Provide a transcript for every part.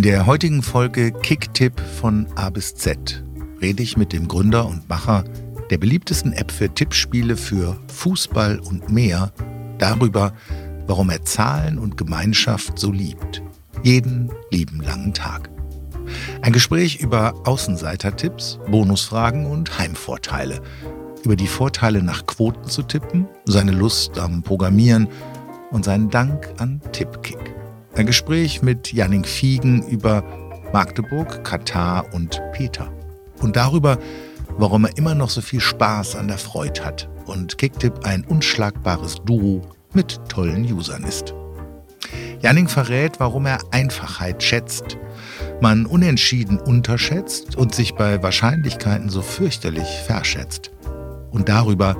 In der heutigen Folge Kicktipp von A bis Z rede ich mit dem Gründer und Macher der beliebtesten App für Tippspiele für Fußball und mehr darüber, warum er Zahlen und Gemeinschaft so liebt. Jeden lieben langen Tag. Ein Gespräch über Außenseiter-Tipps, Bonusfragen und Heimvorteile. Über die Vorteile nach Quoten zu tippen, seine Lust am Programmieren und seinen Dank an Tippkick. Ein Gespräch mit Janning Fiegen über Magdeburg, Katar und Peter. Und darüber, warum er immer noch so viel Spaß an der Freude hat und Kicktip ein unschlagbares Duo mit tollen Usern ist. Janning verrät, warum er Einfachheit schätzt, man unentschieden unterschätzt und sich bei Wahrscheinlichkeiten so fürchterlich verschätzt. Und darüber,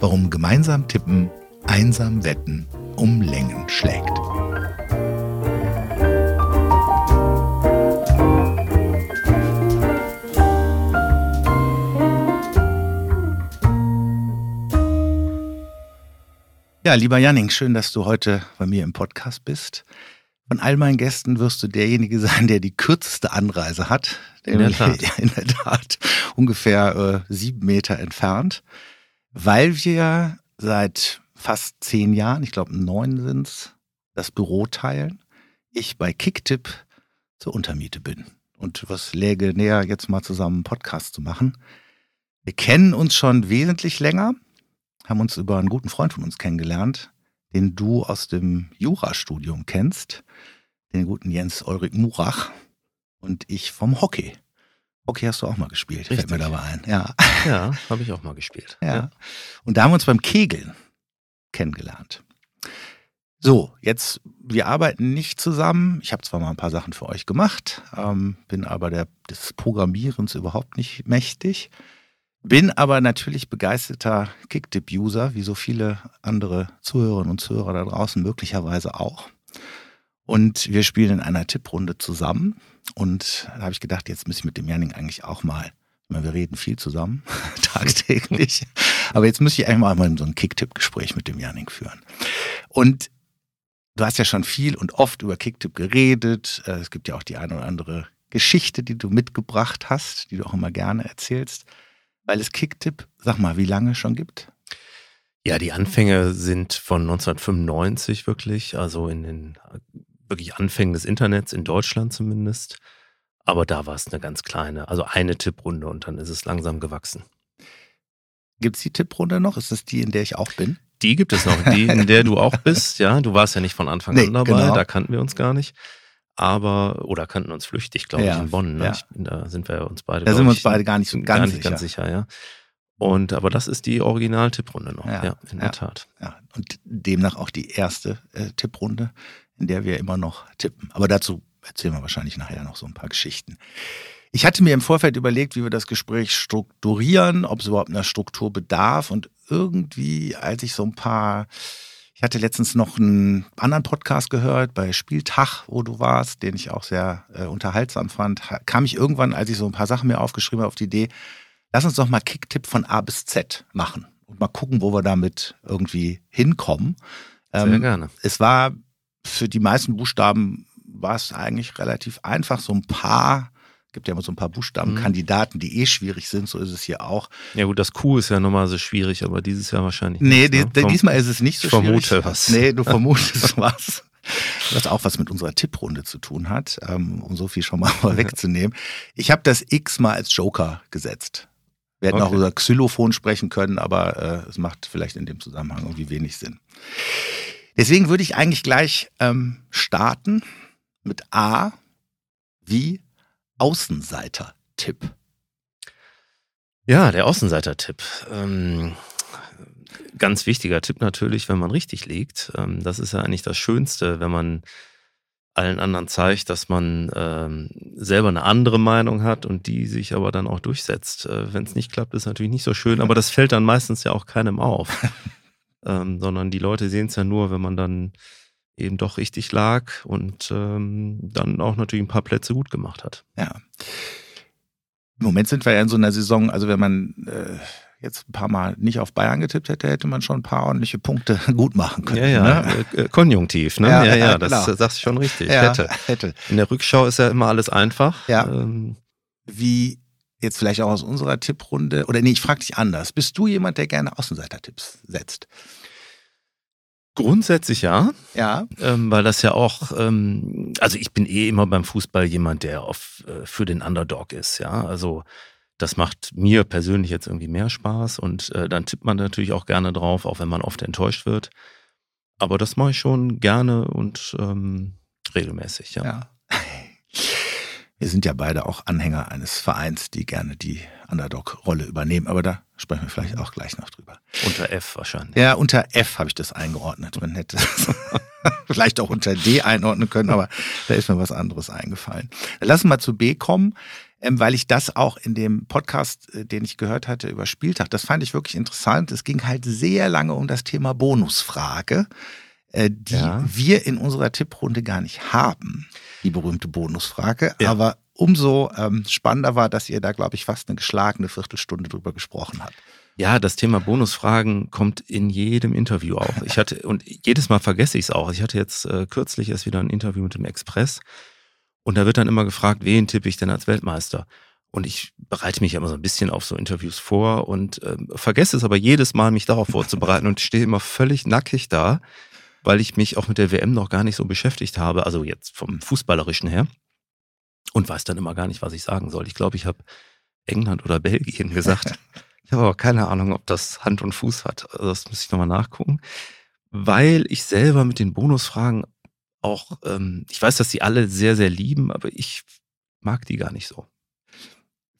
warum gemeinsam tippen, einsam wetten um Längen schlägt. Ja, lieber Janning, schön, dass du heute bei mir im Podcast bist. Von all meinen Gästen wirst du derjenige sein, der die kürzeste Anreise hat. In der Tat. In der Tat. Ungefähr äh, sieben Meter entfernt. Weil wir seit fast zehn Jahren, ich glaube neun sind es, das Büro teilen. Ich bei Kicktip zur Untermiete bin. Und was läge näher, jetzt mal zusammen einen Podcast zu machen. Wir kennen uns schon wesentlich länger haben uns über einen guten Freund von uns kennengelernt, den du aus dem Jurastudium kennst, den guten Jens Ulrich Murach und ich vom Hockey. Hockey hast du auch mal gespielt, Richtig. fällt mir dabei ein. Ja, ja habe ich auch mal gespielt. Ja. ja. Und da haben wir uns beim Kegeln kennengelernt. So, jetzt, wir arbeiten nicht zusammen. Ich habe zwar mal ein paar Sachen für euch gemacht, ähm, bin aber der, des Programmierens überhaupt nicht mächtig. Bin aber natürlich begeisterter Kicktip-User, wie so viele andere Zuhörerinnen und Zuhörer da draußen möglicherweise auch. Und wir spielen in einer Tipprunde zusammen. Und da habe ich gedacht, jetzt muss ich mit dem Janning eigentlich auch mal, meine, wir reden viel zusammen, tagtäglich. Aber jetzt muss ich eigentlich mal so ein Kicktipp-Gespräch mit dem Janning führen. Und du hast ja schon viel und oft über Kicktipp geredet. Äh, es gibt ja auch die eine oder andere Geschichte, die du mitgebracht hast, die du auch immer gerne erzählst weil es Kicktipp, sag mal, wie lange schon gibt? Ja, die Anfänge sind von 1995 wirklich, also in den wirklich Anfängen des Internets, in Deutschland zumindest. Aber da war es eine ganz kleine, also eine Tipprunde und dann ist es langsam gewachsen. Gibt es die Tipprunde noch? Ist das die, in der ich auch bin? Die gibt es noch, die, in der du auch bist, ja. Du warst ja nicht von Anfang nee, an dabei, genau. da kannten wir uns gar nicht aber oder kannten uns flüchtig, glaube ja, ich, in Bonn. Ne? Ja. Ich, da sind wir uns beide. Da sind wir uns beide gar nicht so ganz, gar nicht sicher. ganz sicher, ja. Und aber das ist die Original-Tipprunde noch, ja, ja in der Tat. Ja. Und demnach auch die erste äh, Tipprunde, in der wir immer noch tippen. Aber dazu erzählen wir wahrscheinlich nachher noch so ein paar Geschichten. Ich hatte mir im Vorfeld überlegt, wie wir das Gespräch strukturieren, ob es überhaupt einer Struktur bedarf. Und irgendwie, als ich so ein paar ich hatte letztens noch einen anderen Podcast gehört bei Spieltag, wo du warst, den ich auch sehr äh, unterhaltsam fand. Kam ich irgendwann, als ich so ein paar Sachen mir aufgeschrieben habe, auf die Idee, lass uns doch mal Kicktipp von A bis Z machen und mal gucken, wo wir damit irgendwie hinkommen. Sehr ähm, gerne. Es war für die meisten Buchstaben war es eigentlich relativ einfach, so ein paar gibt ja immer so ein paar Buchstabenkandidaten, die eh schwierig sind, so ist es hier auch. Ja gut, das Q ist ja normalerweise schwierig, aber dieses Jahr wahrscheinlich nee, nicht. Nee, ne? diesmal ist es nicht so ich vermute schwierig. was. Nee, du vermutest was. Was auch was mit unserer Tipprunde zu tun hat, ähm, um so viel schon mal vorwegzunehmen. Ich habe das X mal als Joker gesetzt. Wir hätten okay. auch über Xylophon sprechen können, aber äh, es macht vielleicht in dem Zusammenhang irgendwie wenig Sinn. Deswegen würde ich eigentlich gleich ähm, starten mit A wie Außenseiter-Tipp? Ja, der Außenseiter-Tipp. Ähm, ganz wichtiger Tipp natürlich, wenn man richtig liegt. Ähm, das ist ja eigentlich das Schönste, wenn man allen anderen zeigt, dass man ähm, selber eine andere Meinung hat und die sich aber dann auch durchsetzt. Äh, wenn es nicht klappt, ist natürlich nicht so schön, aber das fällt dann meistens ja auch keinem auf. ähm, sondern die Leute sehen es ja nur, wenn man dann eben doch richtig lag und ähm, dann auch natürlich ein paar Plätze gut gemacht hat. Ja. Im Moment sind wir ja in so einer Saison, also wenn man äh, jetzt ein paar Mal nicht auf Bayern getippt hätte, hätte man schon ein paar ordentliche Punkte gut machen können. Ja, ja, ne? äh, Konjunktiv, ne? Ja, Ja, ja, das genau. äh, sagst du schon richtig. Ja, Hätte. hätte. In der Rückschau ist ja immer alles einfach. Ja. Ähm, Wie jetzt vielleicht auch aus unserer Tipprunde, oder nee, ich frage dich anders. Bist du jemand, der gerne Außenseiter-Tipps setzt? Grundsätzlich ja. Ja. ähm, weil das ja auch, ähm, also ich bin eh immer beim Fußball jemand, der auf, äh, für den Underdog ist, ja. Also das macht mir persönlich jetzt irgendwie mehr Spaß und äh, dann tippt man natürlich auch gerne drauf, auch wenn man oft enttäuscht wird. Aber das mache ich schon gerne und ähm, regelmäßig, ja. Ja. Wir sind ja beide auch Anhänger eines Vereins, die gerne die Underdog-Rolle übernehmen, aber da sprechen wir vielleicht auch gleich noch drüber. Unter F wahrscheinlich. Ja, unter F habe ich das eingeordnet. Man hätte es vielleicht auch unter D einordnen können, aber da ist mir was anderes eingefallen. Lass uns mal zu B kommen, ähm, weil ich das auch in dem Podcast, äh, den ich gehört hatte über Spieltag, das fand ich wirklich interessant. Es ging halt sehr lange um das Thema Bonusfrage, äh, die Ja. wir in unserer Tipprunde gar nicht haben, die berühmte Bonusfrage. Ja. Aber umso ähm, spannender war, dass ihr da, glaube ich, fast eine geschlagene Viertelstunde drüber gesprochen habt. Ja, das Thema Bonusfragen kommt in jedem Interview auch. Ich hatte, und jedes Mal vergesse ich es auch. Ich hatte jetzt äh, kürzlich erst wieder ein Interview mit dem Express und da wird dann immer gefragt, wen tippe ich denn als Weltmeister? Und ich bereite mich immer so ein bisschen auf so Interviews vor und ähm, vergesse es aber jedes Mal, mich darauf vorzubereiten und stehe immer völlig nackig da, weil ich mich auch mit der WM noch gar nicht so beschäftigt habe, also jetzt vom Fußballerischen her und weiß dann immer gar nicht, was ich sagen soll. Ich glaube, ich habe England oder Belgien gesagt. Ich habe aber keine Ahnung, ob das Hand und Fuß hat. Also das muss ich nochmal nachgucken. Weil ich selber mit den Bonusfragen auch, ähm, ich weiß, dass die alle sehr, sehr lieben, aber ich mag die gar nicht so.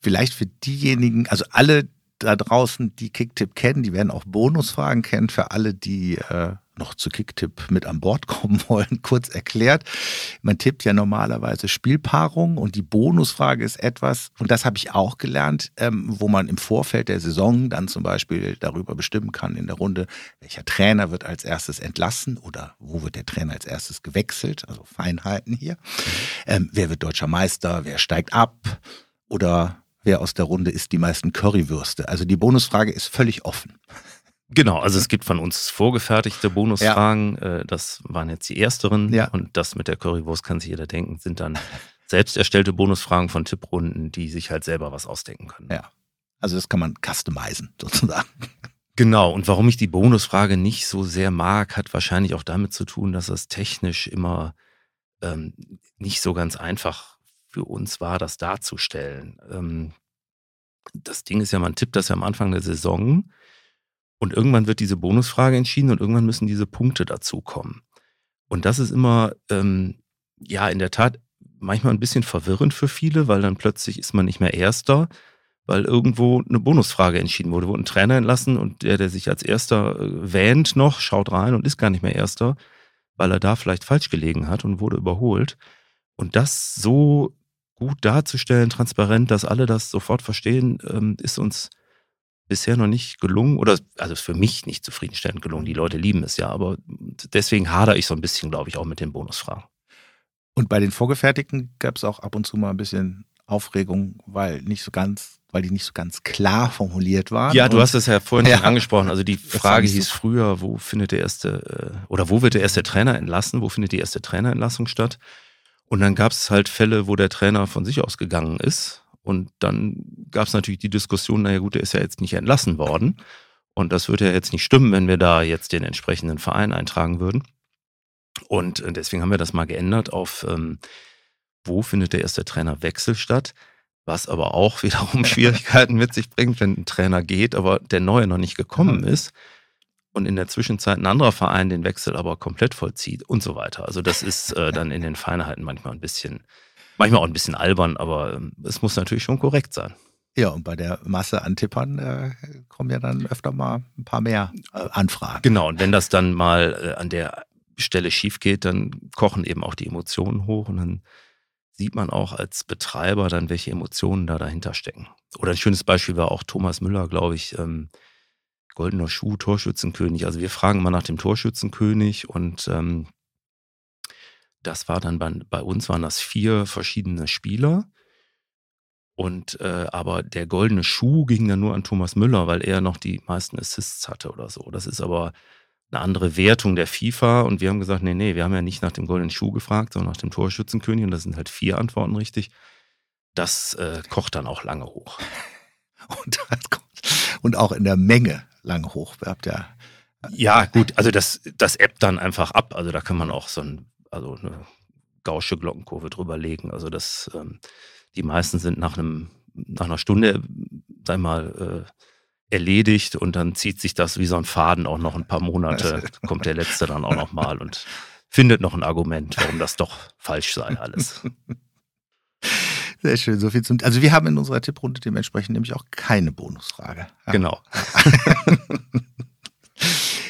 vielleicht für diejenigen, also alle da draußen, die Kicktipp kennen, die werden auch Bonusfragen kennen. Für alle, die äh, noch zu Kicktipp mit an Bord kommen wollen, kurz erklärt. Man tippt ja normalerweise Spielpaarungen und die Bonusfrage ist etwas, und das habe ich auch gelernt, ähm, wo man im Vorfeld der Saison dann zum Beispiel darüber bestimmen kann in der Runde, welcher Trainer wird als erstes entlassen oder wo wird der Trainer als erstes gewechselt, also Feinheiten hier. Ähm, wer wird deutscher Meister, wer steigt ab oder wer aus der Runde isst die meisten Currywürste. Also die Bonusfrage ist völlig offen. Genau, also es gibt von uns vorgefertigte Bonusfragen. Äh, Das waren jetzt die ersteren. Ja. Und das mit der Currywurst kann sich jeder denken, sind dann selbst erstellte Bonusfragen von Tipprunden, die sich halt selber was ausdenken können. Ja. Also das kann man customizen sozusagen. Genau, und warum ich die Bonusfrage nicht so sehr mag, hat wahrscheinlich auch damit zu tun, dass es technisch immer ähm, nicht so ganz einfach für uns war, das darzustellen. Ähm, das Ding ist ja, man tippt das ja am Anfang der Saison und irgendwann wird diese Bonusfrage entschieden und irgendwann müssen diese Punkte dazukommen. Und das ist immer, ähm, ja, in der Tat manchmal ein bisschen verwirrend für viele, weil dann plötzlich ist man nicht mehr Erster, weil irgendwo eine Bonusfrage entschieden wurde, wurde ein Trainer entlassen und der, der sich als Erster äh, wähnt noch, schaut rein und ist gar nicht mehr Erster, weil er da vielleicht falsch gelegen hat und wurde überholt. Und das so gut darzustellen, transparent, dass alle das sofort verstehen, ähm, ist uns bisher noch nicht gelungen oder also ist für mich nicht zufriedenstellend gelungen. Die Leute lieben es ja, aber deswegen hadere ich so ein bisschen, glaube ich, auch mit den Bonusfragen. Und bei den Vorgefertigten gab es auch ab und zu mal ein bisschen Aufregung, weil nicht so ganz, weil die nicht so ganz klar formuliert waren. Ja, du hast es ja vorhin Ja. schon angesprochen. Also die Frage hieß so- früher, wo findet der erste äh, oder wo wird der erste Trainer entlassen? Wo findet die erste Trainerentlassung statt? Und dann gab es halt Fälle, wo der Trainer von sich aus gegangen ist. Und dann gab es natürlich die Diskussion, naja gut, der ist ja jetzt nicht entlassen worden. Und das würde ja jetzt nicht stimmen, wenn wir da jetzt den entsprechenden Verein eintragen würden. Und äh, deswegen haben wir das mal geändert auf, ähm, wo findet der erste Trainerwechsel statt? Was aber auch wiederum Schwierigkeiten mit sich bringt, wenn ein Trainer geht, aber der neue noch nicht gekommen ist und in der Zwischenzeit ein anderer Verein den Wechsel aber komplett vollzieht und so weiter. Also das ist äh, dann in den Feinheiten manchmal ein bisschen, manchmal auch ein bisschen albern, aber ähm, es muss natürlich schon korrekt sein. ja, und bei der Masse an Tippern äh, kommen ja dann öfter mal ein paar mehr äh, Anfragen. Genau, und wenn das dann mal äh, an der Stelle schief geht, dann kochen eben auch die Emotionen hoch und dann sieht man auch als Betreiber dann, welche Emotionen da dahinter stecken. Oder ein schönes Beispiel war auch Thomas Müller, glaube ich, ähm, Goldener Schuh, Torschützenkönig. Also wir fragen mal nach dem Torschützenkönig und ähm, das war dann bei, bei uns waren das vier verschiedene Spieler. Und äh, aber der goldene Schuh ging dann nur an Thomas Müller, weil er noch die meisten Assists hatte oder so. Das ist aber eine andere Wertung der FIFA und wir haben gesagt, nee, nee, wir haben ja nicht nach dem goldenen Schuh gefragt, sondern nach dem Torschützenkönig und das sind halt vier Antworten richtig. Das äh, kocht dann auch lange hoch. Und, und auch in der Menge lange hoch. Habt ja, ja, gut, also das, das ebbt dann einfach ab. Also da kann man auch so ein, also eine gausche Glockenkurve drüber legen. Also das, ähm, die meisten sind nach einem, nach einer Stunde, sag mal, äh, erledigt und dann zieht sich das wie so ein Faden auch noch ein paar Monate, kommt der letzte dann auch noch mal und findet noch ein Argument, warum das doch falsch sei alles. Sehr schön, so viel zum. Also wir haben in unserer Tipprunde dementsprechend nämlich auch keine Bonusfrage. Ja. Genau.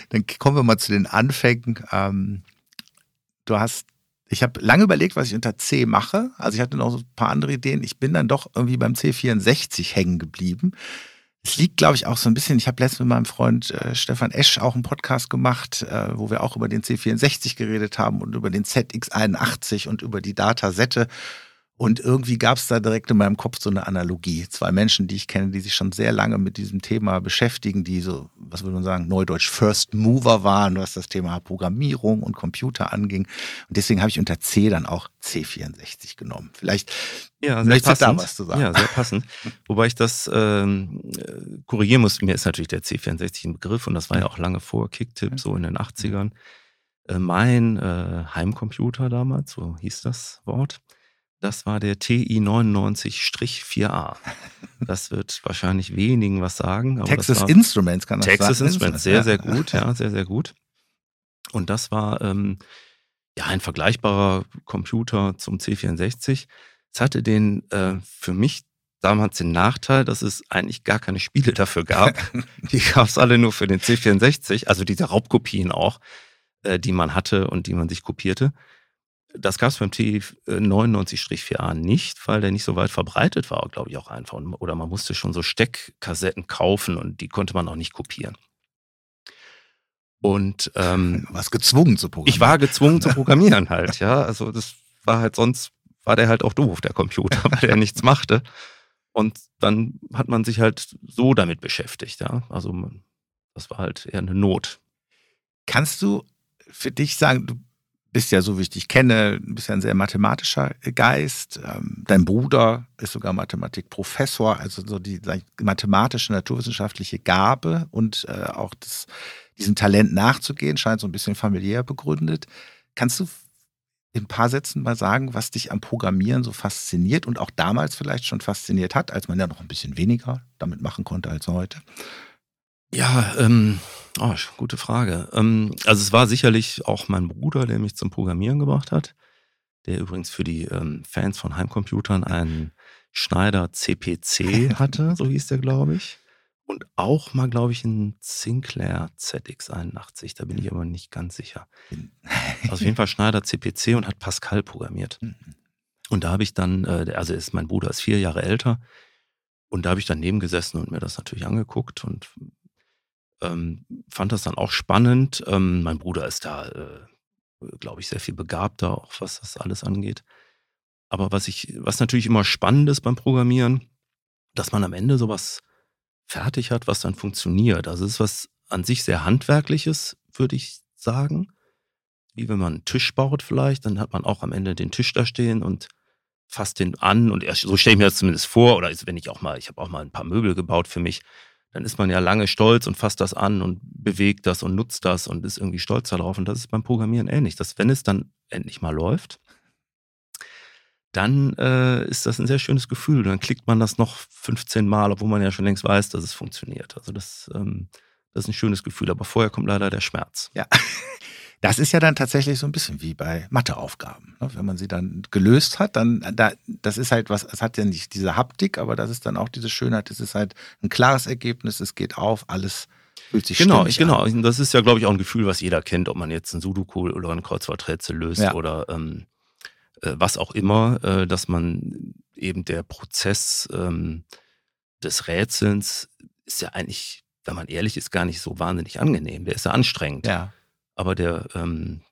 Dann kommen wir mal zu den Anfängen. Ähm, du hast, ich habe lange überlegt, was ich unter C mache. Also ich hatte noch so ein paar andere Ideen. Ich bin dann doch irgendwie beim C64 hängen geblieben. Es liegt, glaube ich, auch so ein bisschen, ich habe letztens mit meinem Freund äh, Stefan Esch auch einen Podcast gemacht, äh, wo wir auch über den C64 geredet haben und über den ZX81 und über die Datasette. Und irgendwie gab es da direkt in meinem Kopf so eine Analogie. Zwei Menschen, die ich kenne, die sich schon sehr lange mit diesem Thema beschäftigen, die so, was würde man sagen, neudeutsch First Mover waren, was das Thema Programmierung und Computer anging. Und deswegen habe ich unter C dann auch C64 genommen. Vielleicht ja, möchtest du da was zu sagen. Ja, sehr passend. Wobei ich das ähm, korrigieren muss. Mir ist natürlich der C64 ein Begriff und das war ja auch lange vor Kicktip, so in den 80ern. Äh, mein äh, Heimcomputer damals, so hieß das Wort das war der TI 99-4A. Das wird wahrscheinlich wenigen was sagen. Texas Instruments kann das Texas sagen. Texas Instruments, sehr, sehr gut, ja, sehr, sehr gut. Und das war ähm, ja ein vergleichbarer Computer zum C64. Es hatte den äh, für mich damals den Nachteil, dass es eigentlich gar keine Spiele dafür gab. die gab es alle nur für den C64, also diese Raubkopien auch, äh, die man hatte und die man sich kopierte. Das gab es beim T99-4A nicht, weil der nicht so weit verbreitet war, glaube ich auch einfach. Oder man musste schon so Steckkassetten kaufen und die konnte man auch nicht kopieren. Und ähm, du warst gezwungen zu programmieren. Ich war gezwungen zu programmieren halt, ja. Also das war halt sonst war der halt auch doof, der Computer, weil der nichts machte. Und dann hat man sich halt so damit beschäftigt, ja. Also das war halt eher eine Not. Kannst du für dich sagen, du bist ja, so wie ich dich kenne, bist ja ein sehr mathematischer Geist. Ähm, dein Bruder ist sogar Mathematikprofessor, also so die mathematische, naturwissenschaftliche Gabe und äh, auch das, diesem Talent nachzugehen, scheint so ein bisschen familiär begründet. Kannst du in ein paar Sätzen mal sagen, was dich am Programmieren so fasziniert und auch damals vielleicht schon fasziniert hat, als man ja noch ein bisschen weniger damit machen konnte als heute? Ja, ähm, oh, gute Frage. Ähm, also es war sicherlich auch mein Bruder, der mich zum Programmieren gebracht hat, der übrigens für die ähm, Fans von Heimcomputern einen Schneider CPC hatte, so hieß der, glaube ich. Und auch mal, glaube ich, einen Sinclair ZX81, da bin ich aber nicht ganz sicher. Also auf jeden Fall Schneider CPC und hat Pascal programmiert. Mhm. Und da habe ich dann, äh, also ist, mein Bruder ist vier Jahre älter, und da habe ich daneben gesessen und mir das natürlich angeguckt und ähm, fand das dann auch spannend. Ähm, mein Bruder ist da, äh, glaube ich, sehr viel begabter, auch was das alles angeht. Aber was ich, was natürlich immer spannend ist beim Programmieren, dass man am Ende sowas fertig hat, was dann funktioniert. Also es ist was an sich sehr handwerkliches, würde ich sagen. Wie wenn man einen Tisch baut vielleicht, dann hat man auch am Ende den Tisch da stehen und fasst den an und erst, so stelle ich mir das zumindest vor, oder wenn ich auch mal, ich habe auch mal ein paar Möbel gebaut für mich, dann ist man ja lange stolz und fasst das an und bewegt das und nutzt das und ist irgendwie stolz darauf. Und das ist beim Programmieren ähnlich. Dass wenn es dann endlich mal läuft, dann äh, ist das ein sehr schönes Gefühl. Dann klickt man das noch 15 Mal, obwohl man ja schon längst weiß, dass es funktioniert. Also das, ähm, das ist ein schönes Gefühl. Aber vorher kommt leider der Schmerz. Ja. Das ist ja dann tatsächlich so ein bisschen wie bei Matheaufgaben. Ne? Wenn man sie dann gelöst hat, dann, da, das ist halt was, es hat ja nicht diese Haptik, aber das ist dann auch diese Schönheit, es ist halt ein klares Ergebnis, es geht auf, alles fühlt sich Genau, genau. An. Das ist ja, glaube ich, auch ein Gefühl, was jeder kennt, ob man jetzt ein Sudoku oder ein Kreuzworträtsel löst ja. oder ähm, äh, was auch immer, äh, dass man eben der Prozess ähm, des Rätselns ist ja eigentlich, wenn man ehrlich ist, gar nicht so wahnsinnig angenehm. Der ist ja anstrengend. Ja. Aber der, ähm,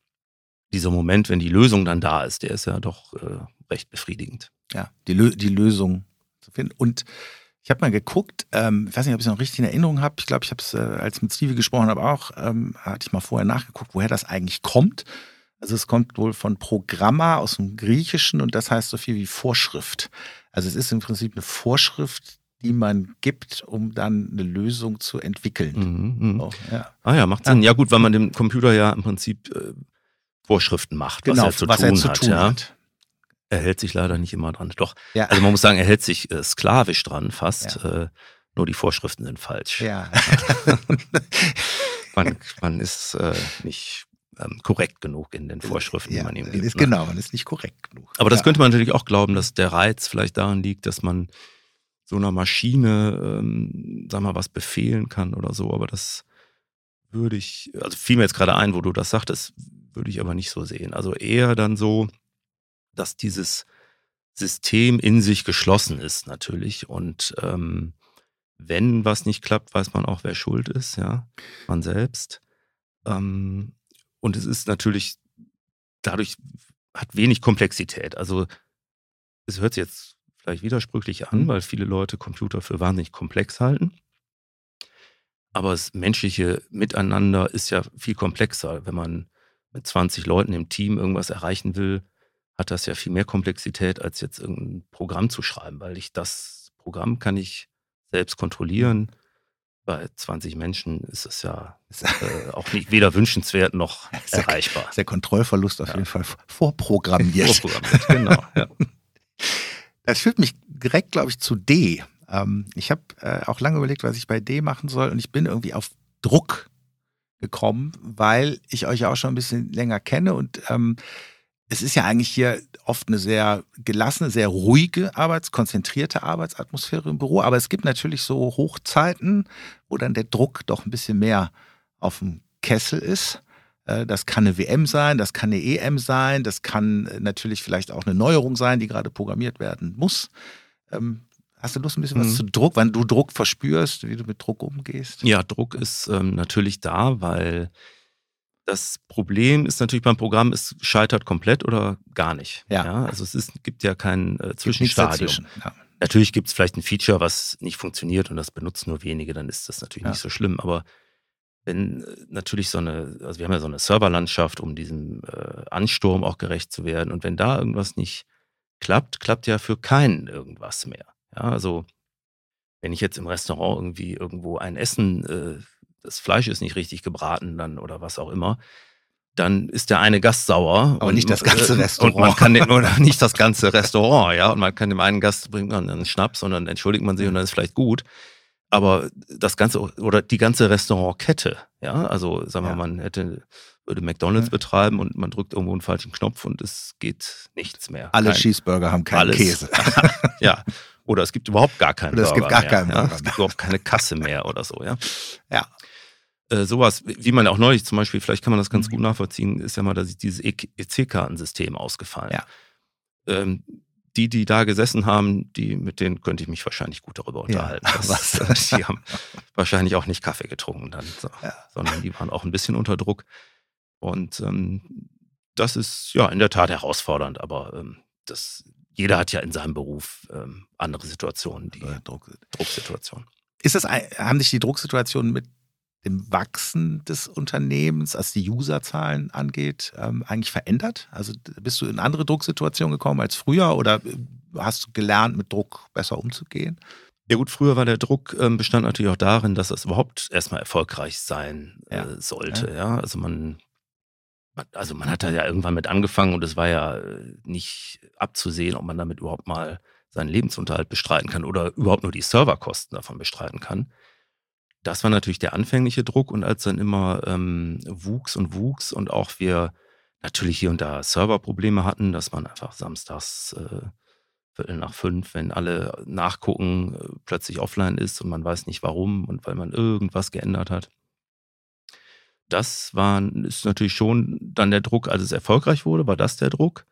dieser Moment, wenn die Lösung dann da ist, der ist ja doch äh, recht befriedigend. Ja, die, Lö die Lösung zu finden. Und ich habe mal geguckt, ähm, ich weiß nicht, ob ich es noch richtig in Erinnerung habe. Ich glaube, ich habe es, äh, als ich mit Stevie gesprochen habe, auch, ähm, hatte ich mal vorher nachgeguckt, woher das eigentlich kommt. Also es kommt wohl von Programma aus dem Griechischen und das heißt so viel wie Vorschrift. Also es ist im Prinzip eine Vorschrift, die man gibt, um dann eine Lösung zu entwickeln. Mhm, mh. so, ja. Ah ja, macht Sinn. Ja gut, weil man dem Computer ja im Prinzip äh, Vorschriften macht, genau, was er zu was tun, er zu hat, tun ja. hat. Er hält sich leider nicht immer dran. Doch. Ja. Also man muss sagen, er hält sich äh, sklavisch dran fast. Äh, nur die Vorschriften sind falsch. Ja. Man, man ist äh, nicht ähm, korrekt genug in den Vorschriften, die ja, man ihm gibt. ist ne? genau, man ist nicht korrekt genug. Aber das ja. könnte man natürlich auch glauben, dass der Reiz vielleicht darin liegt, dass man so einer Maschine, ähm, sag mal, was befehlen kann oder so. Aber das würde ich, also fiel mir jetzt gerade ein, wo du das sagtest, würde ich aber nicht so sehen. Also eher dann so, dass dieses System in sich geschlossen ist natürlich und ähm, wenn was nicht klappt, weiß man auch, wer schuld ist, ja, man selbst. Ähm, und es ist natürlich dadurch hat wenig Komplexität. Also es hört sich jetzt vielleicht widersprüchlich an, Mhm. weil viele Leute Computer für wahnsinnig komplex halten. Aber das menschliche Miteinander ist ja viel komplexer. Wenn man mit 20 Leuten im Team irgendwas erreichen will, hat das ja viel mehr Komplexität, als jetzt irgendein Programm zu schreiben, weil ich das Programm kann ich selbst kontrollieren. Bei 20 Menschen ist es ja äh, auch nicht weder wünschenswert noch erreichbar. ist der Kontrollverlust auf Ja. jeden Fall vorprogrammiert. Vorprogrammiert, genau. Ja. Das führt mich direkt, glaube ich, zu D. Ähm, ich habe äh, auch lange überlegt, was ich bei D machen soll und ich bin irgendwie auf Druck gekommen, weil ich euch auch schon ein bisschen länger kenne und ähm, es ist ja eigentlich hier oft eine sehr gelassene, sehr ruhige, arbeitskonzentrierte Arbeitsatmosphäre im Büro, aber es gibt natürlich so Hochzeiten, wo dann der Druck doch ein bisschen mehr auf dem Kessel ist. Äh, Das kann eine WM sein, das kann eine EM sein, das kann äh, natürlich vielleicht auch eine Neuerung sein, die gerade programmiert werden muss. Ähm, Hast du Lust, ein bisschen was Mhm. zu Druck, wenn du Druck verspürst, wie du mit Druck umgehst? Ja, Druck ist ähm, natürlich da, weil das Problem ist natürlich beim Programm, es scheitert komplett oder gar nicht. Ja. also es ist, gibt ja kein äh, Zwischenstadium. Ja. Natürlich gibt es vielleicht ein Feature, was nicht funktioniert und das benutzen nur wenige, dann ist das natürlich Ja. nicht so schlimm. Aber wenn äh, natürlich so eine, also wir haben ja so eine Serverlandschaft, um diesem äh, Ansturm auch gerecht zu werden. Und wenn da irgendwas nicht klappt, klappt ja für keinen irgendwas mehr. Ja, also wenn ich jetzt im Restaurant irgendwie irgendwo ein Essen, äh, das Fleisch ist nicht richtig gebraten dann oder was auch immer, dann ist der eine Gast sauer. Aber nicht das ganze äh, Restaurant. Und man kann den, oder nicht das ganze Restaurant, ja. Und man kann dem einen Gast bringt man einen Schnaps und dann entschuldigt man sich und dann ist vielleicht gut. Aber das ganze oder die ganze Restaurantkette, ja, also sagen wir Ja. mal, man hätte würde McDonalds Ja. betreiben und man drückt irgendwo einen falschen Knopf und es geht nichts mehr. Alle Kein- Cheeseburger haben keinen alles. Käse. ja. Oder es gibt überhaupt gar keinen Oder es gibt Burger gar mehr. keinen ja? Burger Es mehr. gibt überhaupt keine Kasse mehr oder so, ja. Ja. Äh, sowas, wie man auch neulich zum Beispiel, vielleicht kann man das ganz Mhm. gut nachvollziehen, ist ja mal, dass dieses E EC-Kartensystem ausgefallen. Ja. Ähm, die, die da gesessen haben, die, mit denen könnte ich mich wahrscheinlich gut darüber Ja, unterhalten. was? Das, die haben wahrscheinlich auch nicht Kaffee getrunken dann, so, Ja. sondern die waren auch ein bisschen unter Druck. Und ähm, das ist ja in der Tat herausfordernd, aber ähm, das, jeder hat ja in seinem Beruf ähm, andere Situationen, die Äh, Druck. Drucksituationen. Ist das, haben sich die Drucksituationen mit dem Wachsen des Unternehmens, als die Userzahlen angeht, ähm, eigentlich verändert? Also bist du in andere Drucksituationen gekommen als früher oder äh, hast du gelernt, mit Druck besser umzugehen? Ja gut, früher war der Druck, ähm, bestand natürlich auch darin, dass es überhaupt erstmal erfolgreich sein Ja. äh, sollte. Ja. also man, man, also man hat da ja irgendwann mit angefangen und es war ja äh, nicht abzusehen, ob man damit überhaupt mal seinen Lebensunterhalt bestreiten kann oder überhaupt nur die Serverkosten davon bestreiten kann. Das war natürlich der anfängliche Druck und als dann immer ähm, wuchs und wuchs und auch wir natürlich hier und da Serverprobleme hatten, dass man einfach samstags äh, Viertel nach fünf, wenn alle nachgucken, äh, plötzlich offline ist und man weiß nicht warum und weil man irgendwas geändert hat. Das war, ist natürlich schon dann der Druck, als es erfolgreich wurde, war das der Druck.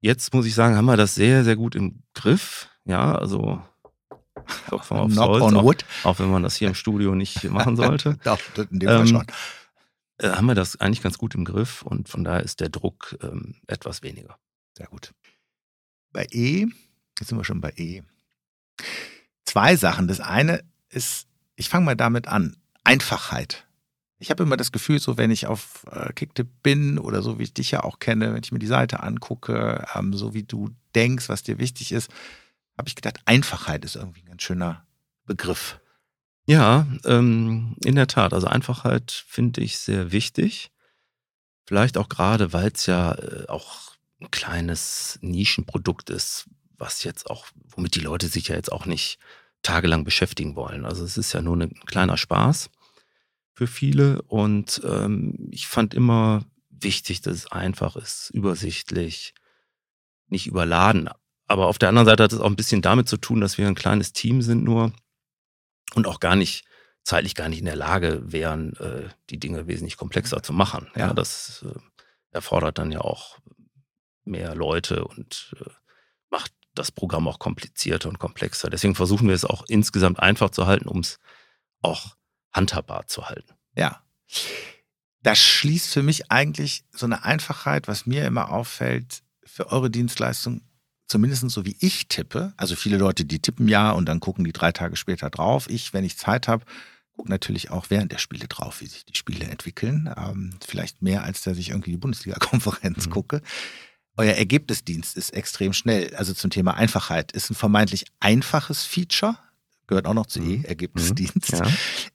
Jetzt muss ich sagen, haben wir das sehr, sehr gut im Griff. Ja, also Klopfen aufs Knock Holz, on auch, wood. auch wenn man das hier im Studio nicht machen sollte. Doch, in dem Fall schon. äh, haben wir das eigentlich ganz gut im Griff und von daher ist der Druck ähm, etwas weniger. Sehr gut. Bei E, jetzt sind wir schon bei E. Zwei Sachen. Das eine ist, ich fange mal damit an, Einfachheit. Ich habe immer das Gefühl, so wenn ich auf äh, Kicktip bin oder so wie ich dich ja auch kenne, wenn ich mir die Seite angucke, ähm, so wie du denkst, was dir wichtig ist, habe ich gedacht, Einfachheit ist irgendwie ein ganz schöner Begriff. Ja, ähm, in der Tat. Also Einfachheit finde ich sehr wichtig. Vielleicht auch gerade, weil es ja äh, auch ein kleines Nischenprodukt ist, was jetzt auch, womit die Leute sich ja jetzt auch nicht tagelang beschäftigen wollen. Also es ist ja nur ein kleiner Spaß für viele und ähm, ich fand immer wichtig, dass es einfach ist, übersichtlich, nicht überladen. Aber auf der anderen Seite hat es auch ein bisschen damit zu tun, dass wir ein kleines Team sind nur und auch gar nicht zeitlich gar nicht in der Lage wären, äh, die Dinge wesentlich komplexer zu machen. Ja, das äh, erfordert dann ja auch mehr Leute und äh, macht das Programm auch komplizierter und komplexer. Deswegen versuchen wir es auch insgesamt einfach zu halten, um es auch handhabbar zu halten. Ja. Das schließt für mich eigentlich so eine Einfachheit, was mir immer auffällt, für eure Dienstleistung, zumindest so wie ich tippe. Also viele Leute, die tippen ja und dann gucken die drei Tage später drauf. Ich, wenn ich Zeit habe, gucke natürlich auch während der Spiele drauf, wie sich die Spiele entwickeln. Ähm, vielleicht mehr, als dass ich irgendwie die Bundesliga-Konferenz mhm. gucke. Euer Ergebnisdienst ist extrem schnell. Also zum Thema Einfachheit ist ein vermeintlich einfaches Feature, gehört auch noch zu mhm. E-Ergebnisdienst, ja.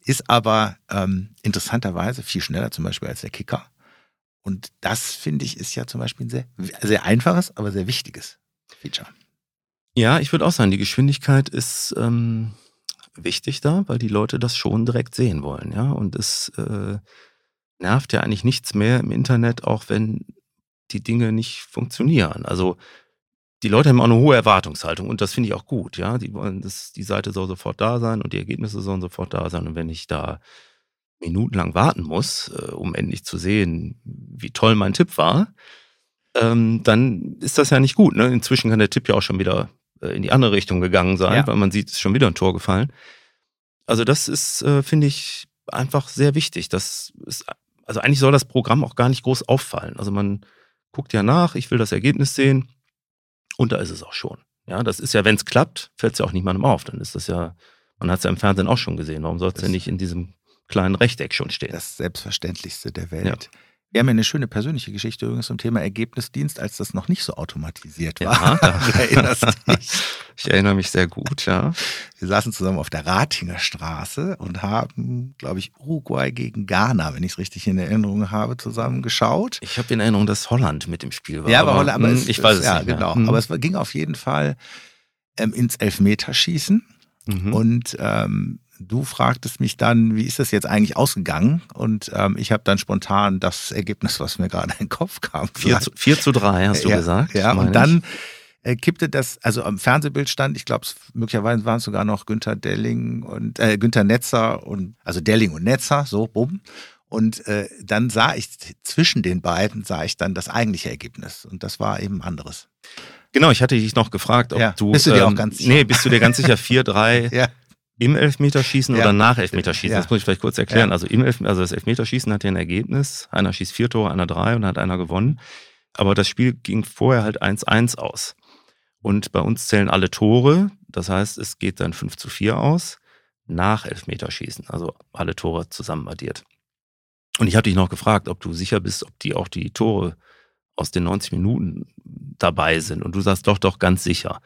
ist aber ähm, interessanterweise viel schneller zum Beispiel als der Kicker. Und das finde ich ist ja zum Beispiel ein sehr, sehr einfaches, aber sehr wichtiges Feature. Ja, ich würde auch sagen, die Geschwindigkeit ist ähm, wichtig da, weil die Leute das schon direkt sehen wollen, ja. Und es äh, nervt ja eigentlich nichts mehr im Internet, auch wenn die Dinge nicht funktionieren. Also die Leute haben auch eine hohe Erwartungshaltung und das finde ich auch gut, ja. Die wollen, dass die Seite soll sofort da sein und die Ergebnisse sollen sofort da sein. Und wenn ich da minutenlang warten muss, äh, um endlich zu sehen, wie toll mein Tipp war, ähm, dann ist das ja nicht gut. Ne? Inzwischen kann der Tipp ja auch schon wieder äh, in die andere Richtung gegangen sein, ja. weil man sieht, es ist schon wieder ein Tor gefallen. Also das ist, äh, finde ich, einfach sehr wichtig. Das ist, also eigentlich soll das Programm auch gar nicht groß auffallen. Also man guckt ja nach, ich will das Ergebnis sehen und da ist es auch schon. Ja, das ist ja, wenn es klappt, fällt es ja auch niemandem auf. Dann ist das ja, man hat es ja im Fernsehen auch schon gesehen. Warum soll es denn nicht in diesem kleinen Rechteck schon stehen? Das Selbstverständlichste der Welt. Ja. Wir haben ja eine schöne persönliche Geschichte übrigens zum Thema Ergebnisdienst, als das noch nicht so automatisiert war. Ja, du erinnerst dich. Ich erinnere mich sehr gut, ja. Wir saßen zusammen auf der Ratinger Straße und haben, glaube ich, Uruguay gegen Ghana, wenn ich es richtig in Erinnerung habe, zusammen geschaut. Ich habe in Erinnerung, dass Holland mit dem Spiel war. Ja, aber, Holland, aber hm, es, ich weiß es ja, nicht mehr. genau. Hm. Aber es ging auf jeden Fall ähm, ins Elfmeterschießen. Mhm. Und ähm, du fragtest mich dann, wie ist das jetzt eigentlich ausgegangen? Und ähm, ich habe dann spontan das Ergebnis, was mir gerade in den Kopf kam. 4 zu, 4 zu 3, hast du ja, gesagt. Ja, und dann äh, kippte das, also am Fernsehbild stand, ich glaube, möglicherweise waren es sogar noch Günther Delling und äh, Günther Netzer und also Delling und Netzer, so, bumm. Und äh, dann sah ich zwischen den beiden, sah ich dann das eigentliche Ergebnis. Und das war eben anderes. Genau, ich hatte dich noch gefragt, ob ja, du. Bist du dir ähm, auch ganz sicher? Nee, bist du dir ganz sicher 4-3 ja im Elfmeterschießen ja. oder nach Elfmeterschießen? Ja. Das muss ich vielleicht kurz erklären. Ja. Also im Elf also das Elfmeterschießen hat ja ein Ergebnis. Einer schießt vier Tore, einer drei und dann hat einer gewonnen. Aber das Spiel ging vorher halt 1-1 aus. Und bei uns zählen alle Tore. Das heißt, es geht dann 5 zu 4 aus nach Elfmeterschießen. Also alle Tore zusammen addiert. Und ich habe dich noch gefragt, ob du sicher bist, ob die auch die Tore aus den 90 Minuten dabei sind. Und du sagst doch, doch, ganz sicher.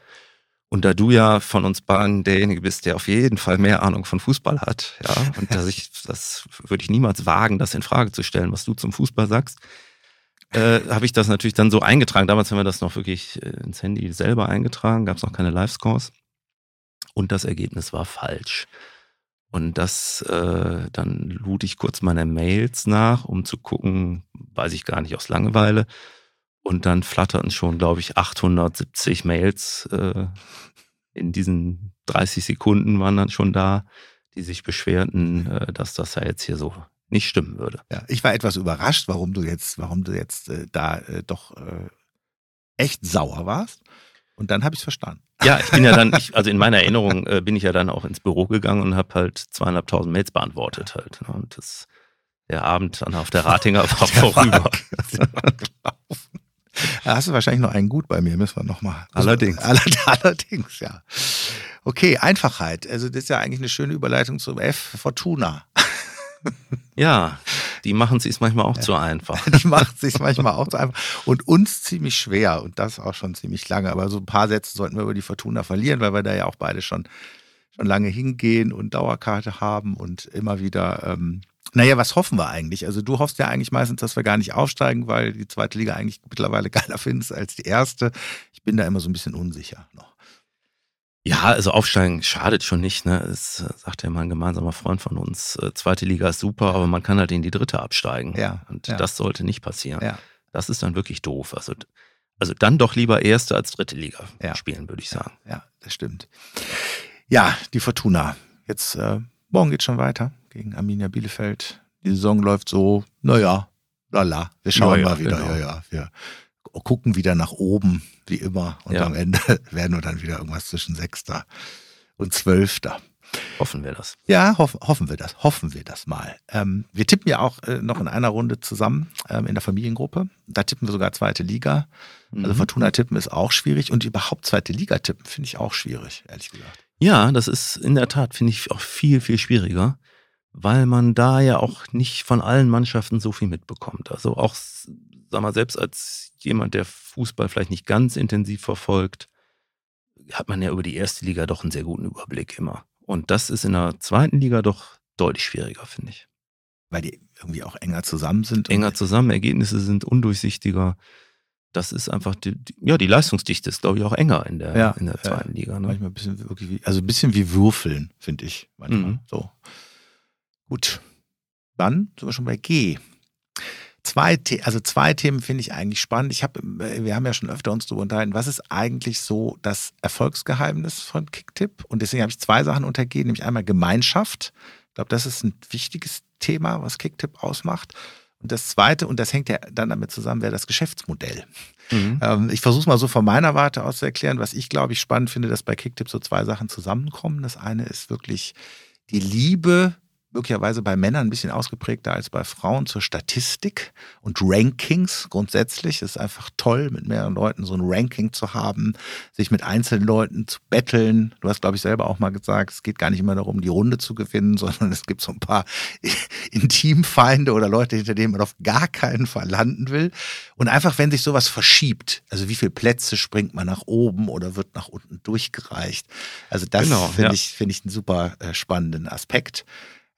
Und da du ja von uns beiden derjenige bist, der auf jeden Fall mehr Ahnung von Fußball hat, ja, und dass ich, das würde ich niemals wagen, das in Frage zu stellen, was du zum Fußball sagst, äh, habe ich das natürlich dann so eingetragen. Damals haben wir das noch wirklich äh, ins Handy selber eingetragen, gab es noch keine Live-Scores. Und das Ergebnis war falsch. Und das, äh, dann lud ich kurz meine Mails nach, um zu gucken, weiß ich gar nicht aus Langeweile, und dann flatterten schon, glaube ich, 870 Mails äh, in diesen 30 Sekunden waren dann schon da, die sich beschwerten, äh, dass das ja jetzt hier so nicht stimmen würde. Ja, ich war etwas überrascht, warum du jetzt, warum du jetzt äh, da äh, doch äh, echt sauer warst. Und dann habe ich es verstanden. Ja, ich bin ja dann, ich, also in meiner Erinnerung äh, bin ich ja dann auch ins Büro gegangen und habe halt zweieinhalbtausend Mails beantwortet halt. Ne? Und das, der Abend dann auf der Ratinger war vorüber. Da hast du wahrscheinlich noch einen gut bei mir, müssen wir nochmal. Allerdings. Allerdings, ja. Okay, Einfachheit. Also das ist ja eigentlich eine schöne Überleitung zum F, Fortuna. Ja, die machen es sich manchmal auch ja. zu einfach. Die machen es sich manchmal auch zu einfach und uns ziemlich schwer und das auch schon ziemlich lange. Aber so ein paar Sätze sollten wir über die Fortuna verlieren, weil wir da ja auch beide schon, schon lange hingehen und Dauerkarte haben und immer wieder. Ähm, naja, was hoffen wir eigentlich? Also du hoffst ja eigentlich meistens, dass wir gar nicht aufsteigen, weil die zweite Liga eigentlich mittlerweile geiler findest als die erste. Ich bin da immer so ein bisschen unsicher noch. Ja, also aufsteigen schadet schon nicht. Ne? Das äh, sagt ja mal ein gemeinsamer Freund von uns. Äh, zweite Liga ist super, aber man kann halt in die dritte absteigen. Ja. Und ja. das sollte nicht passieren. Ja. Das ist dann wirklich doof. Also, also dann doch lieber erste als dritte Liga ja. spielen, würde ich sagen. Ja, das stimmt. Ja, die Fortuna. Jetzt, äh, morgen geht schon weiter gegen Arminia Bielefeld. Die Saison läuft so, naja, lala. Wir schauen Ja, ja, mal wieder. genau. Ja, ja. Wir gucken wieder nach oben, wie immer. Und Ja. am Ende werden wir dann wieder irgendwas zwischen Sechster und Zwölfter. Hoffen wir das. Ja, hoff, hoffen wir das. Hoffen wir das mal. Ähm, wir tippen ja auch äh, noch in einer Runde zusammen ähm, in der Familiengruppe. Da tippen wir sogar zweite Liga. Also Mhm. Fortuna tippen ist auch schwierig und überhaupt zweite Liga tippen finde ich auch schwierig, ehrlich gesagt. Ja, das ist in der Tat, finde ich, auch viel, viel schwieriger, weil man da ja auch nicht von allen Mannschaften so viel mitbekommt. Also auch, sag mal, selbst als jemand, der Fußball vielleicht nicht ganz intensiv verfolgt, hat man ja über die erste Liga doch einen sehr guten Überblick immer. Und das ist in der zweiten Liga doch deutlich schwieriger, finde ich. Weil die irgendwie auch enger zusammen sind. Enger zusammen, Ergebnisse sind undurchsichtiger. Das ist einfach, die, die, ja, die Leistungsdichte ist, glaube ich, auch enger in der, Ja, in der ja. zweiten Liga. Ne? Manchmal ein bisschen wirklich wie, also ein bisschen wie Würfeln, finde ich. Manchmal. Mhm. So. Gut. Dann sind wir schon bei G. Zwei, The also zwei Themen finde ich eigentlich spannend. Ich habe, wir haben ja schon öfter uns darüber unterhalten, was ist eigentlich so das Erfolgsgeheimnis von Kicktip? Und deswegen habe ich zwei Sachen untergehen, nämlich einmal Gemeinschaft. Ich glaube, das ist ein wichtiges Thema, was Kicktip ausmacht. Und das zweite, und das hängt ja dann damit zusammen, wäre das Geschäftsmodell. Mhm. Ähm, ich versuche es mal so von meiner Warte aus zu erklären, was ich glaube ich spannend finde, dass bei Kicktip so zwei Sachen zusammenkommen. Das eine ist wirklich die Liebe, möglicherweise bei Männern ein bisschen ausgeprägter als bei Frauen zur Statistik und Rankings grundsätzlich. Es ist einfach toll, mit mehreren Leuten so ein Ranking zu haben, sich mit einzelnen Leuten zu betteln. Du hast, glaube ich, selber auch mal gesagt, es geht gar nicht immer darum, die Runde zu gewinnen, sondern es gibt so ein paar Intimfeinde oder Leute, hinter denen man auf gar keinen Fall landen will. Und einfach, wenn sich sowas verschiebt, also wie viele Plätze springt man nach oben oder wird nach unten durchgereicht. Also das Genau, finde ja. ich, finde ich einen super äh, spannenden Aspekt.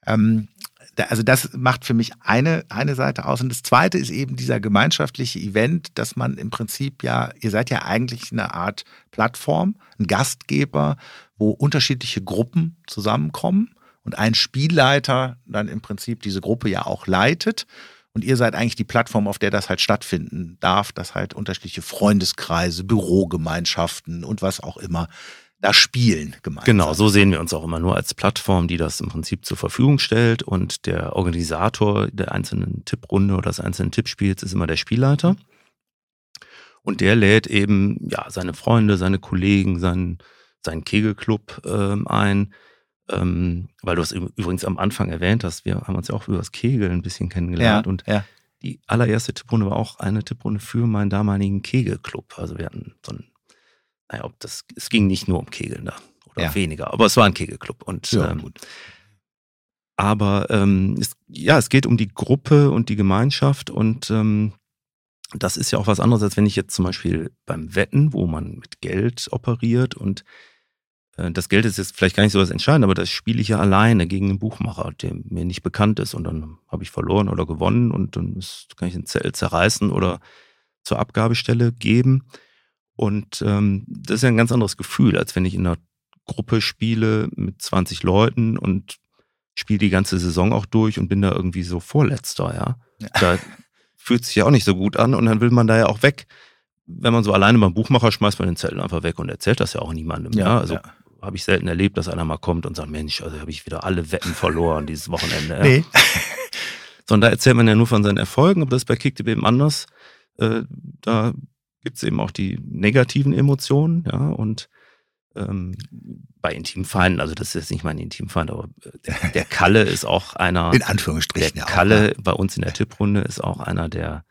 Ähm, da, also das macht für mich eine, eine Seite aus. Und das zweite ist eben dieser gemeinschaftliche Event, dass man im Prinzip ja, ihr seid ja eigentlich eine Art Plattform, ein Gastgeber, wo unterschiedliche Gruppen zusammenkommen und ein Spielleiter dann im Prinzip diese Gruppe ja auch leitet. Und ihr seid eigentlich die Plattform, auf der das halt stattfinden darf, dass halt unterschiedliche Freundeskreise, Bürogemeinschaften und was auch immer da spielen gemeinsam. Genau, so sehen wir uns auch immer nur als Plattform, die das im Prinzip zur Verfügung stellt und der Organisator der einzelnen Tipprunde oder des einzelnen Tippspiels ist immer der Spielleiter. Und der lädt eben ja seine Freunde, seine Kollegen, seinen, seinen Kegelclub ähm, ein. Ähm, weil du es übrigens am Anfang erwähnt hast, wir haben uns ja auch über das Kegeln ein bisschen ja, kennengelernt und ja. die allererste Tipprunde war auch eine Tipprunde für meinen damaligen Kegelclub. Also wir hatten so ein, naja, ob das, es ging nicht nur um Kegeln da oder Ja. weniger, aber es war ein Kegelclub. Und ja ähm, gut. aber ähm, es, ja, es geht um die Gruppe und die Gemeinschaft und ähm, das ist ja auch was anderes, als wenn ich jetzt zum Beispiel beim Wetten, wo man mit Geld operiert und äh, das Geld ist jetzt vielleicht gar nicht so das Entscheidende, aber das spiele ich ja alleine gegen einen Buchmacher, der mir nicht bekannt ist und dann habe ich verloren oder gewonnen und dann ist, kann ich den Zettel zerreißen oder zur Abgabestelle geben. Und ähm, das ist ja ein ganz anderes Gefühl, als wenn ich in einer Gruppe spiele mit 20 Leuten und spiele die ganze Saison auch durch und bin da irgendwie so Vorletzter, ja. Ja. Da fühlt sich ja auch nicht so gut an und dann will man da ja auch weg. Wenn man so alleine beim Buchmacher schmeißt man den Zettel einfach weg und erzählt das ja auch niemandem, ja. Also ja. habe ich selten erlebt, dass einer mal kommt und sagt, Mensch, also habe ich wieder alle Wetten verloren dieses Wochenende. Ja. Nee. Sondern da erzählt man ja nur von seinen Erfolgen, aber das ist bei Kicktip eben anders. Äh, da gibt es eben auch die negativen Emotionen, ja, und ähm, bei Intimfeinden, also das ist jetzt nicht mein Intimfeind, aber äh, der, der Kalle ist auch einer, In der Anführungsstrichen. ja auch, Kalle ne? bei uns in der Tipprunde ist auch einer, der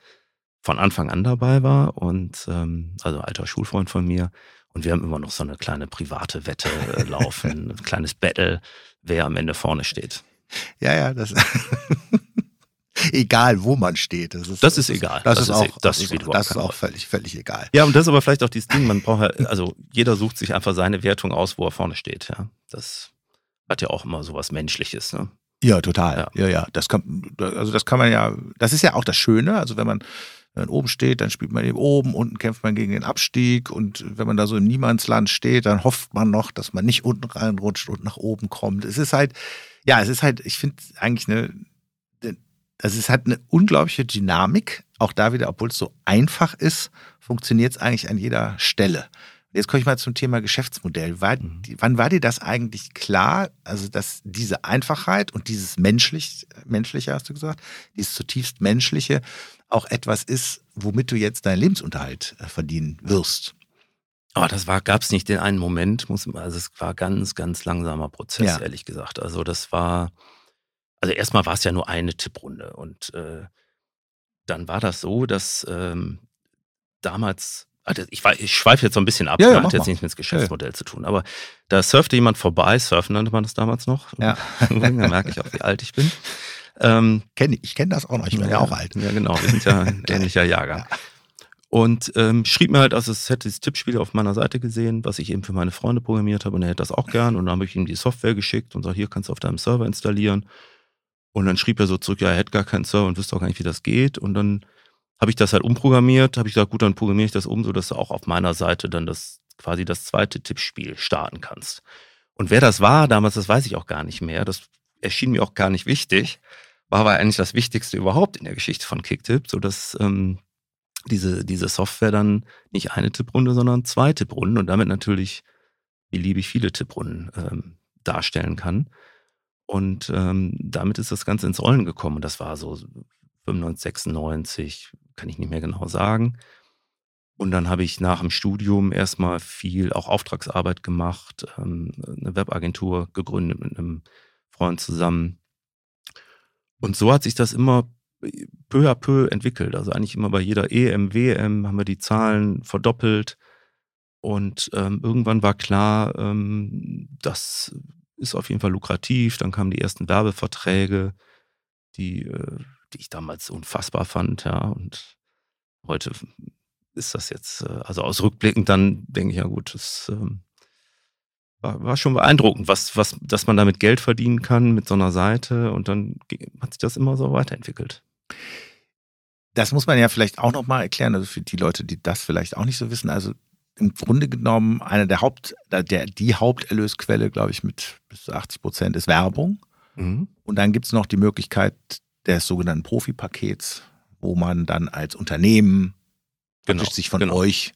von Anfang an dabei war und ähm, also alter Schulfreund von mir. Und wir haben immer noch so eine kleine private Wette äh, laufen, ein kleines Battle, wer am Ende vorne steht. Ja, ja, das. egal, wo man steht. Das ist, das ist egal. Das, das ist, auch, das, das ist, das ist auch völlig, völlig egal. Ja, und das ist aber vielleicht auch dieses Ding, man braucht ja, also jeder sucht sich einfach seine Wertung aus, wo er vorne steht. Ja, das hat ja auch immer so was Menschliches. Ne? Ja, total. Ja, ja, ja. Das kann, also das kann man ja, das ist ja auch das Schöne. Also wenn man, wenn man oben steht, dann spielt man eben oben, unten kämpft man gegen den Abstieg und wenn man da so im Niemandsland steht, dann hofft man noch, dass man nicht unten reinrutscht und nach oben kommt. Es ist halt, ja, es ist halt, ich finde eigentlich eine, das ist halt eine unglaubliche Dynamik. Auch da wieder, obwohl es so einfach ist, funktioniert es eigentlich an jeder Stelle. Jetzt komme ich mal zum Thema Geschäftsmodell. War, mhm. wann war dir das eigentlich klar, also dass diese Einfachheit und dieses menschlich, menschliche, hast du gesagt, dieses zutiefst menschliche auch etwas ist, womit du jetzt deinen Lebensunterhalt äh, verdienen wirst? Aber das war, gab es nicht den einen Moment, muss, also es war ganz, ganz langsamer Prozess, ja. ehrlich gesagt. Also das war, also erstmal war es ja nur eine Tipprunde und äh, dann war das so, dass ähm, damals also ich, ich schweife jetzt so ein bisschen ab, ja, ja, hat jetzt nichts mit dem Geschäftsmodell ja. zu tun, aber da surfte jemand vorbei, surfen nannte man das damals noch. Ja. da merke ich auch, wie alt ich bin. Ähm, kenn, ich kenne das auch noch, ich bin ja, auch alt. Ja, genau, wir sind ja ein ähnlicher Jahrgang. Und ähm, schrieb mir halt, also es hätte das Tippspiel auf meiner Seite gesehen, was ich eben für meine Freunde programmiert habe und er hätte das auch gern. Und dann habe ich ihm die Software geschickt und sage, hier kannst du auf deinem Server installieren. Und dann schrieb er so zurück, ja, er hätte gar keinen Server und wüsste auch gar nicht, wie das geht. Und dann habe ich das halt umprogrammiert, habe ich gesagt, gut, dann programmiere ich das um, sodass du auch auf meiner Seite dann das quasi das zweite Tippspiel starten kannst. Und wer das war damals, das weiß ich auch gar nicht mehr. Das erschien mir auch gar nicht wichtig, war aber eigentlich das Wichtigste überhaupt in der Geschichte von Kicktip, sodass ähm, diese, diese Software dann nicht eine Tipprunde, sondern zwei Tipprunden und damit natürlich beliebig viele Tipprunden ähm, darstellen kann. Und ähm, damit ist das Ganze ins Rollen gekommen. Das war so 95, 96, kann ich nicht mehr genau sagen. Und dann habe ich nach dem Studium erstmal viel auch Auftragsarbeit gemacht, ähm, eine Webagentur gegründet mit einem Freund zusammen. Und so hat sich das immer peu à peu entwickelt. Also eigentlich immer bei jeder EM, WM haben wir die Zahlen verdoppelt. Und ähm, irgendwann war klar, ähm, das ist auf jeden Fall lukrativ. Dann kamen die ersten Werbeverträge, die äh, die ich damals unfassbar fand, ja. Und heute ist das jetzt, äh, also aus Rückblickend dann denke ich, ja gut, das ähm, war, war, schon beeindruckend, was, was, dass man damit Geld verdienen kann mit so einer Seite und dann hat sich das immer so weiterentwickelt. Das muss man ja vielleicht auch nochmal erklären, also für die Leute, die das vielleicht auch nicht so wissen. Also im Grunde genommen eine der Haupt, der, die Haupterlösquelle, glaube ich, mit bis zu 80 Prozent ist Werbung. Mhm. Und dann gibt es noch die Möglichkeit, des sogenannten Profi-Pakets, wo man dann als Unternehmen genau, sich von genau. euch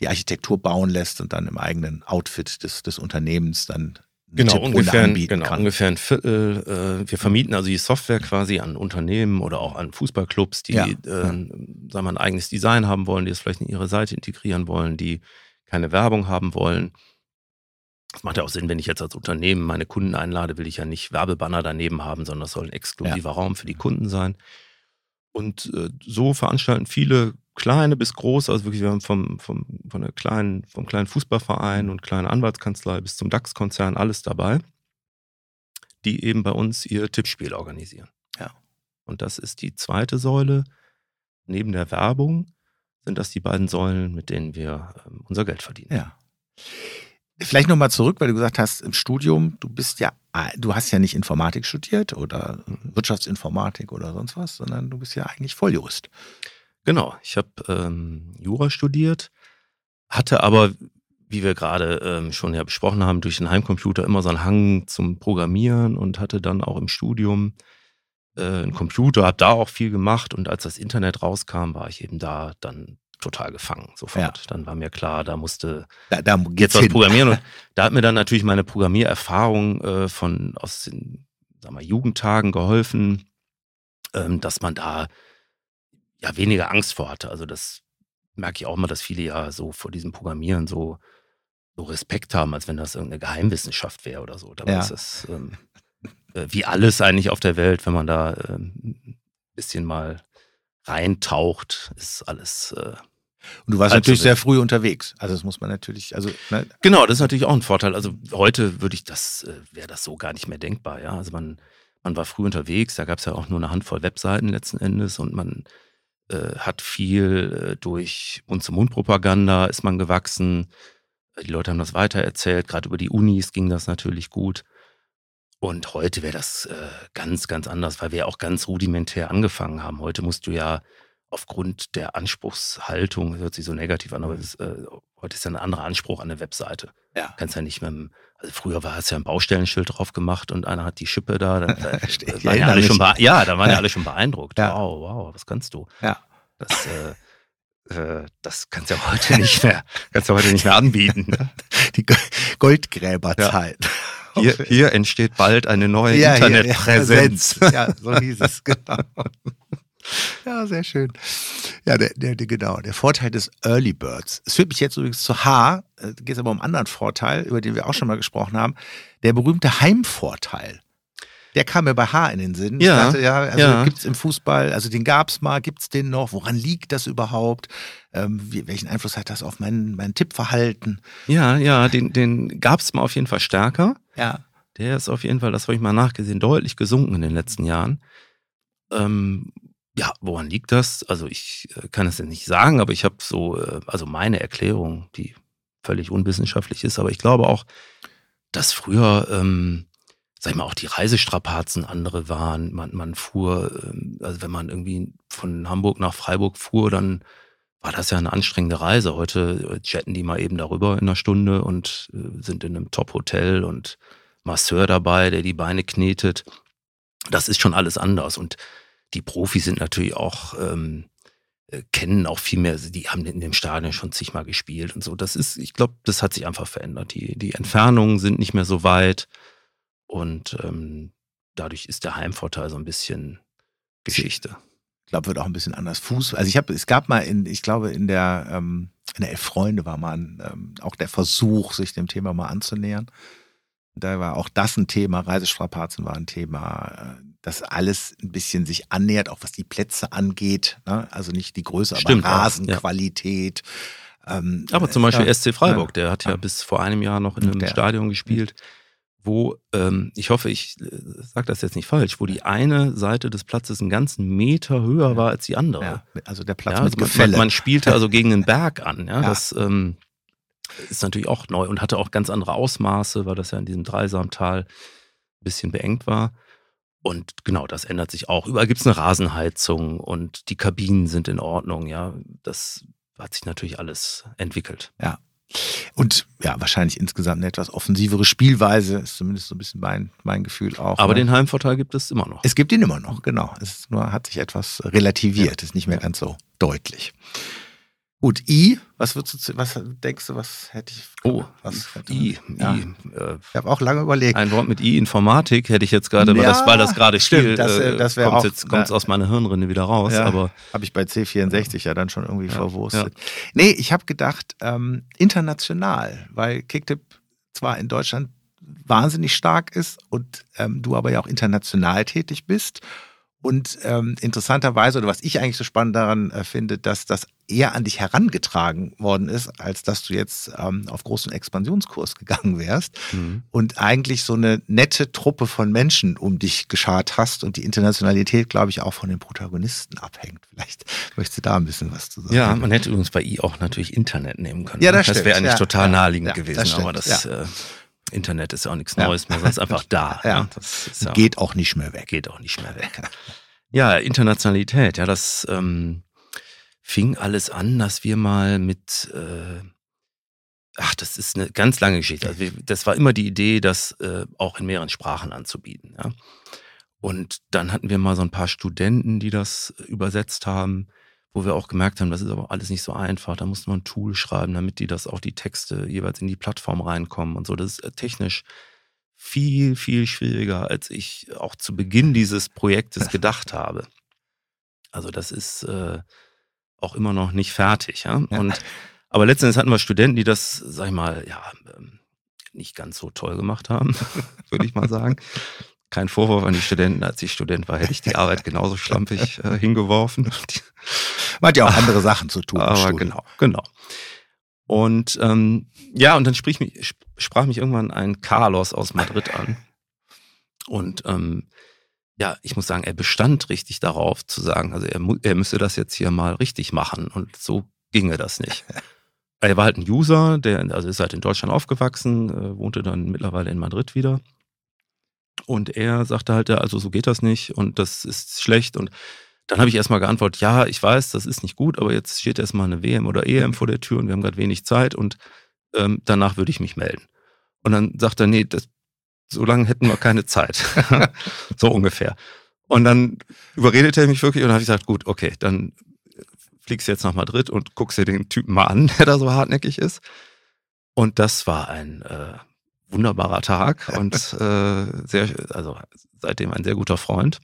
die Architektur bauen lässt und dann im eigenen Outfit des, des Unternehmens dann genau, ungefähr, genau, kann. ungefähr ein Viertel. Äh, wir vermieten also die Software quasi an Unternehmen oder auch an Fußballclubs, die ja, äh, ja. sagen wir, ein eigenes Design haben wollen, die es vielleicht in ihre Seite integrieren wollen, die keine Werbung haben wollen. Das macht ja auch Sinn, wenn ich jetzt als Unternehmen meine Kunden einlade, will ich ja nicht Werbebanner daneben haben, sondern das soll ein exklusiver ja. Raum für die Kunden sein. Und äh, so veranstalten viele kleine bis große, also wirklich, wir haben vom, vom, von der kleinen, vom kleinen Fußballverein und kleinen Anwaltskanzlei bis zum DAX-Konzern alles dabei, die eben bei uns ihr Tippspiel organisieren. Ja. Und das ist die zweite Säule. Neben der Werbung sind das die beiden Säulen, mit denen wir äh, unser Geld verdienen. Ja. Vielleicht nochmal zurück, weil du gesagt hast, im Studium, du bist ja, du hast ja nicht Informatik studiert oder Wirtschaftsinformatik oder sonst was, sondern du bist ja eigentlich Volljurist. Genau, ich habe ähm, Jura studiert, hatte aber, wie wir gerade ähm, schon ja besprochen haben, durch den Heimcomputer immer so einen Hang zum Programmieren und hatte dann auch im Studium äh, einen Computer, habe da auch viel gemacht und als das Internet rauskam, war ich eben da dann total gefangen sofort. Ja. Dann war mir klar, da musste da, da jetzt was hin. programmieren. Und da hat mir dann natürlich meine Programmiererfahrung äh, von aus den sag mal, Jugendtagen geholfen, ähm, dass man da ja weniger Angst vor hatte. Also das merke ich auch immer, dass viele ja so vor diesem Programmieren so, so Respekt haben, als wenn das irgendeine Geheimwissenschaft wäre oder so. Dabei ja. ist es ähm, äh, wie alles eigentlich auf der Welt, wenn man da ein ähm, bisschen mal reintaucht, ist alles äh, Und du warst natürlich sehr früh unterwegs. Also das muss man natürlich, also ne? genau, das ist natürlich sehr früh unterwegs. Also das muss man natürlich, also ne? genau, das ist natürlich auch ein Vorteil. Also heute würde ich das, äh, wäre das so gar nicht mehr denkbar. Ja, also man, man war früh unterwegs. Da gab es ja auch nur eine Handvoll Webseiten letzten Endes und man äh, hat viel äh, durch Mund-zu-Mund-Propaganda ist man gewachsen. Die Leute haben das weitererzählt. Gerade über die Unis ging das natürlich gut. Und heute wäre das äh, ganz, ganz anders, weil wir ja auch ganz rudimentär angefangen haben. Heute musst du ja aufgrund der Anspruchshaltung, hört sich so negativ an, aber das, äh, heute ist ja ein anderer Anspruch an der Webseite. Ja. Kannst ja nicht mehr, also früher war es ja ein Baustellenschild drauf gemacht und einer hat die Schippe da. Dann, da waren ja, alle schon ja, da waren ja. ja alle schon beeindruckt. Ja. Wow, wow, was kannst du? Ja. Das, äh, äh, das kannst du ja heute nicht mehr, kannst du heute nicht mehr anbieten. Ne? Die Goldgräberzeit. Hier, hier entsteht bald eine neue Internetpräsenz. Ja, ja, so hieß es, genau. Ja, sehr schön. Ja, der, der, der, genau. Der Vorteil des Early Birds. Es führt mich jetzt übrigens zu H, äh, geht es aber um einen anderen Vorteil, über den wir auch schon mal gesprochen haben. Der berühmte Heimvorteil. Der kam mir bei H in den Sinn. Ja, dachte, ja also ja. gibt es im Fußball, also den gab es mal, gibt es den noch? Woran liegt das überhaupt? Ähm, welchen Einfluss hat das auf mein, mein Tippverhalten? Ja, ja, den, den gab es mal auf jeden Fall stärker. Ja. Der ist auf jeden Fall, das habe ich mal nachgesehen, deutlich gesunken in den letzten Jahren. Ähm, ja, woran liegt das? Also ich äh, kann es ja nicht sagen, aber ich habe so, äh, also meine Erklärung, die völlig unwissenschaftlich ist, aber ich glaube auch, dass früher ähm, sag ich mal, auch die Reisestrapazen andere waren. Man, man fuhr, ähm, also wenn man irgendwie von Hamburg nach Freiburg fuhr, dann war das ja eine anstrengende Reise. Heute äh, jetten die mal eben darüber in einer Stunde und äh, sind in einem Top-Hotel und Masseur dabei, der die Beine knetet. Das ist schon alles anders. Und die Profis sind natürlich auch, ähm, äh, kennen auch viel mehr, die haben in dem Stadion schon zigmal gespielt und so. Das ist, ich glaube, das hat sich einfach verändert. Die, die Entfernungen sind nicht mehr so weit. Und ähm, dadurch ist der Heimvorteil so ein bisschen Geschichte. Ich glaube, wird auch ein bisschen anders Fuß. Also ich habe, es gab mal in, ich glaube, in der, ähm, in der Elf Freunde war mal ähm, auch der Versuch, sich dem Thema mal anzunähern. Da war auch das ein Thema, Reisestrapazen war ein Thema, äh, dass alles ein bisschen sich annähert, auch was die Plätze angeht. Ne? Also nicht die Größe, Stimmt, aber Rasenqualität. Ja. Ähm, aber zum Beispiel ja, SC Freiburg, der hat ja, bis vor einem Jahr noch in einem der, Stadion gespielt wo, ähm, ich hoffe, ich äh, sage das jetzt nicht falsch, wo die eine Seite des Platzes einen ganzen Meter höher war als die andere. Ja, also der Platz ja, mit also man, man, spielte also gegen einen Berg an. Ja, ja. Das ähm, ist natürlich auch neu und hatte auch ganz andere Ausmaße, weil das ja in diesem Dreisamtal ein bisschen beengt war. Und genau, das ändert sich auch. Überall gibt es eine Rasenheizung und die Kabinen sind in Ordnung. Ja, das hat sich natürlich alles entwickelt. Ja, und ja, wahrscheinlich insgesamt eine etwas offensivere Spielweise, ist zumindest so ein bisschen mein, mein Gefühl auch. Aber ne? den Heimvorteil gibt es immer noch. Es gibt ihn immer noch, genau. Es nur hat sich etwas relativiert, ja. ist nicht mehr ganz so deutlich. Gut, I, was würdest du, was denkst du, was hätte ich? Oh, was I, ja. I. Äh, ich habe auch lange überlegt. Ein Wort mit I, Informatik hätte ich jetzt gerade, ja, weil das, weil das gerade stimmt. Das, äh, das kommt auch, jetzt kommt's aus meiner Hirnrinde wieder raus. Ja, aber habe ich bei C64 ja dann schon irgendwie ja, verwurstet. Ja. Nee, ich habe gedacht ähm, international, weil Kicktip zwar in Deutschland wahnsinnig stark ist und ähm, du aber ja auch international tätig bist und ähm, interessanterweise, oder was ich eigentlich so spannend daran äh, finde, dass das eher an dich herangetragen worden ist, als dass du jetzt ähm, auf großen Expansionskurs gegangen wärst mhm. und eigentlich so eine nette Truppe von Menschen um dich geschart hast und die Internationalität, glaube ich, auch von den Protagonisten abhängt. Vielleicht möchtest du da ein bisschen was zu sagen. Ja, man hätte übrigens bei I auch natürlich Internet nehmen können. Ja, das, das wäre eigentlich ja, total naheliegend ja, gewesen, das aber das. Äh, Internet ist ja auch nichts Neues mehr, sondern ist einfach da. Ja. ja. geht auch nicht mehr weg. Geht auch nicht mehr weg. ja, Internationalität, ja, das ähm, fing alles an, dass wir mal mit, äh, ach, das ist eine ganz lange Geschichte. Also wir, das war immer die Idee, das äh, auch in mehreren Sprachen anzubieten. Ja. Und dann hatten wir mal so ein paar Studenten, die das übersetzt haben wo wir auch gemerkt haben, das ist aber alles nicht so einfach. Da musste man ein Tool schreiben, damit die das auch die Texte jeweils in die Plattform reinkommen und so. Das ist äh, technisch viel, viel schwieriger, als ich auch zu Beginn dieses Projektes gedacht habe. Also das ist äh, auch immer noch nicht fertig. Ja? Und, aber letztendlich hatten wir Studenten, die das, sag ich mal, ja, ähm, nicht ganz so toll gemacht haben, würde ich mal sagen. Kein Vorwurf an die Studenten. Als ich Student war, hätte ich die Arbeit genauso schlampig äh, hingeworfen. Man hat ja auch andere Sachen zu tun. Aber genau, genau. Und ähm, ja, und dann sprich mich, sprach mich irgendwann ein Carlos aus Madrid an. Und ähm, ja, ich muss sagen, er bestand richtig darauf zu sagen, also er, er müsse das jetzt hier mal richtig machen. Und so ginge das nicht. Er war halt ein User, der also ist halt in Deutschland aufgewachsen, äh, wohnte dann mittlerweile in Madrid wieder. Und er sagte halt, ja, also so geht das nicht und das ist schlecht. Und dann habe ich erstmal geantwortet, ja, ich weiß, das ist nicht gut, aber jetzt steht erstmal eine WM oder EM vor der Tür und wir haben gerade wenig Zeit und ähm, danach würde ich mich melden. Und dann sagt er, nee, das, so lange hätten wir keine Zeit. so ungefähr. Und dann überredet er mich wirklich und dann habe ich gesagt, gut, okay, dann fliegst du jetzt nach Madrid und guckst dir den Typen mal an, der da so hartnäckig ist. Und das war ein äh, wunderbarer Tag und äh, sehr, also seitdem ein sehr guter Freund,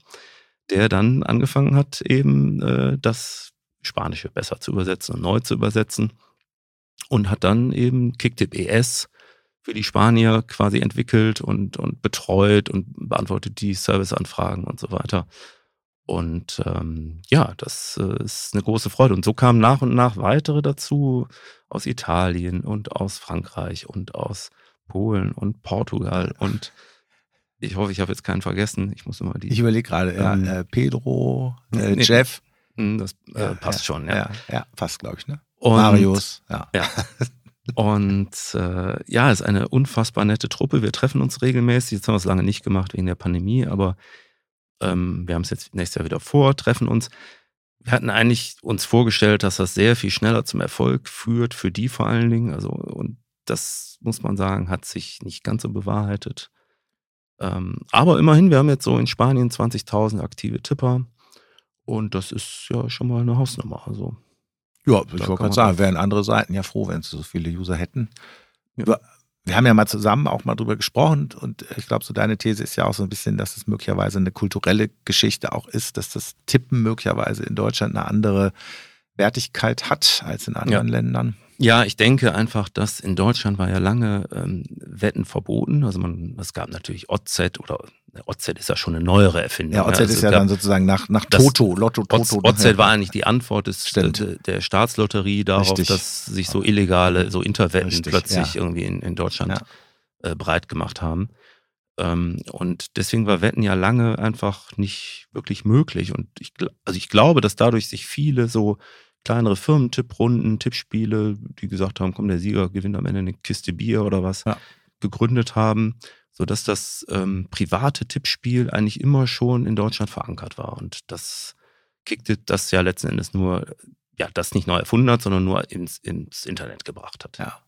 der dann angefangen hat, eben äh, das Spanische besser zu übersetzen und neu zu übersetzen und hat dann eben Kicktip ES für die Spanier quasi entwickelt und, und betreut und beantwortet die Serviceanfragen und so weiter. Und ähm, ja, das äh, ist eine große Freude. Und so kamen nach und nach weitere dazu aus Italien und aus Frankreich und aus Polen und Portugal und ich hoffe, ich habe jetzt keinen vergessen. Ich muss immer die. Ich überlege gerade, ähm, äh, Pedro, äh, nee, Jeff. Hm, das äh, ja, passt ja, schon, ja. Ja, ja passt, glaube ich, ne? Und, Marius, ja. ja. Und äh, ja, ist eine unfassbar nette Truppe. Wir treffen uns regelmäßig. Jetzt haben wir es lange nicht gemacht wegen der Pandemie, aber ähm, wir haben es jetzt nächstes Jahr wieder vor, treffen uns. Wir hatten eigentlich uns vorgestellt, dass das sehr viel schneller zum Erfolg führt, für die vor allen Dingen. Also, und das muss man sagen, hat sich nicht ganz so bewahrheitet. Ähm, aber immerhin, wir haben jetzt so in Spanien 20.000 aktive Tipper und das ist ja schon mal eine Hausnummer. Also, ja, ich wollte gerade sagen, wären andere Seiten ja froh, wenn sie so viele User hätten. Ja. Wir haben ja mal zusammen auch mal drüber gesprochen und ich glaube, so deine These ist ja auch so ein bisschen, dass es möglicherweise eine kulturelle Geschichte auch ist, dass das Tippen möglicherweise in Deutschland eine andere Wertigkeit hat als in anderen ja. Ländern. Ja, ich denke einfach, dass in Deutschland war ja lange ähm, Wetten verboten. Also man, es gab natürlich OZ oder OZ ist ja schon eine neuere Erfindung. Ja, OZ ja. Also ist ja dann sozusagen nach, nach Toto, Lotto, Toto. OZ ja. war eigentlich die Antwort des, der, der Staatslotterie darauf, Richtig. dass sich so illegale, so Interwetten Richtig, plötzlich ja. irgendwie in, in Deutschland äh, breit gemacht haben. Ähm, und deswegen war Wetten ja lange einfach nicht wirklich möglich. Und ich, also ich glaube, dass dadurch sich viele so kleinere Firmen, Tipprunden, Tippspiele, die gesagt haben, komm, der Sieger gewinnt am Ende eine Kiste Bier oder was, ja. gegründet haben, sodass das ähm, private Tippspiel eigentlich immer schon in Deutschland verankert war. Und das kickte das ja letzten Endes nur, ja, das nicht neu erfunden hat, sondern nur ins, ins Internet gebracht hat. Ja.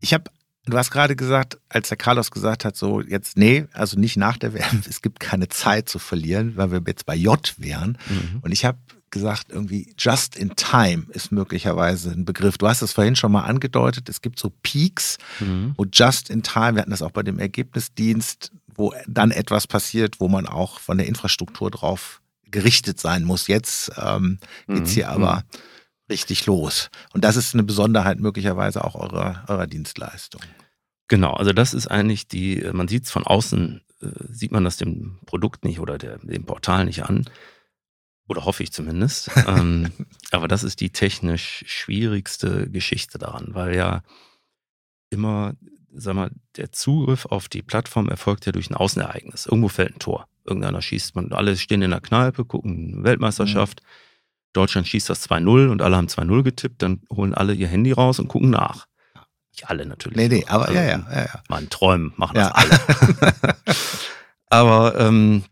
Ich habe Du hast gerade gesagt, als der Carlos gesagt hat, so jetzt, nee, also nicht nach der WM, es gibt keine Zeit zu verlieren, weil wir jetzt bei J wären. Mhm. Und ich habe gesagt, irgendwie just in time ist möglicherweise ein Begriff. Du hast es vorhin schon mal angedeutet, es gibt so Peaks, mhm. wo just in time, wir hatten das auch bei dem Ergebnisdienst, wo dann etwas passiert, wo man auch von der Infrastruktur drauf gerichtet sein muss. Jetzt ähm, geht es hier mhm. aber mhm. richtig los. Und das ist eine Besonderheit möglicherweise auch eurer, eurer Dienstleistung. Genau, also das ist eigentlich die, man sieht es von außen, äh, sieht man das dem Produkt nicht oder der, dem Portal nicht an. Oder hoffe ich zumindest. ähm, aber das ist die technisch schwierigste Geschichte daran, weil ja immer, sag mal, der Zugriff auf die Plattform erfolgt ja durch ein Außenereignis. Irgendwo fällt ein Tor. Irgendeiner schießt, man, alle stehen in der Kneipe, gucken Weltmeisterschaft. Mhm. Deutschland schießt das 2-0 und alle haben 2-0 getippt, dann holen alle ihr Handy raus und gucken nach. Nicht alle natürlich. Nee, nee, aber also, ja, ja, ja, ja. Man träumen machen ja. das alle. aber ähm,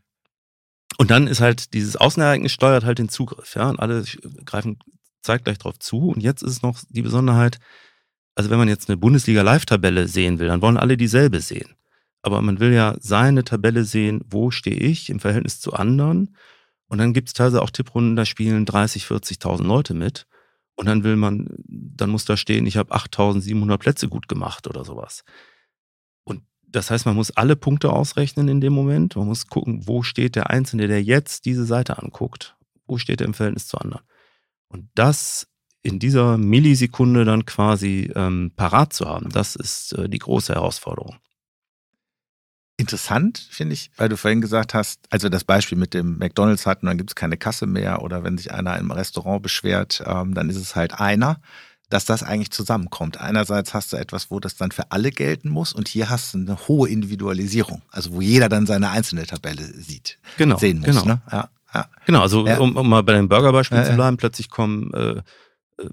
und dann ist halt dieses Außenereignis steuert halt den Zugriff, ja, und alle greifen zeitgleich drauf zu. Und jetzt ist es noch die Besonderheit, also wenn man jetzt eine Bundesliga-Live-Tabelle sehen will, dann wollen alle dieselbe sehen. Aber man will ja seine Tabelle sehen, wo stehe ich im Verhältnis zu anderen. Und dann gibt es teilweise auch Tipprunden, da spielen 30, 40.000 Leute mit. Und dann will man, dann muss da stehen, ich habe 8.700 Plätze gut gemacht oder sowas. Das heißt, man muss alle Punkte ausrechnen in dem Moment. Man muss gucken, wo steht der Einzelne, der jetzt diese Seite anguckt. Wo steht er im Verhältnis zu anderen? Und das in dieser Millisekunde dann quasi ähm, parat zu haben, das ist äh, die große Herausforderung. Interessant, finde ich, weil du vorhin gesagt hast, also das Beispiel mit dem McDonalds hatten, dann gibt es keine Kasse mehr oder wenn sich einer im Restaurant beschwert, ähm, dann ist es halt einer, dass das eigentlich zusammenkommt. Einerseits hast du etwas, wo das dann für alle gelten muss und hier hast du eine hohe Individualisierung, also wo jeder dann seine einzelne Tabelle sieht, genau, sehen muss. Genau, ne? ja, ja. genau also Ja. um, um mal bei dem Burgerbeispiel Ja, zu bleiben, plötzlich kommen äh, äh,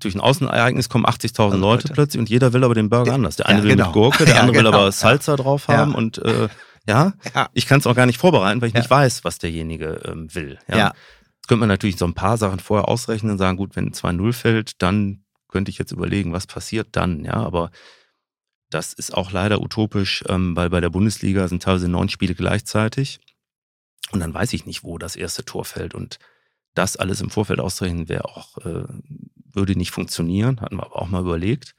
durch ein Außenereignis kommen 80.000 Also Leute Leute. plötzlich und jeder will aber den Burger anders. Der eine will genau. mit Gurke, der andere will genau, aber ja. Salsa drauf haben und äh, ja, ich kann es auch gar nicht vorbereiten, weil ich nicht weiß, was derjenige ähm, will. Ja. Ja. Jetzt könnte man natürlich so ein paar Sachen vorher ausrechnen und sagen, gut, wenn 2-0 fällt, dann könnte ich jetzt überlegen, was passiert dann, ja, aber das ist auch leider utopisch, ähm, weil bei der Bundesliga sind teilweise neun Spiele gleichzeitig und dann weiß ich nicht, wo das erste Tor fällt und das alles im Vorfeld auszurechnen wäre auch, äh, würde nicht funktionieren, hatten wir aber auch mal überlegt.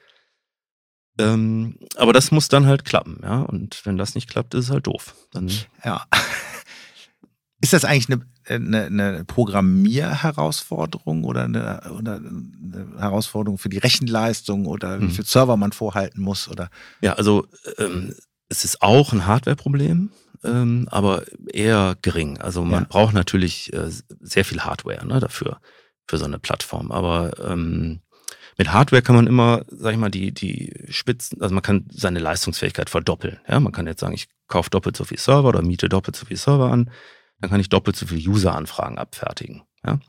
Ähm, aber das muss dann halt klappen, ja. Und wenn das nicht klappt, ist es halt doof. Dann Ja. Ist das eigentlich eine, eine, eine Programmierherausforderung oder eine, oder eine Herausforderung für die Rechenleistung oder wie Mhm. viel Server man vorhalten muss? Oder Ja, also ähm, es ist auch ein Hardware-Problem, ähm, aber eher gering. Also man Ja. braucht natürlich äh, sehr viel Hardware ne, dafür, für so eine Plattform. Aber ähm, mit Hardware kann man immer, sag ich mal, die, die Spitzen, also man kann seine Leistungsfähigkeit verdoppeln. Ja, man kann jetzt sagen, ich kaufe doppelt so viel Server oder miete doppelt so viel Server an, dann kann ich doppelt so viel User-Anfragen abfertigen. Ja.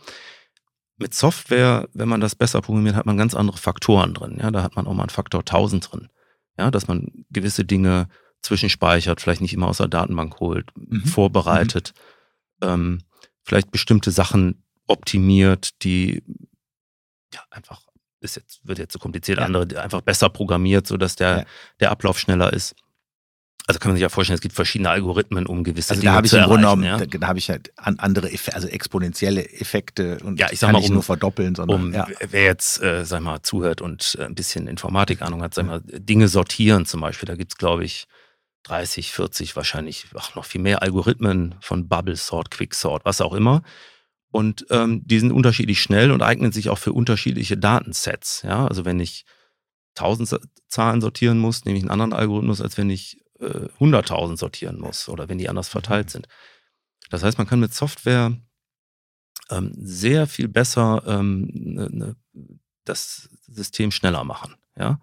Mit Software, wenn man das besser programmiert, hat man ganz andere Faktoren drin. Ja, da hat man auch mal einen Faktor 1000 drin. Ja, dass man gewisse Dinge zwischenspeichert, vielleicht nicht immer aus der Datenbank holt, Mhm. vorbereitet, ähm, vielleicht bestimmte Sachen optimiert, die ja einfach ist jetzt wird jetzt zu kompliziert, Ja. andere einfach besser programmiert, so dass der Ja. der Ablauf schneller ist. Also kann man sich ja vorstellen, es gibt verschiedene Algorithmen, um gewisse also Dinge da ich zu im Grunde erreichen. genommen, ja? da, da habe ich halt an, andere Effe, also exponentielle Effekte und Ja, ich sag kann mal, nicht um- nur verdoppeln, sondern um ja. wer jetzt, äh, sag mal, zuhört und äh, ein bisschen Informatik-Ahnung hat, sag mal, Dinge sortieren zum Beispiel, da gibt's glaube ich, 30, 40, wahrscheinlich ach, noch viel mehr Algorithmen von Bubble Sort, Quicksort, was auch immer. Und ähm, die sind unterschiedlich schnell und eignen sich auch für unterschiedliche Datensets. Ja, also wenn ich 1000 Sa- Zahlen sortieren muss, nehme ich einen anderen Algorithmus, als wenn ich äh, 100.000 sortieren muss oder wenn die anders verteilt sind. Das heißt, man kann mit Software ähm, sehr viel besser ähm, ne, ne, das System schneller machen. Ja?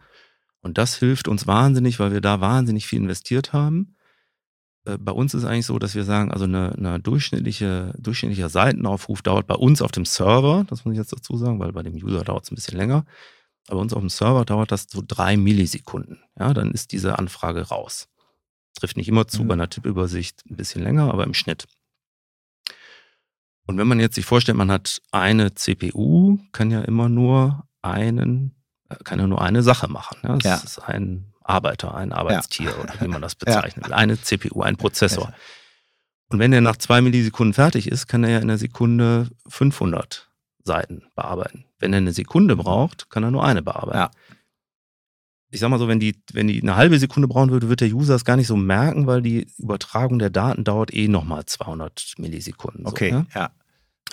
Und das hilft uns wahnsinnig, weil wir da wahnsinnig viel investiert haben. Äh, Bei uns ist es eigentlich so, dass wir sagen, also eine, eine durchschnittliche, durchschnittlicher Seitenaufruf dauert bei uns auf dem Server, das muss ich jetzt dazu sagen, weil bei dem User dauert es ein bisschen länger. Aber bei uns auf dem Server dauert das so drei Millisekunden. Ja, dann ist diese Anfrage raus. Trifft nicht immer zu, Mhm. bei einer Tippübersicht ein bisschen länger, aber im Schnitt. Und wenn man jetzt sich vorstellt, man hat eine CPU, kann ja immer nur einen, äh, kann ja nur eine Sache machen. Ja? Das Ja. ist ein Arbeiter, ein Arbeitstier oder wie man das Ja. bezeichnet. Eine CPU, ein Prozessor. Und wenn er nach zwei Millisekunden fertig ist, kann er ja in einer Sekunde 500 Seiten bearbeiten. Wenn er eine Sekunde braucht, kann er nur eine bearbeiten. Ja. Ich sag mal so, wenn die, wenn die eine halbe Sekunde brauchen würde, wird der User es gar nicht so merken, weil die Übertragung der Daten dauert eh nochmal 200 Millisekunden. Okay, So, ja? ja.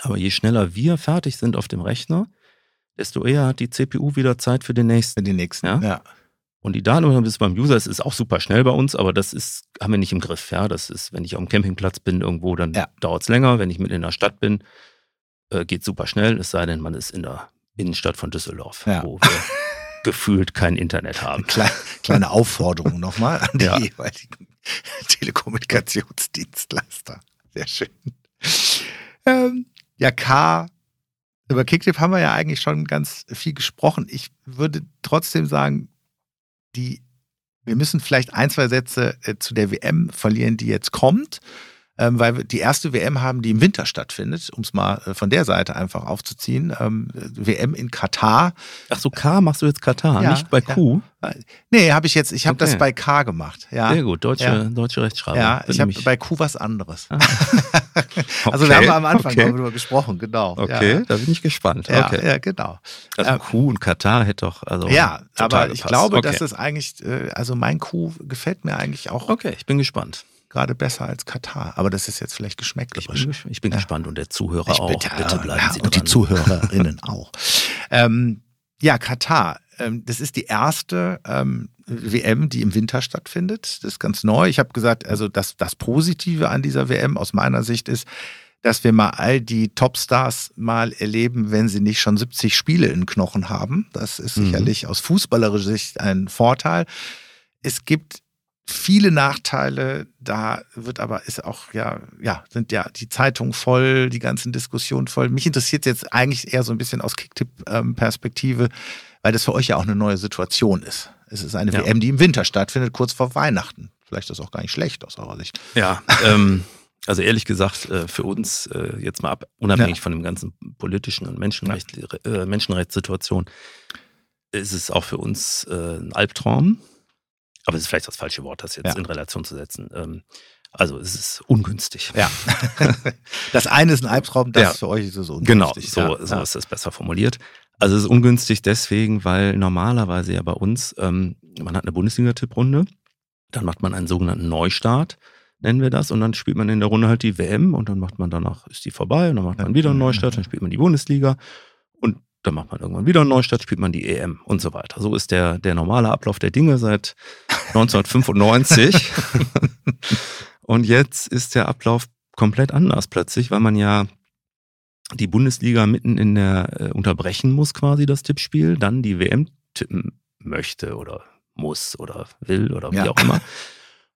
Aber je schneller wir fertig sind auf dem Rechner, desto eher hat die CPU wieder Zeit für den nächsten. Für die nächsten. Ja? Ja. Und die Datenübertragung ist beim User, es ist auch super schnell bei uns, aber das ist, haben wir nicht im Griff. Ja, das ist, wenn ich auf dem Campingplatz bin irgendwo, dann Ja. dauert es länger. Wenn ich mit in der Stadt bin, äh, geht super schnell. Es sei denn, man ist in der Innenstadt von Düsseldorf, Ja. wo wir gefühlt kein Internet haben. Kleine, kleine Aufforderung nochmal an die Ja. jeweiligen Telekommunikationsdienstleister. Sehr schön. Ähm, ja, K. Über Kicktip haben wir ja eigentlich schon ganz viel gesprochen. Ich würde trotzdem sagen, die, wir müssen vielleicht ein, zwei Sätze äh, zu der WM verlieren, die jetzt kommt. Ähm, weil wir die erste WM haben, die im Winter stattfindet, um es mal äh, von der Seite einfach aufzuziehen. Ähm, WM in Katar. Ach so, K machst du jetzt Katar, Ja, nicht bei ja. Q. Nee, habe ich jetzt, ich habe Okay. das bei K gemacht. Ja, Sehr gut, deutsche, Ja. deutsche Rechtschreibung. ja ich habe bei Q was anderes. Ah. Also Okay, wir haben am Anfang okay. darüber gesprochen, genau. Okay, da bin ich gespannt. Ja, okay. ja, genau. Also Ja. Q und Katar hätte doch, also. ja, aber ich gepasst. glaube, okay. dass es eigentlich, äh, also mein Q gefällt mir eigentlich auch Okay, ich bin gespannt. Gerade besser als Katar. Aber das ist jetzt vielleicht Ich geschmäcklich. bin, ich bin Ja. gespannt und der Zuhörer Ich auch. bitte, Bitte bleiben ja, Sie und die dran. Zuhörerinnen auch. Ähm, ja, Katar. ähm, das ist die erste ähm, WM, die im Winter stattfindet. Das ist ganz neu. Ich habe gesagt, also das, das Positive an dieser WM aus meiner Sicht ist, dass wir mal all die Topstars mal erleben, wenn sie nicht schon 70 Spiele in Knochen haben. Das ist mhm. sicherlich aus fußballerischer Sicht ein Vorteil. Es gibt viele Nachteile. Da wird aber ist auch ja ja sind ja die Zeitungen voll, die ganzen Diskussionen voll. Mich interessiert jetzt eigentlich eher so ein bisschen aus Kicktipp-Perspektive, weil das für euch ja auch eine neue Situation ist. Es ist eine ja. WM, die im Winter stattfindet, kurz vor Weihnachten. Vielleicht ist das auch gar nicht schlecht aus eurer Sicht. Ja. Ähm, also ehrlich gesagt, äh, für uns äh, jetzt mal ab, unabhängig ja. von dem ganzen politischen und Menschenrecht, äh, Menschenrechtssituation, ist es auch für uns ein Albtraum aber es ist vielleicht das falsche Wort, das jetzt ja. in Relation zu setzen. Ähm, also es ist ungünstig. Ja. das eine ist ein Albtraum, das ja. für euch ist es ungünstig. Genau, so, ja. so ist es besser formuliert. Also es ist ungünstig deswegen, weil normalerweise ja bei uns, ähm, man hat eine Bundesliga-Tipprunde, dann macht man einen sogenannten Neustart, nennen wir das, und dann spielt man in der Runde halt die WM und dann macht man danach, ist die vorbei und dann macht man wieder einen Neustart, dann spielt man die Bundesliga und dann macht man irgendwann wieder einen Neustart, spielt man die EM und so weiter. So ist der, der normale Ablauf der Dinge seit 1995. und jetzt ist der Ablauf komplett anders plötzlich, weil man ja die Bundesliga mitten in der äh, unterbrechen muss, quasi das Tippspiel, dann die WM tippen möchte oder muss oder will oder wie ja. auch immer.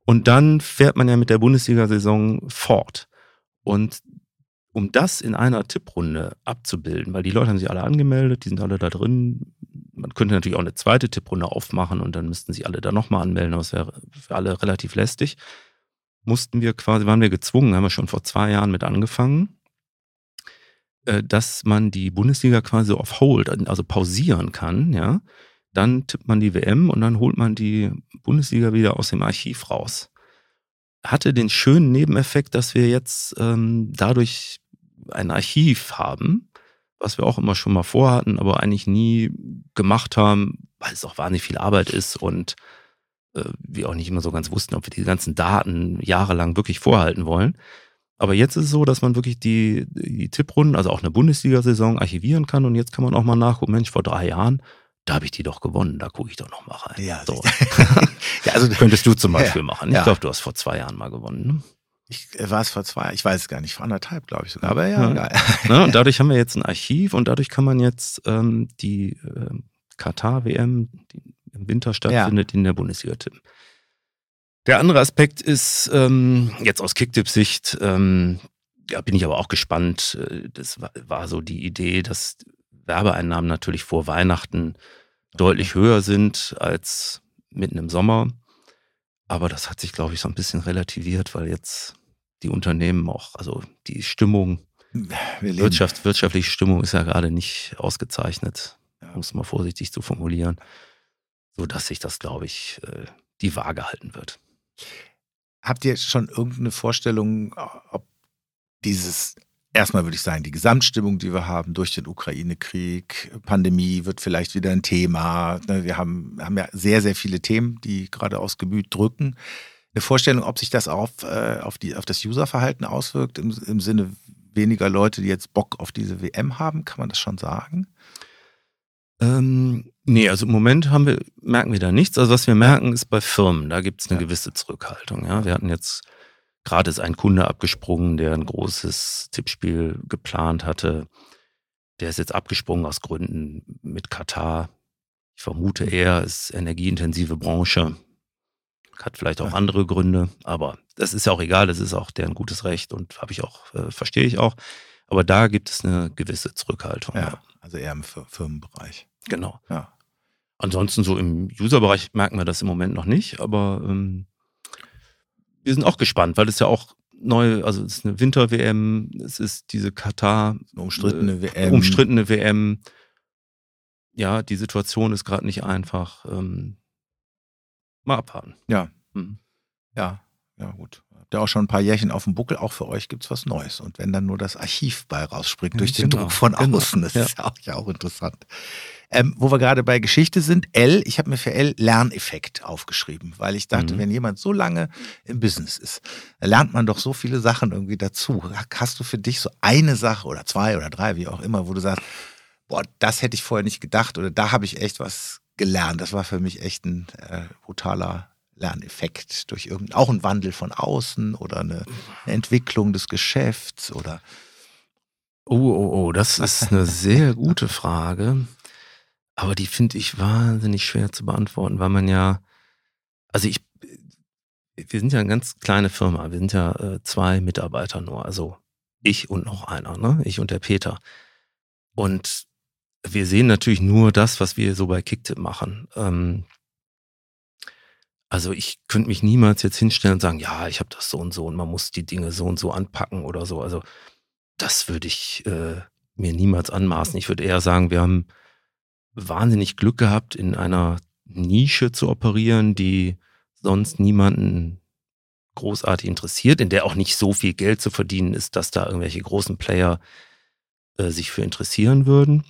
Und dann fährt man ja mit der Bundesliga-Saison fort. Und um das in einer Tipprunde abzubilden, weil die Leute haben sich alle angemeldet, die sind alle da drin. Man könnte natürlich auch eine zweite Tipprunde aufmachen und dann müssten sich alle da nochmal anmelden, aber es wäre für alle relativ lästig. Mussten wir quasi, waren wir gezwungen, haben wir schon vor zwei Jahren mit angefangen, äh, dass man die Bundesliga quasi auf Hold, also pausieren kann, ja. Dann tippt man die WM und dann holt man die Bundesliga wieder aus dem Archiv raus hatte den schönen Nebeneffekt, dass wir jetzt ähm, dadurch ein Archiv haben, was wir auch immer schon mal vorhatten, aber eigentlich nie gemacht haben, weil es auch wahnsinnig viel Arbeit ist und äh, wir auch nicht immer so ganz wussten, ob wir die ganzen Daten jahrelang wirklich vorhalten wollen. Aber jetzt ist es so, dass man wirklich die, die Tipprunden, also auch eine Bundesliga-Saison archivieren kann und jetzt kann man auch mal nachgucken, Mensch, vor drei Jahren, da habe ich die doch gewonnen, da gucke ich doch noch mal rein. Ja, so. ja also könntest du zum Beispiel ja, machen. Ich ja. glaube, du hast vor zwei Jahren mal gewonnen. Ne? Ich äh, war es vor zwei, ich weiß es gar nicht, vor anderthalb, glaube ich sogar. Aber ja, ja. ja. und dadurch haben wir jetzt ein Archiv und dadurch kann man jetzt ähm, die äh, Katar-WM, die im Winter stattfindet, ja. in der Bundesliga tippen. Der andere Aspekt ist ähm, jetzt aus Kicktipp-Sicht, ähm, ja, bin ich aber auch gespannt. Äh, das war, war so die Idee, dass Werbeeinnahmen natürlich vor Weihnachten deutlich höher sind als mitten im Sommer. Aber das hat sich, glaube ich, so ein bisschen relativiert, weil jetzt die Unternehmen auch, also die Stimmung, Wirtschaft, wirtschaftliche Stimmung ist ja gerade nicht ausgezeichnet, ja. um es mal vorsichtig zu formulieren, so dass sich das, glaube ich, äh, die Waage halten wird. Habt ihr schon irgendeine Vorstellung, ob dieses erstmal würde ich sagen, die Gesamtstimmung, die wir haben durch den Ukraine-Krieg, Pandemie wird vielleicht wieder ein Thema. Ne, wir haben, haben ja sehr, sehr viele Themen, die gerade aus Gemüt drücken. Eine Vorstellung, ob sich das auf, äh, auf, die, auf das Userverhalten auswirkt, im, im Sinne weniger Leute, die jetzt Bock auf diese WM haben, kann man das schon sagen? Ähm, nee, also im Moment haben wir, merken wir da nichts. Also was wir merken, ist bei Firmen, da gibt es eine ja. gewisse Zurückhaltung. Ja? Wir hatten jetzt Gerade ist ein Kunde abgesprungen, der ein großes Tippspiel geplant hatte. Der ist jetzt abgesprungen aus Gründen mit Katar. Ich vermute eher, ist energieintensive Branche. Hat vielleicht auch andere Gründe, aber das ist ja auch egal, das ist auch deren gutes Recht und habe ich auch, äh, verstehe ich auch. Aber da gibt es eine gewisse Zurückhaltung. Ja, also eher im Firmenbereich. Genau. Ja. Ansonsten so im Userbereich merken wir das im Moment noch nicht, aber ähm, wir sind auch gespannt, weil es ja auch neu, also es ist eine Winter-WM, es ist diese Katar umstrittene äh, WM. Umstrittene WM. Ja, die Situation ist gerade nicht einfach. Ähm, mal abwarten. Ja. Mhm. Ja, ja, gut. Habt ihr auch schon ein paar Jährchen auf dem Buckel, auch für euch gibt es was Neues. Und wenn dann nur das Archiv bei rausspringt durch den genau, Druck von genau. außen, das ja. ist ja auch, ja auch interessant. Ähm, wo wir gerade bei Geschichte sind, L, ich habe mir für L Lerneffekt aufgeschrieben, weil ich dachte, mhm. wenn jemand so lange im Business ist, lernt man doch so viele Sachen irgendwie dazu. Hast du für dich so eine Sache oder zwei oder drei, wie auch immer, wo du sagst, boah, das hätte ich vorher nicht gedacht oder da habe ich echt was gelernt. Das war für mich echt ein äh, brutaler Lerneffekt durch irgendein, auch ein Wandel von außen oder eine, eine Entwicklung des Geschäfts oder. Oh, oh, oh, das ist eine sehr gute Frage. Aber die finde ich wahnsinnig schwer zu beantworten, weil man ja, also ich, wir sind ja eine ganz kleine Firma. Wir sind ja äh, zwei Mitarbeiter nur. Also ich und noch einer, ne? Ich und der Peter. Und wir sehen natürlich nur das, was wir so bei Kicktip machen. Ähm, also ich könnte mich niemals jetzt hinstellen und sagen, ja, ich habe das so und so und man muss die Dinge so und so anpacken oder so. Also das würde ich äh, mir niemals anmaßen. Ich würde eher sagen, wir haben wahnsinnig Glück gehabt, in einer Nische zu operieren, die sonst niemanden großartig interessiert, in der auch nicht so viel Geld zu verdienen ist, dass da irgendwelche großen Player äh, sich für interessieren würden.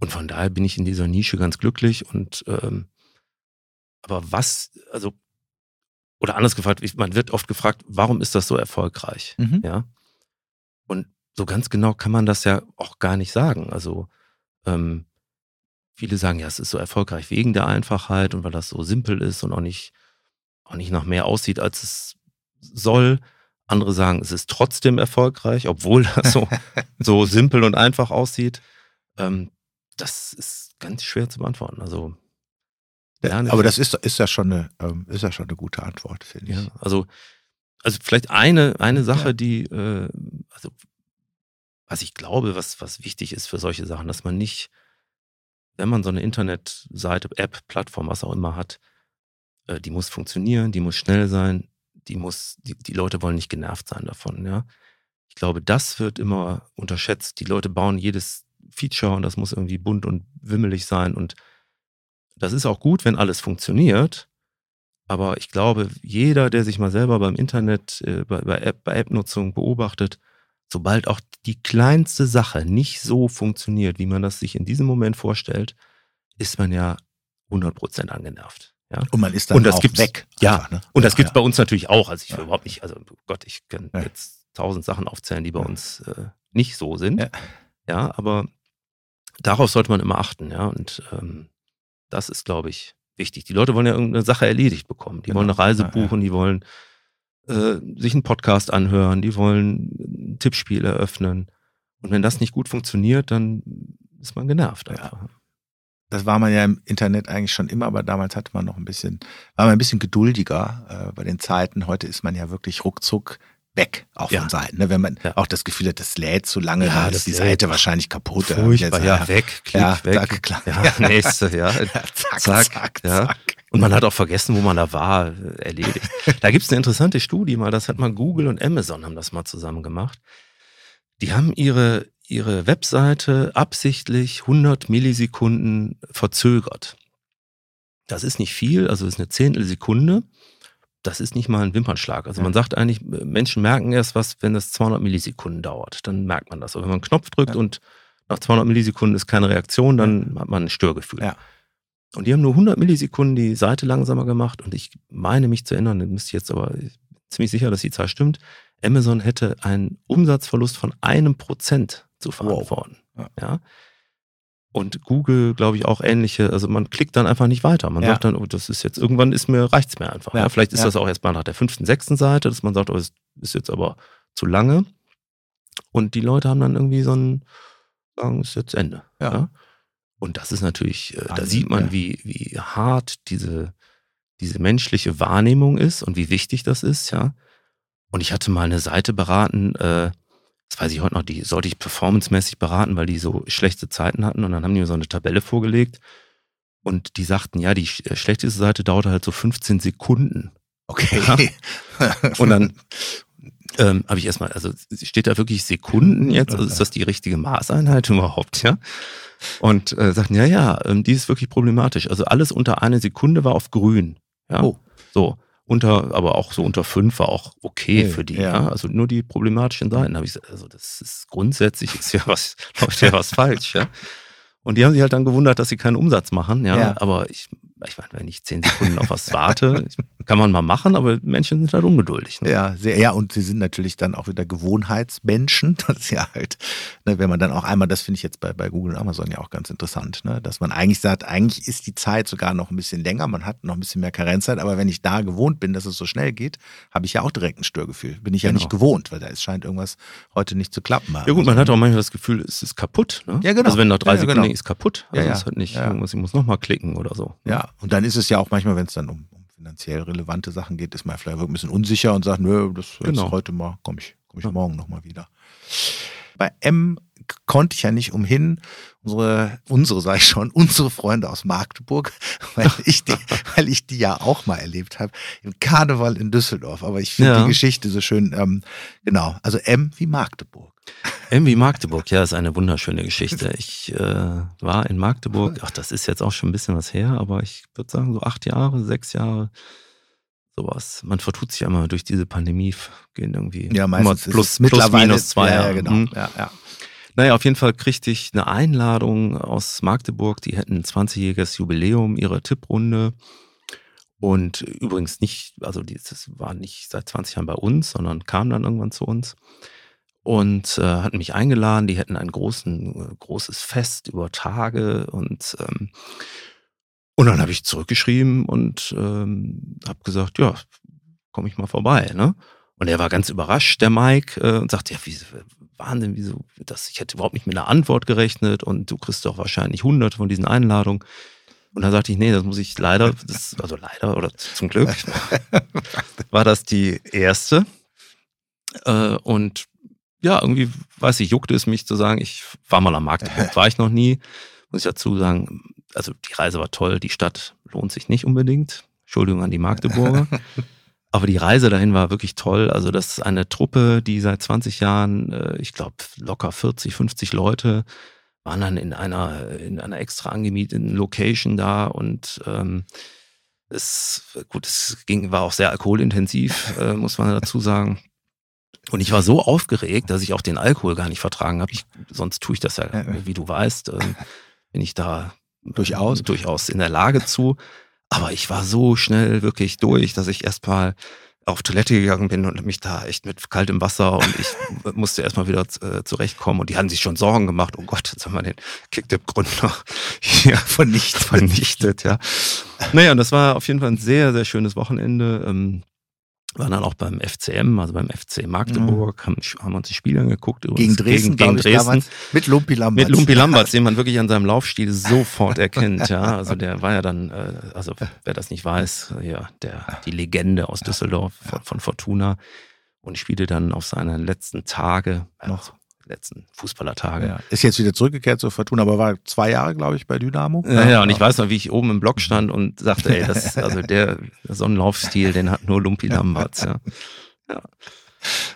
Und von daher bin ich in dieser Nische ganz glücklich und ähm, aber was, also, oder anders gefragt, man wird oft gefragt, warum ist das so erfolgreich? Mhm. Ja. Und so ganz genau kann man das ja auch gar nicht sagen. Also, ähm, viele sagen, ja, es ist so erfolgreich wegen der Einfachheit und weil das so simpel ist und auch nicht, auch nicht nach mehr aussieht, als es soll. Andere sagen, es ist trotzdem erfolgreich, obwohl das so, so simpel und einfach aussieht. Ähm, das ist ganz schwer zu beantworten. Also, ja, aber das ist, ist, ja schon eine, ähm, ist ja schon eine gute Antwort, finde ich. Ja, also, also vielleicht eine, eine Sache, ja. die, äh, also was ich glaube, was, was wichtig ist für solche Sachen, dass man nicht, wenn man so eine Internetseite, App, Plattform, was auch immer hat, äh, die muss funktionieren, die muss schnell sein, die muss, die, die Leute wollen nicht genervt sein davon, ja. Ich glaube, das wird immer unterschätzt. Die Leute bauen jedes Feature und das muss irgendwie bunt und wimmelig sein und das ist auch gut, wenn alles funktioniert. Aber ich glaube, jeder, der sich mal selber beim Internet, äh, bei, bei App-Nutzung App beobachtet, sobald auch die kleinste Sache nicht so funktioniert, wie man das sich in diesem Moment vorstellt, ist man ja 100% angenervt. Ja? Und man ist dann und das auch gibt's, weg. Ja, einfach, ne? und das ja, gibt es ja. bei uns natürlich auch. Also ich will überhaupt nicht, also Gott, ich kann jetzt tausend Sachen aufzählen, die bei uns äh, nicht so sind. Ja. ja, aber darauf sollte man immer achten, ja. Und ähm, das ist, glaube ich, wichtig. Die Leute wollen ja irgendeine Sache erledigt bekommen. Die genau. wollen eine Reise buchen, die wollen äh, sich einen Podcast anhören, die wollen ein Tippspiel eröffnen. Und wenn das nicht gut funktioniert, dann ist man genervt einfach. Ja. Das war man ja im Internet eigentlich schon immer, aber damals hatte man noch ein bisschen, war man ein bisschen geduldiger äh, bei den Zeiten. Heute ist man ja wirklich ruckzuck weg, auch ja. von Seiten. Ne? Wenn man ja. auch das Gefühl hat, das lädt zu lange, ja, dann ist die Seite wahrscheinlich kaputt. Furchtbar, ja, weg, klick, ja, weg. Zack, klar. Ja, nächste, ja. zack, zack, zack, ja. Und man hat auch vergessen, wo man da war, erledigt. da gibt es eine interessante Studie mal, das hat mal Google und Amazon haben das mal zusammen gemacht. Die haben ihre, ihre Webseite absichtlich 100 Millisekunden verzögert. Das ist nicht viel, also ist eine Zehntelsekunde das ist nicht mal ein Wimpernschlag. Also man sagt eigentlich, Menschen merken erst was, wenn das 200 Millisekunden dauert. Dann merkt man das. Aber wenn man einen Knopf drückt ja. und nach 200 Millisekunden ist keine Reaktion, dann ja. hat man ein Störgefühl. Ja. Und die haben nur 100 Millisekunden die Seite langsamer gemacht. Und ich meine mich zu erinnern, dann müsste ich jetzt aber ziemlich sicher, dass die Zahl stimmt. Amazon hätte einen Umsatzverlust von einem Prozent zu verantworten. Wow. Ja. Und Google, glaube ich, auch ähnliche. Also man klickt dann einfach nicht weiter. Man ja. sagt dann, oh, das ist jetzt, irgendwann ist mir, reicht's mir einfach. Ja. Vielleicht ist das auch erst mal nach der fünften, sechsten Seite, dass man sagt, oh, es ist jetzt aber zu lange. Und die Leute haben dann irgendwie so ein, sagen, es ist jetzt Ende. Ja. Und das ist natürlich, äh, da sieht man, wie, wie hart diese, diese menschliche Wahrnehmung ist und wie wichtig das ist, ja. Und ich hatte mal eine Seite beraten, äh, das weiß ich heute noch, die sollte ich performancemäßig beraten, weil die so schlechte Zeiten hatten. Und dann haben die mir so eine Tabelle vorgelegt. Und die sagten, ja, die äh, schlechteste Seite dauerte halt so 15 Sekunden. Okay. Ja. Und dann ähm, habe ich erstmal, also steht da wirklich Sekunden jetzt? Also ist das die richtige Maßeinheit überhaupt, ja? Und äh, sagten, ja, ja, ähm, die ist wirklich problematisch. Also alles unter eine Sekunde war auf grün. Ja. Oh. So unter, aber auch so unter fünf war auch okay hey, für die. Ja. ja. Also nur die problematischen Seiten habe ich gesagt, also das ist grundsätzlich ist ja was, läuft ja was falsch, ja. Und die haben sich halt dann gewundert, dass sie keinen Umsatz machen, ja. ja. Aber ich ich meine, wenn ich zehn Sekunden auf was warte, kann man mal machen, aber Menschen sind halt ungeduldig. Ne? Ja, sehr, ja, und sie sind natürlich dann auch wieder Gewohnheitsmenschen. Das ist ja halt, ne, wenn man dann auch einmal, das finde ich jetzt bei, bei Google und Amazon ja auch ganz interessant, ne, dass man eigentlich sagt, eigentlich ist die Zeit sogar noch ein bisschen länger, man hat noch ein bisschen mehr Karenzzeit, aber wenn ich da gewohnt bin, dass es so schnell geht, habe ich ja auch direkt ein Störgefühl. Bin ich ja genau. nicht gewohnt, weil da ist, scheint irgendwas heute nicht zu klappen. Ja gut, man hat auch manchmal das Gefühl, es ist kaputt. Ne? Ja, genau. Also wenn nach drei ja, Sekunden genau. ist kaputt, also ja, ja. ist halt nicht, ja. ich muss nochmal klicken oder so. Ja, und dann ist es ja auch manchmal, wenn es dann um, um, finanziell relevante Sachen geht, ist man vielleicht ein bisschen unsicher und sagt, nö, das genau. ist heute mal, komme ich, komm ich ja. morgen nochmal wieder. Bei M konnte ich ja nicht umhin, unsere, unsere sage ich schon, unsere Freunde aus Magdeburg, weil ich die, weil ich die ja auch mal erlebt habe, im Karneval in Düsseldorf. Aber ich finde ja. die Geschichte so schön. Ähm, genau, also M wie Magdeburg. M wie Magdeburg, ja, ist eine wunderschöne Geschichte. Ich äh, war in Magdeburg, ach, das ist jetzt auch schon ein bisschen was her, aber ich würde sagen, so acht Jahre, sechs Jahre, sowas. Man vertut sich ja immer durch diese Pandemie, gehen irgendwie ja, meistens plus, plus, plus minus zwei ja, Jahre. Genau. Mhm. Ja, ja. Naja, auf jeden Fall kriegte ich eine Einladung aus Magdeburg. Die hätten ein 20-jähriges Jubiläum ihrer Tipprunde. Und übrigens nicht, also das war nicht seit 20 Jahren bei uns, sondern kam dann irgendwann zu uns und äh, hatten mich eingeladen. Die hätten ein großen, großes Fest über Tage und ähm, und dann habe ich zurückgeschrieben und ähm, habe gesagt, ja, komme ich mal vorbei, ne? Und er war ganz überrascht, der Mike, äh, und sagte, ja, wie, Wahnsinn, wieso das? Ich hätte überhaupt nicht mit einer Antwort gerechnet und du kriegst doch wahrscheinlich hunderte von diesen Einladungen. Und dann sagte ich, nee, das muss ich leider, das, also leider oder zum Glück, war das die erste. Äh, und ja, irgendwie, weiß ich, juckte es mich zu sagen, ich war mal am Markt, war ich noch nie. Muss ich dazu sagen, also die Reise war toll, die Stadt lohnt sich nicht unbedingt. Entschuldigung an die Magdeburger. Aber die Reise dahin war wirklich toll. Also das ist eine Truppe, die seit 20 Jahren, äh, ich glaube, locker 40, 50 Leute waren dann in einer, in einer extra angemieteten Location da und ähm, es, gut, es ging, war auch sehr alkoholintensiv, äh, muss man dazu sagen. Und ich war so aufgeregt, dass ich auch den Alkohol gar nicht vertragen habe. sonst tue ich das ja, wie du weißt, äh, bin ich da durchaus, durchaus in der Lage zu. Aber ich war so schnell wirklich durch, dass ich erstmal auf Toilette gegangen bin und mich da echt mit kaltem Wasser und ich musste erstmal wieder äh, zurechtkommen und die hatten sich schon Sorgen gemacht. Oh Gott, jetzt haben wir den Kicktip-Gründer hier vernichtet, vernichtet, ja. Naja, und das war auf jeden Fall ein sehr, sehr schönes Wochenende. Ähm, waren dann auch beim FCM, also beim FC Magdeburg, mhm. haben, haben uns die Spiele angeguckt. Gegen Dresden, gegen, gegen Dresden. mit Lumpi Lamberts. Mit Lumpi Lamberts, den man wirklich an seinem Laufstil sofort erkennt. Ja, also der war ja dann, äh, also wer das nicht weiß, ja, der, die Legende aus Düsseldorf von, von Fortuna und spielte dann auf seine letzten Tage, noch letzten Fußballertage. Ja. Ist jetzt wieder zurückgekehrt zur Fortuna, aber war zwei Jahre, glaube ich, bei Dynamo. Ja, ja, und ich weiß noch, wie ich oben im Block stand und sagte, ey, das, also der Sonnenlaufstil, den hat nur Lumpi Lamberts, ja. ja.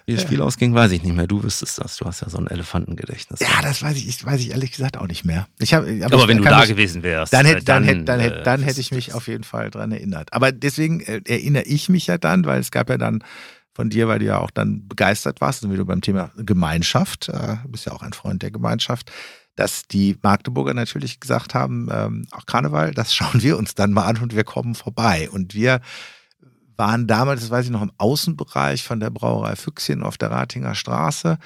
Wie das Spiel ja. ausging, weiß ich nicht mehr. Du wüsstest das. Du hast ja so ein Elefantengedächtnis. Ja, das weiß ich, ich weiß ich ehrlich gesagt auch nicht mehr. Ich hab, aber, aber wenn du da mich, gewesen wärst, dann, hätte, dann, dann, dann, äh, dann hätte ich mich auf jeden Fall dran erinnert. Aber deswegen äh, erinnere ich mich ja dann, weil es gab ja dann von dir, weil du ja auch dann begeistert warst, und wie du beim Thema Gemeinschaft, äh, bist ja auch ein Freund der Gemeinschaft, dass die Magdeburger natürlich gesagt haben, ähm, auch Karneval, das schauen wir uns dann mal an und wir kommen vorbei. Und wir waren damals, das weiß ich noch, im Außenbereich von der Brauerei Füchschen auf der Ratinger Straße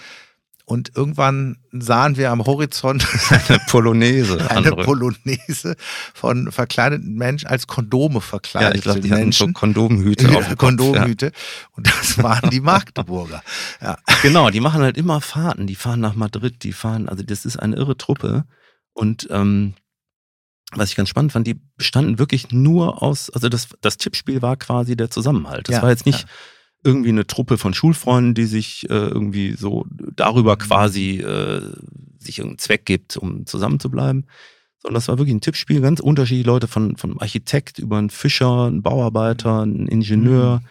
und irgendwann sahen wir am Horizont eine Polonaise. eine andere. Polonaise von verkleideten Menschen als Kondome verkleidet. Ja, ich glaube, die Menschen. hatten so Kondomhüte auf dem Kondomhüte. Ja. Und das waren die Magdeburger. Ja. Genau, die machen halt immer Fahrten. Die fahren nach Madrid, die fahren, also das ist eine irre Truppe. Und ähm, was ich ganz spannend fand, die bestanden wirklich nur aus, also das, das Tippspiel war quasi der Zusammenhalt. Das ja, war jetzt nicht irgendwie eine Truppe von Schulfreunden, die sich äh, irgendwie so darüber mhm. quasi äh, sich irgendeinen Zweck gibt, um zusammen zu bleiben. Sondern das war wirklich ein Tippspiel, ganz unterschiedliche Leute, von, von Architekt über einen Fischer, einen Bauarbeiter, einen Ingenieur,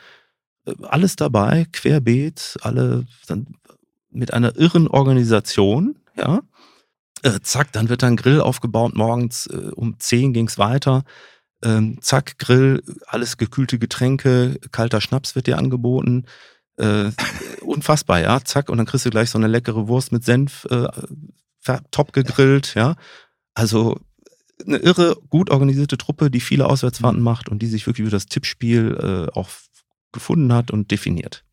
mhm. äh, alles dabei, querbeet, alle dann mit einer irren Organisation, ja. Äh, zack, dann wird ein Grill aufgebaut, morgens äh, um 10 ging's weiter ähm, zack, Grill, alles gekühlte Getränke, kalter Schnaps wird dir angeboten. Äh, unfassbar, ja, zack, und dann kriegst du gleich so eine leckere Wurst mit Senf, äh, top gegrillt, ja. Also eine irre, gut organisierte Truppe, die viele Auswärtsfahrten mhm. macht und die sich wirklich über das Tippspiel äh, auch gefunden hat und definiert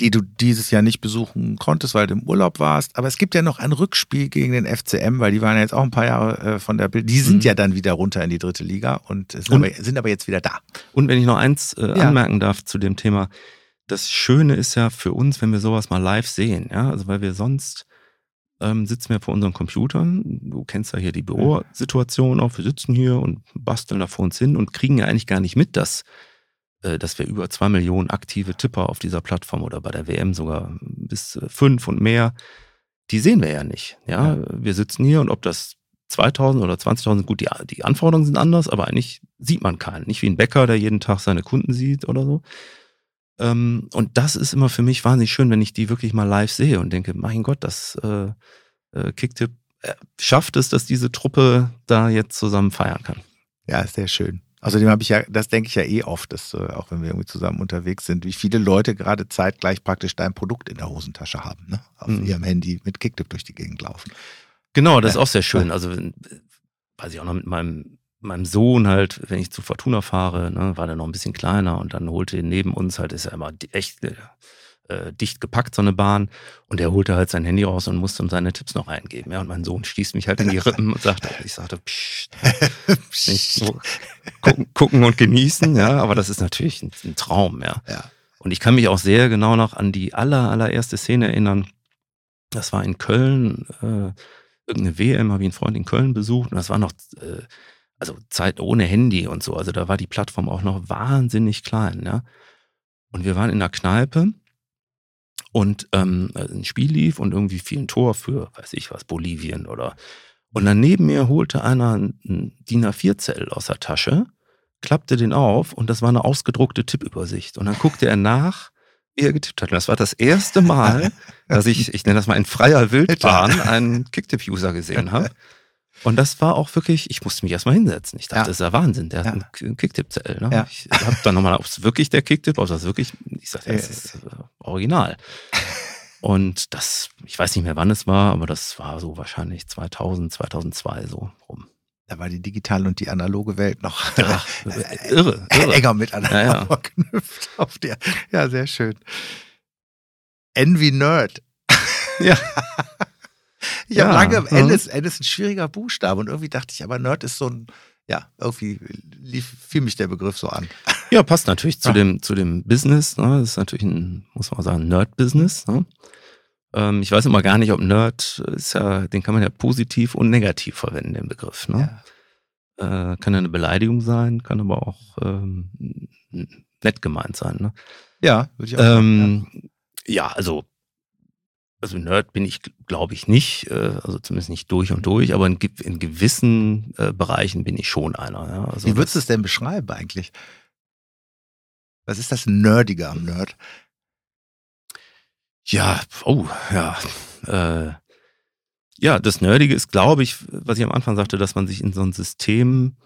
die du dieses Jahr nicht besuchen konntest, weil du im Urlaub warst. Aber es gibt ja noch ein Rückspiel gegen den FCM, weil die waren ja jetzt auch ein paar Jahre äh, von der Bild. Die sind mhm. ja dann wieder runter in die dritte Liga und sind, und, aber, sind aber, jetzt wieder da. Und wenn ich noch eins äh, ja. anmerken darf zu dem Thema, das Schöne ist ja für uns, wenn wir sowas mal live sehen, ja, also weil wir sonst ähm, sitzen wir vor unseren Computern. Du kennst ja hier die Bürosituation auch. Wir sitzen hier und basteln da vor uns hin und kriegen ja eigentlich gar nicht mit, dass dass wir über zwei Millionen aktive Tipper auf dieser Plattform oder bei der WM sogar bis äh, fünf und mehr, die sehen wir ja nicht. Ja, ja. wir sitzen hier und ob das 2000 oder 20.000, gut, die, die Anforderungen sind anders, aber eigentlich sieht man keinen. Nicht wie ein Bäcker, der jeden Tag seine Kunden sieht oder so. Ähm, und das ist immer für mich wahnsinnig schön, wenn ich die wirklich mal live sehe und denke, mein Gott, das äh, äh, Kicktip äh, schafft es, dass diese Truppe da jetzt zusammen feiern kann. Ja, sehr schön. Außerdem habe ich ja, das denke ich ja eh oft, dass, äh, auch wenn wir irgendwie zusammen unterwegs sind, wie viele Leute gerade zeitgleich praktisch dein Produkt in der Hosentasche haben, ne? auf mhm. ihrem Handy mit Kicktip durch die Gegend laufen. Genau, das ist auch sehr schön. Also, weiß ich auch noch mit meinem, meinem Sohn halt, wenn ich zu Fortuna fahre, ne, war der noch ein bisschen kleiner und dann holte neben uns halt, ist ja immer echt äh, dicht gepackt, so eine Bahn. Und er holte halt sein Handy raus und musste seine Tipps noch eingeben. Ja, und mein Sohn stieß mich halt in die Rippen und sagte, ich sagte, psst, nicht so gucken, gucken, und genießen, ja, aber das ist natürlich ein, ein Traum, ja. ja. Und ich kann mich auch sehr genau noch an die aller, allererste Szene erinnern. Das war in Köln, äh, irgendeine WM, habe ich einen Freund in Köln besucht und das war noch, äh, also Zeit ohne Handy und so. Also da war die Plattform auch noch wahnsinnig klein, ja. Und wir waren in der Kneipe und ähm, ein Spiel lief und irgendwie fiel ein Tor für, weiß ich was, Bolivien oder. Und dann neben mir holte einer ein DIN A4-Zettel aus der Tasche, klappte den auf und das war eine ausgedruckte Tippübersicht. Und dann guckte er nach, wie er getippt hat. Und das war das erste Mal, dass ich, ich nenne das mal in freier Wildbahn, einen Kicktip-User gesehen habe. Und das war auch wirklich, ich musste mich erstmal hinsetzen. Ich dachte, ja. das ist ja Wahnsinn, der ja. hat einen Kicktipp-Zettel. Ne? Ja. Ich habe dann nochmal, ob es wirklich der Kicktipp, ob das wirklich, ich sagte, das ist äh, original. Und das, ich weiß nicht mehr, wann es war, aber das war so wahrscheinlich 2000, 2002 so rum. Da war die digitale und die analoge Welt noch Ach, irre, irre. enger miteinander ja, ja. verknüpft. Auf der. Ja, sehr schön. Envy Nerd. Ja. Ich ja, habe lange, N ist, N ist ein schwieriger Buchstabe und irgendwie dachte ich, aber Nerd ist so ein, ja, irgendwie lief, fiel mich der Begriff so an. Ja, passt natürlich zu, ja. dem, zu dem Business. Ne? Das ist natürlich ein, muss man sagen, Nerd-Business. Ne? Ähm, ich weiß immer gar nicht, ob Nerd ist ja, den kann man ja positiv und negativ verwenden, den Begriff. Ne? Ja. Äh, kann ja eine Beleidigung sein, kann aber auch ähm, nett gemeint sein. Ne? Ja, würde ich auch ähm, sagen. Ja. ja, also also Nerd bin ich, glaube ich, nicht, äh, also zumindest nicht durch und durch, aber in, in gewissen äh, Bereichen bin ich schon einer. Ja. Also Wie würdest du es denn beschreiben eigentlich? Was ist das Nerdige am Nerd? Ja, oh, ja. Äh, ja, das Nerdige ist, glaube ich, was ich am Anfang sagte, dass man sich in so ein System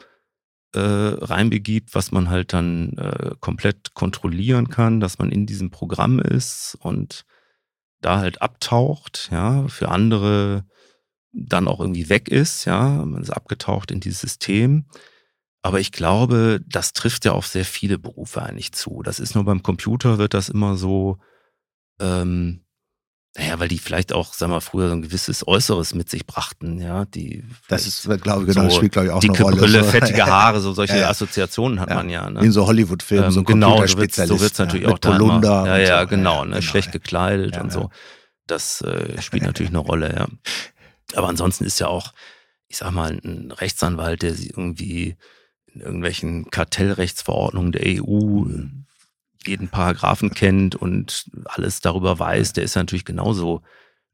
äh, reinbegibt, was man halt dann äh, komplett kontrollieren kann, dass man in diesem Programm ist und da halt abtaucht, ja, für andere dann auch irgendwie weg ist, ja, man ist abgetaucht in dieses System. Aber ich glaube, das trifft ja auf sehr viele Berufe eigentlich zu. Das ist nur beim Computer wird das immer so, ähm, naja, weil die vielleicht auch, sagen wir mal, früher so ein gewisses Äußeres mit sich brachten, ja. Die das ist, glaube ich, genau, so spielt, glaube ich, auch dicke eine Rolle. Brille, fettige Haare, so solche ja. Assoziationen hat ja. man ja. Ne? In so Hollywood-Filmen, so ähm, Genau, so wird es natürlich auch da immer. Ja, ja, so. genau, ne? genau, schlecht gekleidet und so. Das äh, spielt natürlich eine Rolle, ja. Aber ansonsten ist ja auch, ich sag mal, ein Rechtsanwalt, der sie irgendwie in irgendwelchen Kartellrechtsverordnungen der EU mhm. Jeden Paragraphen kennt und alles darüber weiß, der ist natürlich genauso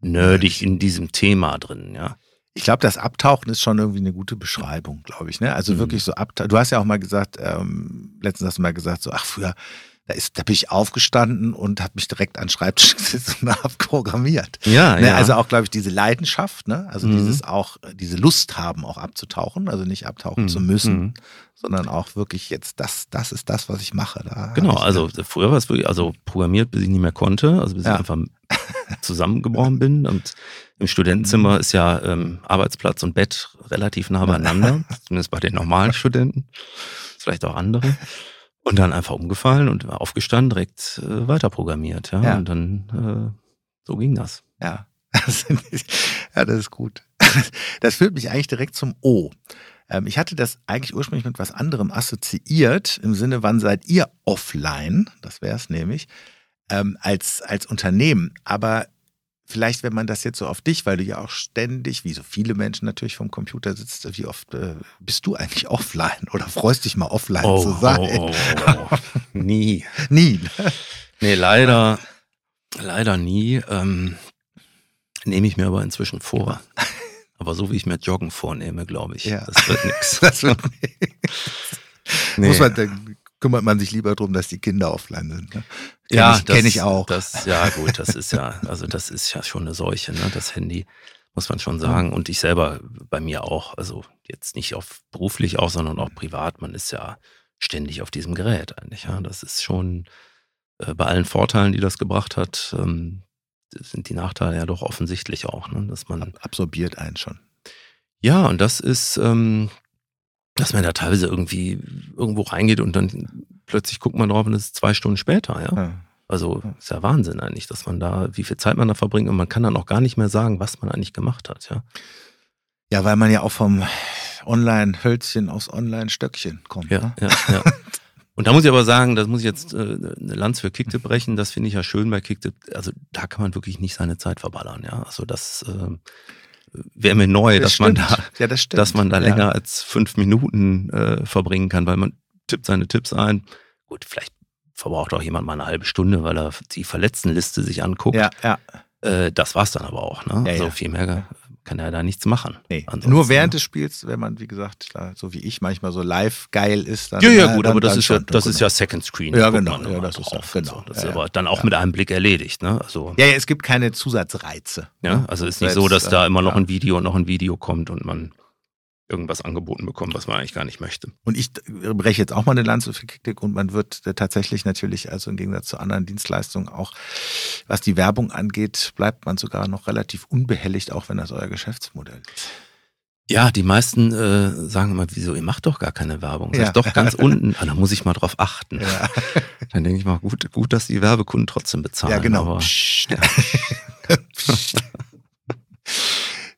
nerdig in diesem Thema drin, ja. Ich glaube, das Abtauchen ist schon irgendwie eine gute Beschreibung, glaube ich. Ne? Also mhm. wirklich so abtauchen. Du hast ja auch mal gesagt, ähm, letztens hast du mal gesagt, so, ach, früher da, ist, da bin ich aufgestanden und habe mich direkt an Schreibtisch gesetzt und habe programmiert. Ja, ne? ja. Also auch, glaube ich, diese Leidenschaft, ne? also mhm. dieses auch, diese Lust haben, auch abzutauchen, also nicht abtauchen mhm. zu müssen, mhm. sondern auch wirklich jetzt, das, das ist das, was ich mache. Da genau, also früher war es wirklich, also programmiert, bis ich nicht mehr konnte, also bis ja. ich einfach zusammengebrochen bin. Und im Studentenzimmer ist ja ähm, Arbeitsplatz und Bett relativ nah beieinander, zumindest bei den normalen Studenten, vielleicht auch andere. Und dann einfach umgefallen und aufgestanden, direkt äh, weiterprogrammiert. Ja? ja. Und dann äh, so ging das. Ja. ja, das ist gut. Das führt mich eigentlich direkt zum O. Ähm, ich hatte das eigentlich ursprünglich mit was anderem assoziiert, im Sinne, wann seid ihr offline? Das wäre es nämlich, ähm, als, als Unternehmen. Aber vielleicht, wenn man das jetzt so auf dich, weil du ja auch ständig, wie so viele Menschen natürlich vom Computer sitzt, wie oft äh, bist du eigentlich offline oder freust dich mal offline oh, zu sein? Oh, oh, oh. nie. nie. Nee, leider, leider nie. Ähm, nehme ich mir aber inzwischen vor. Aber so wie ich mir Joggen vornehme, glaube ich, ja. das wird nichts. Das wird nichts. Nee. Muss man, dann kümmert man sich lieber darum, dass die Kinder offline sind. Ne? Ja, kenne ich auch. Das, ja, gut, das ist ja, also das ist ja schon eine Seuche, ne? Das Handy, muss man schon sagen. Und ich selber bei mir auch. Also jetzt nicht auf beruflich auch, sondern auch privat. Man ist ja ständig auf diesem Gerät eigentlich. Ja, das ist schon äh, bei allen Vorteilen, die das gebracht hat, ähm, sind die Nachteile ja doch offensichtlich auch, ne? dass man absorbiert einen schon. Ja, und das ist, ähm, dass man da teilweise irgendwie irgendwo reingeht und dann plötzlich guckt man drauf und es ist zwei Stunden später, ja. ja. Also ist ja Wahnsinn eigentlich, dass man da, wie viel Zeit man da verbringt und man kann dann auch gar nicht mehr sagen, was man eigentlich gemacht hat, ja. Ja, weil man ja auch vom Online-Hölzchen aufs Online-Stöckchen kommt. Ja, ne? ja, ja. Und da muss ich aber sagen, das muss ich jetzt äh, eine Lanz für Kicktip brechen, das finde ich ja schön bei Kicktip. Also da kann man wirklich nicht seine Zeit verballern, ja. Also das äh, wäre mir neu, das dass stimmt. man da, ja, das dass man da länger ja. als fünf Minuten äh, verbringen kann, weil man tippt seine Tipps ein. Gut, vielleicht verbraucht auch jemand mal eine halbe Stunde, weil er die Verletztenliste sich anguckt. Ja, ja. Äh, das war's dann aber auch. Ne? Ja, also viel mehr kann er da nichts machen. Nee. Nur während des Spiels, wenn man, wie gesagt, so wie ich manchmal so live geil ist. Dann, ja, ja, gut, dann, aber das, ist ja, das ist ja Second Screen. Ja, genau. Ja, das ist, drauf, genau. So. Das ist aber dann auch mit einem Blick erledigt. Ne? Also, ja, ja, es gibt keine Zusatzreize. Ja, ne? also es ist nicht so, dass da immer noch ein Video und noch ein Video kommt und man irgendwas angeboten bekommen, was man eigentlich gar nicht möchte. Und ich breche jetzt auch mal eine Lanze für Kicktick und man wird tatsächlich natürlich, also im Gegensatz zu anderen Dienstleistungen auch, was die Werbung angeht, bleibt man sogar noch relativ unbehelligt, auch wenn das euer Geschäftsmodell ist. Ja, die meisten äh, sagen immer, wieso, ihr macht doch gar keine Werbung. Das ja. ist doch ganz unten. Ah, da muss ich mal drauf achten. Ja. Dann denke ich mal, gut, gut, dass die Werbekunden trotzdem bezahlen. Ja, genau. Aber, Psst. Ja. Psst.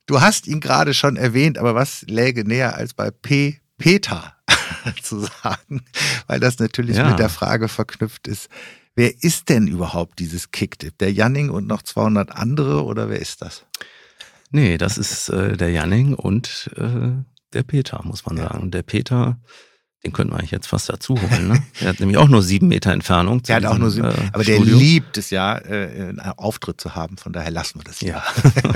Du hast ihn gerade schon erwähnt, aber was läge näher als bei P. Peter zu sagen, weil das natürlich ja. mit der Frage verknüpft ist, wer ist denn überhaupt dieses Kicktip? Der Janning und noch 200 andere oder wer ist das? Nee, das ist äh, der Janning und äh, der Peter, muss man sagen. Der Peter den könnten wir eigentlich jetzt fast dazu holen. Ne? Der hat nämlich auch nur sieben Meter Entfernung. Der hat auch nur sieben, äh, aber Studio. der liebt es ja, äh, einen Auftritt zu haben. Von daher lassen wir das ja.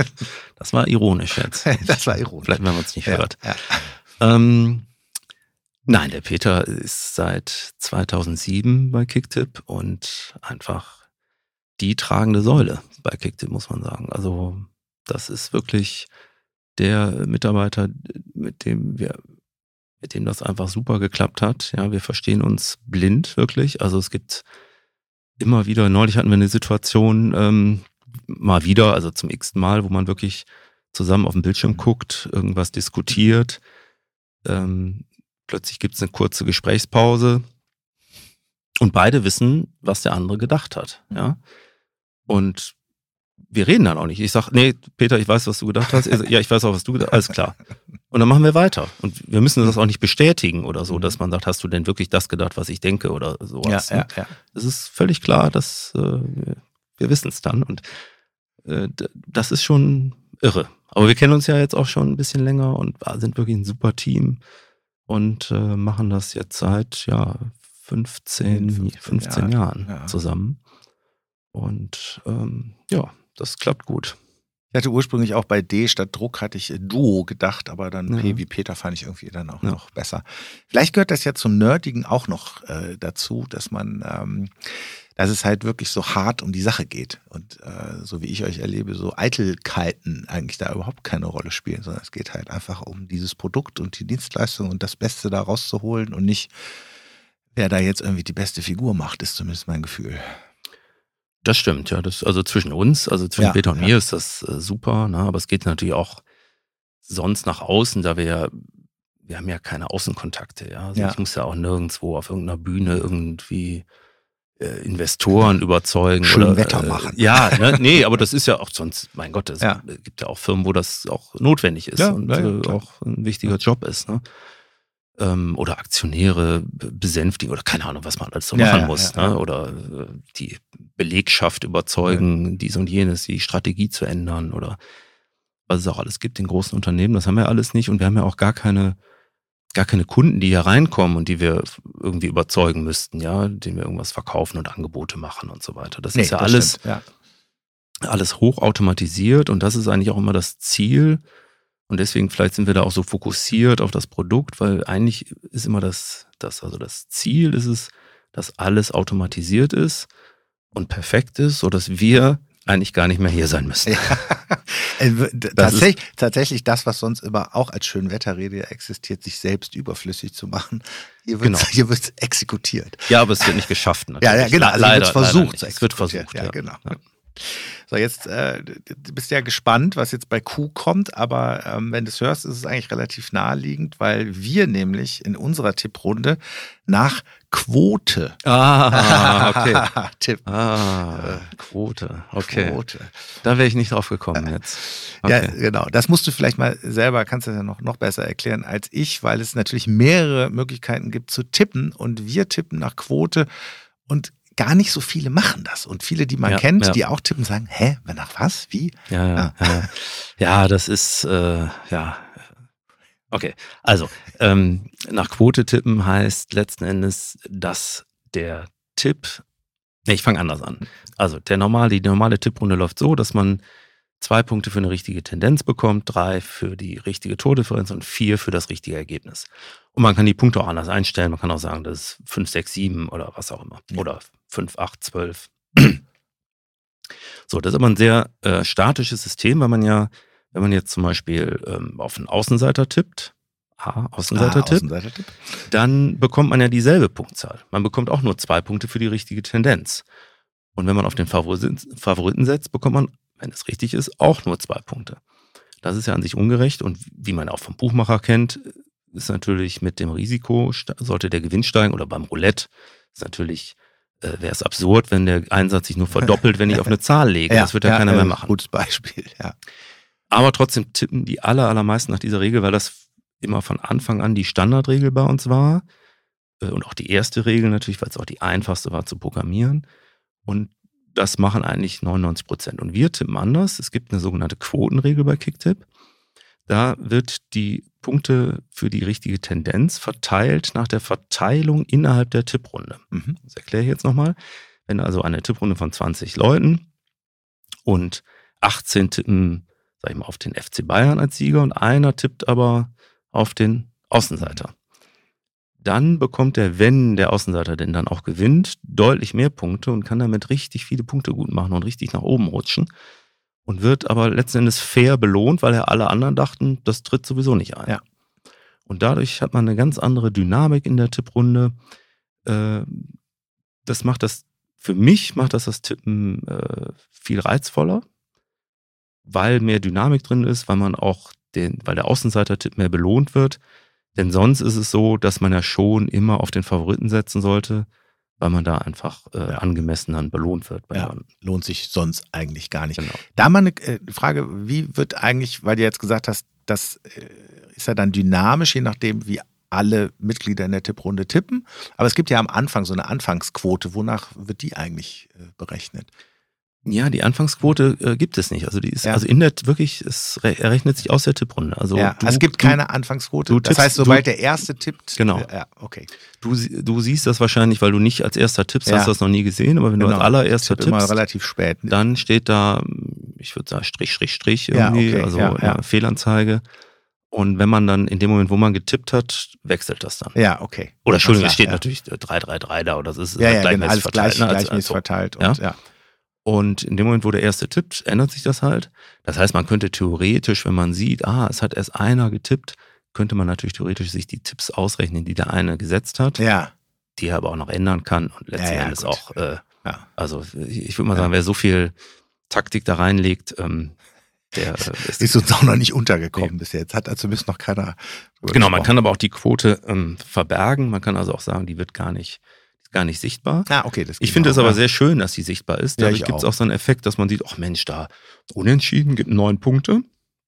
das war ironisch jetzt. das war ironisch. Vielleicht, wenn man es nicht ja, hört. Ja. Ähm, nein, der Peter ist seit 2007 bei Kicktip und einfach die tragende Säule bei Kicktip, muss man sagen. Also das ist wirklich der Mitarbeiter, mit dem wir mit dem das einfach super geklappt hat. Ja, wir verstehen uns blind wirklich. Also es gibt immer wieder, neulich hatten wir eine Situation, ähm, mal wieder, also zum x Mal, wo man wirklich zusammen auf dem Bildschirm guckt, irgendwas diskutiert. Ähm, plötzlich gibt es eine kurze Gesprächspause und beide wissen, was der andere gedacht hat. Ja. Mhm. Und wir reden dann auch nicht. Ich sage, nee, Peter, ich weiß, was du gedacht hast. ja, ich weiß auch, was du gedacht hast. Alles klar. Und dann machen wir weiter. Und wir müssen das auch nicht bestätigen oder so, dass man sagt, hast du denn wirklich das gedacht, was ich denke oder sowas. Ja, ja, ja. Es ist völlig klar, dass äh, wir, wir wissen es dann. Und äh, das ist schon irre. Aber wir kennen uns ja jetzt auch schon ein bisschen länger und sind wirklich ein super Team und äh, machen das jetzt seit ja 15, 15, 15 Jahren, Jahren ja. zusammen. Und ähm, ja, das klappt gut. Ich hatte ursprünglich auch bei D statt Druck hatte ich Duo gedacht, aber dann ja. P wie Peter fand ich irgendwie dann auch ja. noch besser. Vielleicht gehört das ja zum Nerdigen auch noch äh, dazu, dass man, ähm, dass es halt wirklich so hart um die Sache geht und äh, so wie ich euch erlebe, so Eitelkeiten eigentlich da überhaupt keine Rolle spielen, sondern es geht halt einfach um dieses Produkt und die Dienstleistung und das Beste da rauszuholen und nicht, wer da jetzt irgendwie die beste Figur macht, ist zumindest mein Gefühl. Das stimmt, ja. Das, also zwischen uns, also zwischen Ja, Peter und ja. mir ist das äh, super, ne? aber es geht natürlich auch sonst nach außen, da wir ja, wir haben ja keine Außenkontakte, ja. Also Ja. ich muss ja auch nirgendwo auf irgendeiner Bühne irgendwie äh, Investoren überzeugen. Schön oder, Wetter äh, machen. Ja, ne? nee, aber das ist ja auch sonst, mein Gott, es gibt ja auch Firmen, wo das auch notwendig ist und äh, auch ein wichtiger Job ist. Ne? Ähm, oder Aktionäre besänftigen oder keine Ahnung, was man alles so Ja, machen ja, muss. ja. Ne? Oder äh, die Belegschaft überzeugen, dies und jenes, die Strategie zu ändern oder was es auch alles gibt in großen Unternehmen. Das haben wir alles nicht und wir haben ja auch gar keine gar keine Kunden, die hier reinkommen und die wir irgendwie überzeugen müssten, ja, denen wir irgendwas verkaufen und Angebote machen und so weiter. Das ist ja das alles, stimmt, Ja. alles hochautomatisiert und das ist eigentlich auch immer das Ziel. Und deswegen vielleicht sind wir da auch so fokussiert auf das Produkt, weil eigentlich ist immer das, das, also das Ziel ist es, dass alles automatisiert ist und perfekt ist, sodass wir eigentlich gar nicht mehr hier sein müssen. Ja. Äh, Das tatsächlich, tatsächlich das, was sonst immer auch als Schönwetterrede existiert, sich selbst überflüssig zu machen. Hier wird Genau. hier wird's exekutiert. Ja, aber es wird nicht geschafft. Natürlich. Ja, ja, genau. Also leider, wird's versucht leider Es wird versucht. Ja, genau. So, jetzt äh, du bist ja gespannt, was jetzt bei Q kommt, aber ähm, wenn du es hörst, ist es eigentlich relativ naheliegend, weil wir nämlich in unserer Tipprunde nach Quote Ah, okay. tippen. Ah, Quote. Okay. Quote. Da wäre ich nicht drauf gekommen jetzt. Ja, Okay. genau. Das musst du vielleicht mal selber, kannst du ja noch, noch besser erklären als ich, weil es natürlich mehrere Möglichkeiten gibt zu tippen und wir tippen nach Quote und gar nicht so viele machen das. Und viele, die man Ja, kennt, ja. die auch tippen, sagen, hä, nach was? Wie? Ja, ja, ja. ja das ist, äh, ja. Okay, also ähm, nach Quote tippen heißt letzten Endes, dass der Tipp, nee, ich fange anders an. Also der normale, die normale Tipprunde läuft so, dass man zwei Punkte für eine richtige Tendenz bekommt, drei für die richtige Tordifferenz und vier für das richtige Ergebnis. Und man kann die Punkte auch anders einstellen. Man kann auch sagen, das ist 5, 6, 7 oder was auch immer. Ja. Oder 5, 8, 12. So, das ist aber ein sehr äh, statisches System, weil man ja, wenn man jetzt zum Beispiel ähm, auf einen Außenseiter tippt, ah, Außenseiter-Tipp, Außenseiter-Tipp. dann bekommt man ja dieselbe Punktzahl. Man bekommt auch nur zwei Punkte für die richtige Tendenz. Und wenn man auf den Favoriten setzt, bekommt man, wenn es richtig ist, auch nur zwei Punkte. Das ist ja an sich ungerecht und wie man auch vom Buchmacher kennt, ist natürlich mit dem Risiko, sollte der Gewinn steigen oder beim Roulette, ist natürlich, äh, wäre es absurd, wenn der Einsatz sich nur verdoppelt, wenn ich auf eine Zahl lege. das wird ja, keiner äh, mehr machen. Gutes Beispiel, ja. Aber trotzdem tippen die aller, allermeisten nach dieser Regel, weil das immer von Anfang an die Standardregel bei uns war. Äh, Und auch die erste Regel natürlich, weil es auch die einfachste war zu programmieren. Und das machen eigentlich 99 Prozent. Und wir tippen anders. Es gibt eine sogenannte Quotenregel bei Kicktip. Da wird die Punkte für die richtige Tendenz verteilt nach der Verteilung innerhalb der Tipprunde. Mhm. Das erkläre ich jetzt nochmal. Wenn also eine Tipprunde von 20 Leuten und 18 tippen, sag ich mal, auf den FC Bayern als Sieger und einer tippt aber auf den Außenseiter. Dann bekommt er, wenn der Außenseiter denn dann auch gewinnt, deutlich mehr Punkte und kann damit richtig viele Punkte gut machen und richtig nach oben rutschen. Und wird aber letzten Endes fair belohnt, weil er alle anderen dachten, das tritt sowieso nicht ein. Ja. Und dadurch hat man eine ganz andere Dynamik in der Tipprunde. Äh, das macht das, für mich macht das das Tippen äh, viel reizvoller, weil mehr Dynamik drin ist, weil man auch den, weil der Außenseiter-Tipp mehr belohnt wird. Denn sonst ist es so, dass man ja schon immer auf den Favoriten setzen sollte, weil man da einfach äh, Ja. angemessen dann belohnt wird. Bei Ja, lohnt sich sonst eigentlich gar nicht. Genau. Da mal eine äh, Frage, wie wird eigentlich, weil du jetzt gesagt hast, das äh, ist ja dann dynamisch, je nachdem, wie alle Mitglieder in der Tipprunde tippen. Aber es gibt ja am Anfang so eine Anfangsquote. Wonach wird die eigentlich äh, berechnet? Ja, die Anfangsquote äh, gibt es nicht. Also die ist, Ja. also in der wirklich, es re- errechnet sich aus der Tipprunde. Also ja, du, also es gibt du, keine Anfangsquote. du das tippst- heißt, sobald du- der Erste tippt. Genau. äh, ja, okay. Du, du siehst das wahrscheinlich, weil du nicht als erster tippst, Ja. hast das noch nie gesehen, aber wenn du Genau. als allererster Ich tippe immer tippst, relativ spät. dann steht da, ich würde sagen, Strich, Strich, Strich irgendwie, okay, also. Fehlanzeige. Und wenn man dann in dem Moment, wo man getippt hat, wechselt das dann. Ja, okay. Oder Entschuldigung, es steht natürlich äh, 333 da oder das ist Ja, äh, ja, genau, gleichmäßig alles verteilt. gleich, ne, als- gleichmäßig als so. verteilt. Und, ja. Und in dem Moment, wo der erste tippt, ändert sich das halt. Das heißt, man könnte theoretisch, wenn man sieht, ah, es hat erst einer getippt, könnte man natürlich theoretisch sich die Tipps ausrechnen, die der eine gesetzt hat, ja, die er aber auch noch ändern kann und letzten Ja, ja, Endes gut. auch äh, Ja. Also ich würde mal sagen, wer so viel Taktik da reinlegt, ähm, der äh, ist, ist, uns auch noch nicht untergekommen nee. bis jetzt. Hat also zumindest noch keiner. Genau, man kann aber auch die Quote ähm, verbergen. Man kann also auch sagen, die wird gar nicht gar nicht sichtbar. Ah, okay. Das ich finde es aber ja. sehr schön, dass sie sichtbar ist. Dadurch ja, gibt es auch. so einen Effekt, dass man sieht, ach Mensch, da unentschieden gibt neun Punkte.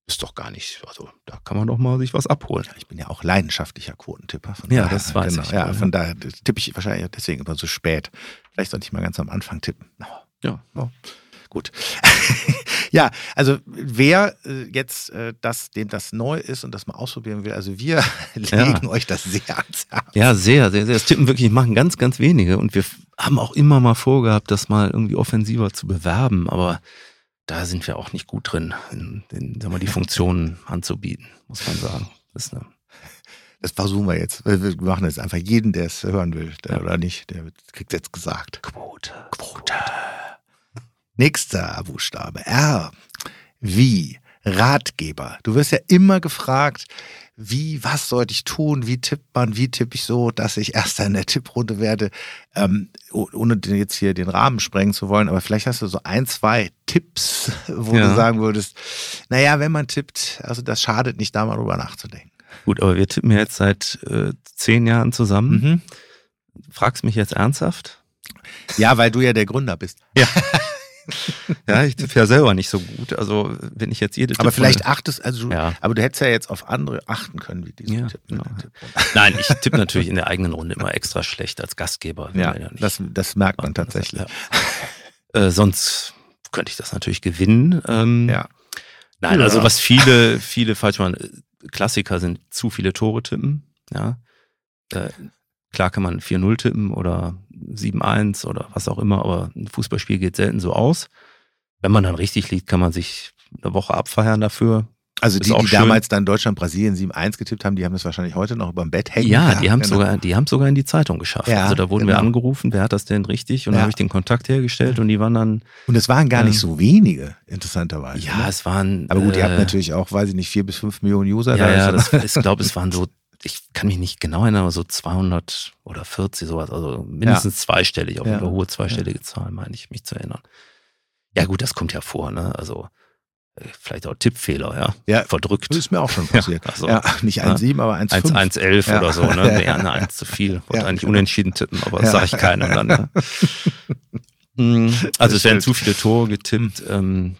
Ist doch gar nicht, also da kann man doch mal sich was abholen. Ja, ich bin ja auch leidenschaftlicher Quotentipper. ja, daher, das weiß genau, ich. Ja, von daher tippe ich wahrscheinlich deswegen immer so spät. Vielleicht sollte ich mal ganz am Anfang tippen. Ja. Oh. Gut. ja, also wer äh, jetzt äh, das, dem das neu ist und das mal ausprobieren will, also wir legen ja. euch das sehr ans Herz. Ja, sehr, sehr, sehr. Das Tippen wirklich machen ganz, ganz wenige und wir haben auch immer mal vorgehabt, das mal irgendwie offensiver zu bewerben, aber da sind wir auch nicht gut drin, in, in, sagen wir, die Funktionen anzubieten, muss man sagen. Das, das versuchen wir jetzt. Wir machen jetzt einfach jeden, der es hören will, der ja. oder nicht, der kriegt jetzt gesagt. Quote. Quote. Nächster Buchstabe. R. Wie. Ratgeber. Du wirst ja immer gefragt, wie, was sollte ich tun, wie tippt man, wie tippe ich so, dass ich erster in der Tipprunde werde, ähm, ohne jetzt hier den Rahmen sprengen zu wollen, aber vielleicht hast du so ein, zwei Tipps, wo ja. du sagen würdest, naja, wenn man tippt, also das schadet nicht, da mal drüber nachzudenken. Gut, aber wir tippen jetzt seit äh, zehn Jahren zusammen. Mhm. Fragst mich jetzt ernsthaft? Ja, weil du ja der Gründer bist. Ja. ja, ich tippe ja selber nicht so gut. Also wenn ich jetzt jede Aber vielleicht achtest, also du, ja. aber du hättest ja jetzt auf andere achten können, wie diese ja, Tippen. Genau. Nein, ich tippe natürlich in der eigenen Runde immer extra schlecht als Gastgeber. Ja, ja das, das merkt man tatsächlich. Äh, sonst könnte ich das natürlich gewinnen. Ähm, ja. Nein, also was viele, viele falsch machen, Klassiker sind zu viele Tore tippen. Ja. Äh, klar kann man 4-0 tippen oder 7-1 oder was auch immer, aber ein Fußballspiel geht selten so aus. Wenn man dann richtig liegt, kann man sich eine Woche abfeiern dafür. Also die, die schön. damals dann Deutschland, Brasilien 7-1 getippt haben, die haben das wahrscheinlich heute noch über dem Bett hängen. Ja, die haben es genau. sogar, die haben sogar in die Zeitung geschafft. Ja, also da wurden genau. wir angerufen, wer hat das denn richtig? Und ja. habe ich den Kontakt hergestellt und die waren dann. Und es waren gar ähm, nicht so wenige, interessanterweise. Ja, ne? es waren. Aber gut, äh, ihr habt natürlich auch, weiß ich nicht, vier bis fünf Millionen User. Ja, da ja, das, ich glaube, es waren so ich kann mich nicht genau erinnern, aber so 200 oder 40 sowas, also mindestens ja. zweistellig, auf ja. eine hohe zweistellige Zahl, meine ich, mich zu erinnern. Ja gut, das kommt ja vor, ne? Also äh, vielleicht auch Tippfehler, ja. ja. Verdrückt. Das ist mir auch schon passiert. Ja, also, ja nicht 1,7, ne? aber 1,5. 1,11 ja. oder so, ne? Ja, eine 1 zu viel. Wollte eigentlich unentschieden tippen, aber das sage ich keinem dann. Ne? Hm, also es werden zu viele Tore getippt. Ähm,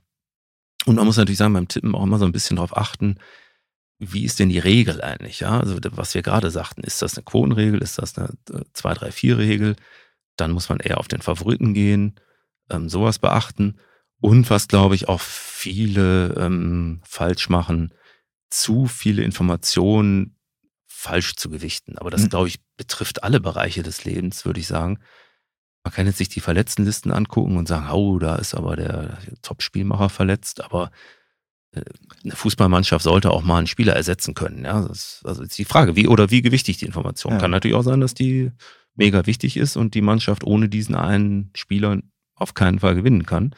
und man muss natürlich sagen, beim Tippen auch immer so ein bisschen darauf achten, wie ist denn die Regel eigentlich? Ja, also was wir gerade sagten, ist das eine Quotenregel, ist das eine 2-3-4-Regel? Dann muss man eher auf den Favoriten gehen, ähm, sowas beachten. Und was, glaube ich, auch viele ähm, falsch machen, zu viele Informationen falsch zu gewichten. Aber das, mhm. glaube ich, betrifft alle Bereiche des Lebens, würde ich sagen. Man kann jetzt sich die Verletztenlisten angucken und sagen, oh, da ist aber der Top-Spielmacher verletzt, aber eine Fußballmannschaft sollte auch mal einen Spieler ersetzen können. Ja, das, also ist die Frage, wie oder wie gewichtig die Information. Ja. Kann natürlich auch sein, dass die mega wichtig ist und die Mannschaft ohne diesen einen Spieler auf keinen Fall gewinnen kann.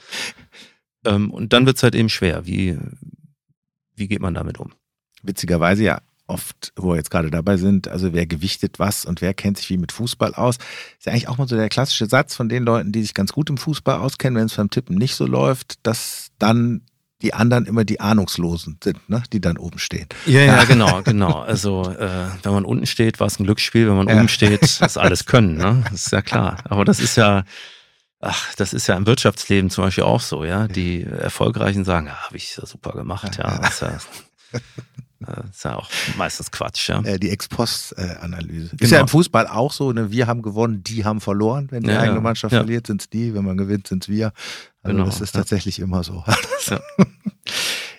Ähm, und dann wird es halt eben schwer. Wie, wie geht man damit um? Witzigerweise ja oft, wo wir jetzt gerade dabei sind, also wer gewichtet was und wer kennt sich wie mit Fußball aus, ist ja eigentlich auch mal so der klassische Satz von den Leuten, die sich ganz gut im Fußball auskennen, wenn es beim Tippen nicht so läuft, dass dann die anderen immer die Ahnungslosen sind, ne? die dann oben stehen. Ja, ja, genau, genau. Also äh, wenn man unten steht, war es ein Glücksspiel, wenn man ja. oben steht, ist alles können, ne? Das ist ja klar. Aber das ist ja, ach, das ist ja im Wirtschaftsleben zum Beispiel auch so, ja. Die Erfolgreichen sagen, ja, habe ich ja super gemacht, ja. Das ist ja, das ist ja auch meistens Quatsch, ja. Äh, die Ex-Post-Analyse. Genau. Ist ja im Fußball auch so, ne? wir haben gewonnen, die haben verloren. Wenn die ja, eigene Mannschaft ja. verliert, sind es die, wenn man gewinnt, sind es wir. Also genau. das ist tatsächlich immer so. Ja.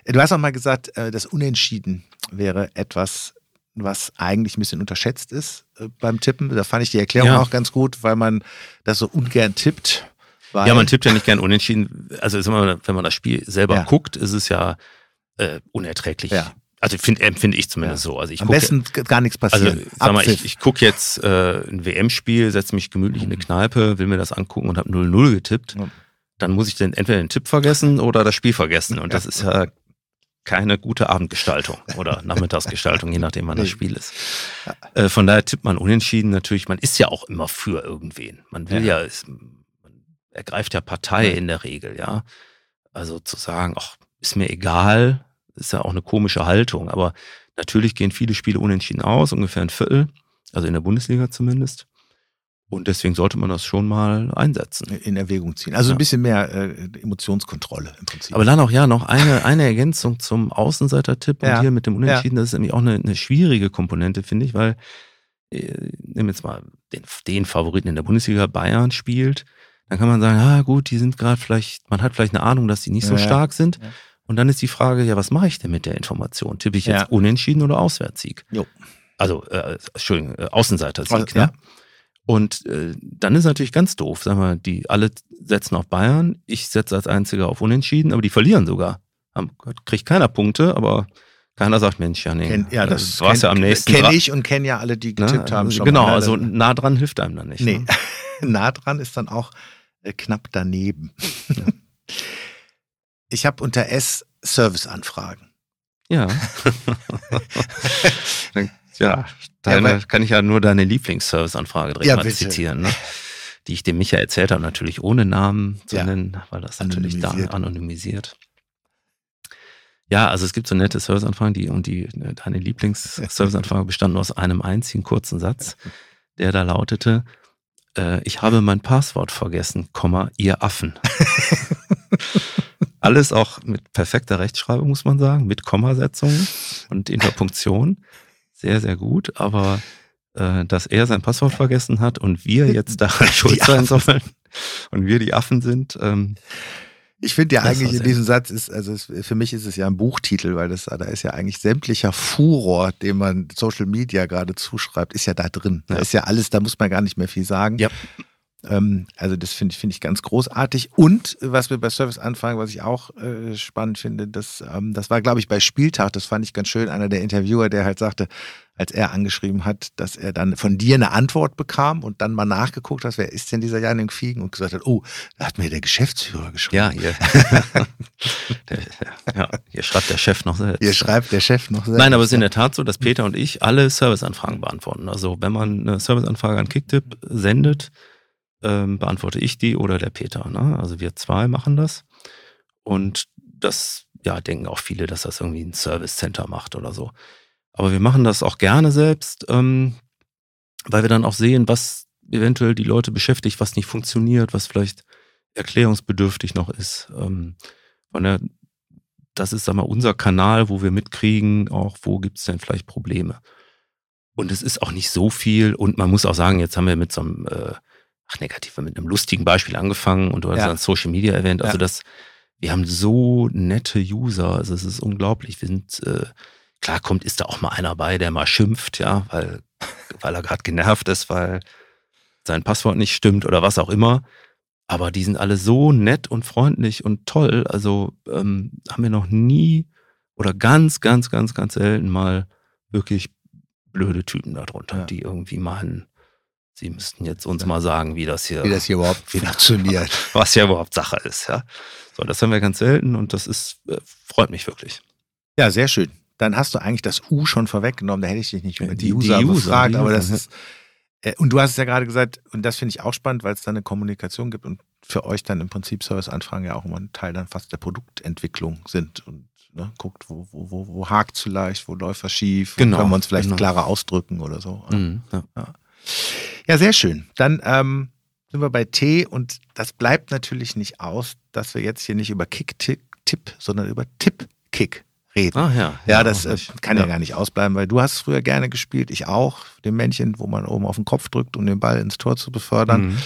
Du hast auch mal gesagt, äh, das Unentschieden wäre etwas, was eigentlich ein bisschen unterschätzt ist äh, beim Tippen. Da fand ich die Erklärung ja. auch ganz gut, weil man das so ungern tippt. ja, man tippt ja nicht gern unentschieden. Also immer, wenn man das Spiel selber ja. guckt, ist es ja äh, unerträglich. Ja. Also find, empfinde ich zumindest ja. so. Also ich Am besten gar nichts passiert. Also sag mal, ich, ich gucke jetzt äh, ein WM-Spiel, setze mich gemütlich in eine Kneipe, will mir das angucken und habe 0-0 getippt. Ja dann muss ich dann entweder den Tipp vergessen oder das Spiel vergessen. Und das ist ja keine gute Abendgestaltung oder Nachmittagsgestaltung, je nachdem, wann das Spiel ist. Äh, von daher tippt man unentschieden natürlich. Man ist ja auch immer für irgendwen. Man will ja, ja man ergreift ja Partei in der Regel, ja. Also zu sagen, ach, ist mir egal, ist ja auch eine komische Haltung. Aber natürlich gehen viele Spiele unentschieden aus, ungefähr ein Viertel, also in der Bundesliga zumindest. Und deswegen sollte man das schon mal einsetzen. In Erwägung ziehen. Also ja. ein bisschen mehr äh, Emotionskontrolle im Prinzip. Aber dann auch ja noch eine, eine Ergänzung zum Außenseiter-Tipp ja. und hier mit dem Unentschieden. Ja. Das ist nämlich auch eine, eine schwierige Komponente, finde ich, weil äh, nehmen jetzt mal den, den Favoriten in der Bundesliga Bayern spielt. Dann kann man sagen, ah gut, die sind gerade vielleicht, man hat vielleicht eine Ahnung, dass die nicht so stark sind. Und dann ist die Frage, ja, was mache ich denn mit der Information? Tippe ich jetzt Unentschieden oder Auswärtssieg? Jo. Also, äh, Entschuldigung, äh, Außenseiter-Sieg, ja. Und äh, dann ist natürlich ganz doof, sagen wir, die alle setzen auf Bayern, ich setze als einziger auf Unentschieden, aber die verlieren sogar. Kriegt keiner Punkte, aber keiner sagt, Mensch, ja, nee. Kenn, ja, das war ja am nächsten. Kenne ich und kenne ja alle, die ne? getippt ne? haben. Schon genau, also nah dran hilft einem dann nicht. Nee, ne? nah dran ist dann auch äh, knapp daneben. Ja. ich habe unter S Serviceanfragen. Ja. ja, Deine, ja, kann ich ja nur deine Lieblingsservice-Anfrage direkt ja, mal bitte. zitieren, ne? die ich dem Micha erzählt habe, natürlich ohne Namen zu ja. nennen, weil das natürlich da anonymisiert. Ja, also es gibt so nette Serviceanfragen, die und die deine Lieblings-Serviceanfrage bestand nur aus einem einzigen kurzen Satz, der da lautete: äh, Ich habe mein Passwort vergessen, Komma, ihr Affen. Alles auch mit perfekter Rechtschreibung, muss man sagen, mit Kommasetzung und Interpunktion sehr, sehr gut, aber äh, dass er sein Passwort vergessen hat und wir jetzt daran schuld sein sollen und wir die Affen sind. Ähm, ich finde ja eigentlich in diesem Satz ist, also es, für mich ist es ja ein Buchtitel, weil das, da ist ja eigentlich sämtlicher Furor, den man Social Media gerade zuschreibt, ist ja da drin. Da ist ja alles, da muss man gar nicht mehr viel sagen. Ja. Ähm, also das finde ich, finde ich ganz großartig. Und was wir bei Service anfangen, was ich auch äh, spannend finde, das, ähm, das war, glaube ich, bei Spieltag, das fand ich ganz schön, einer der Interviewer, der halt sagte, als er angeschrieben hat, dass er dann von dir eine Antwort bekam und dann mal nachgeguckt hat, wer ist denn dieser Janik Fiegen und gesagt hat, oh, da hat mir der Geschäftsführer geschrieben. Ja, hier. der, ja, hier schreibt der Chef noch selbst. Hier schreibt der Chef noch selbst. Nein, aber es ist in der Tat so, dass Peter und ich alle Serviceanfragen beantworten. Also wenn man eine Serviceanfrage an Kicktip sendet, ähm, beantworte ich die oder der Peter. Ne? Also wir zwei machen das. Und das ja, denken auch viele, dass das irgendwie ein Service Center macht oder so. Aber wir machen das auch gerne selbst, ähm, weil wir dann auch sehen, was eventuell die Leute beschäftigt, was nicht funktioniert, was vielleicht erklärungsbedürftig noch ist. Ähm, von der, das ist, sag mal, unser Kanal, wo wir mitkriegen, auch wo gibt es denn vielleicht Probleme. Und es ist auch nicht so viel. Und man muss auch sagen, jetzt haben wir mit so einem äh, ach negativ, mit einem lustigen Beispiel angefangen und du hast ja. dann Social Media erwähnt. Also ja. das, wir haben so nette User, also es ist unglaublich. Wir sind, äh, klar kommt, ist da auch mal einer bei, der mal schimpft, ja, weil, weil er gerade genervt ist, weil sein Passwort nicht stimmt oder was auch immer. Aber die sind alle so nett und freundlich und toll. Also ähm, haben wir noch nie oder ganz, ganz, ganz, ganz selten mal wirklich blöde Typen darunter, ja. die irgendwie mal Sie müssten jetzt uns mal sagen, wie das hier, wie das hier überhaupt funktioniert. Was hier überhaupt Sache ist. Ja. So, das haben wir ganz selten und das ist, äh, freut mich wirklich. Ja, sehr schön. Dann hast du eigentlich das U schon vorweggenommen. Da hätte ich dich nicht über die, die User die befragt, aber das ist. Äh, und du hast es ja gerade gesagt, und das finde ich auch spannend, weil es da eine Kommunikation gibt und für euch dann im Prinzip Serviceanfragen ja auch immer ein Teil dann fast der Produktentwicklung sind und ne, guckt, wo, wo, wo, wo hakt es vielleicht, wo läuft was schief, genau, können wir uns vielleicht genau. klarer ausdrücken oder so. Mhm, ja. Ja. Ja, sehr schön. Dann ähm, sind wir bei T und das bleibt natürlich nicht aus, dass wir jetzt hier nicht über Kick-Tipp, sondern über Tipp-Kick reden. Ah, ja. Ja, das äh, kann ja. ja. gar nicht ausbleiben, weil du hast früher gerne gespielt, ich auch, dem Männchen, wo man oben auf den Kopf drückt, um den Ball ins Tor zu befördern. Mhm.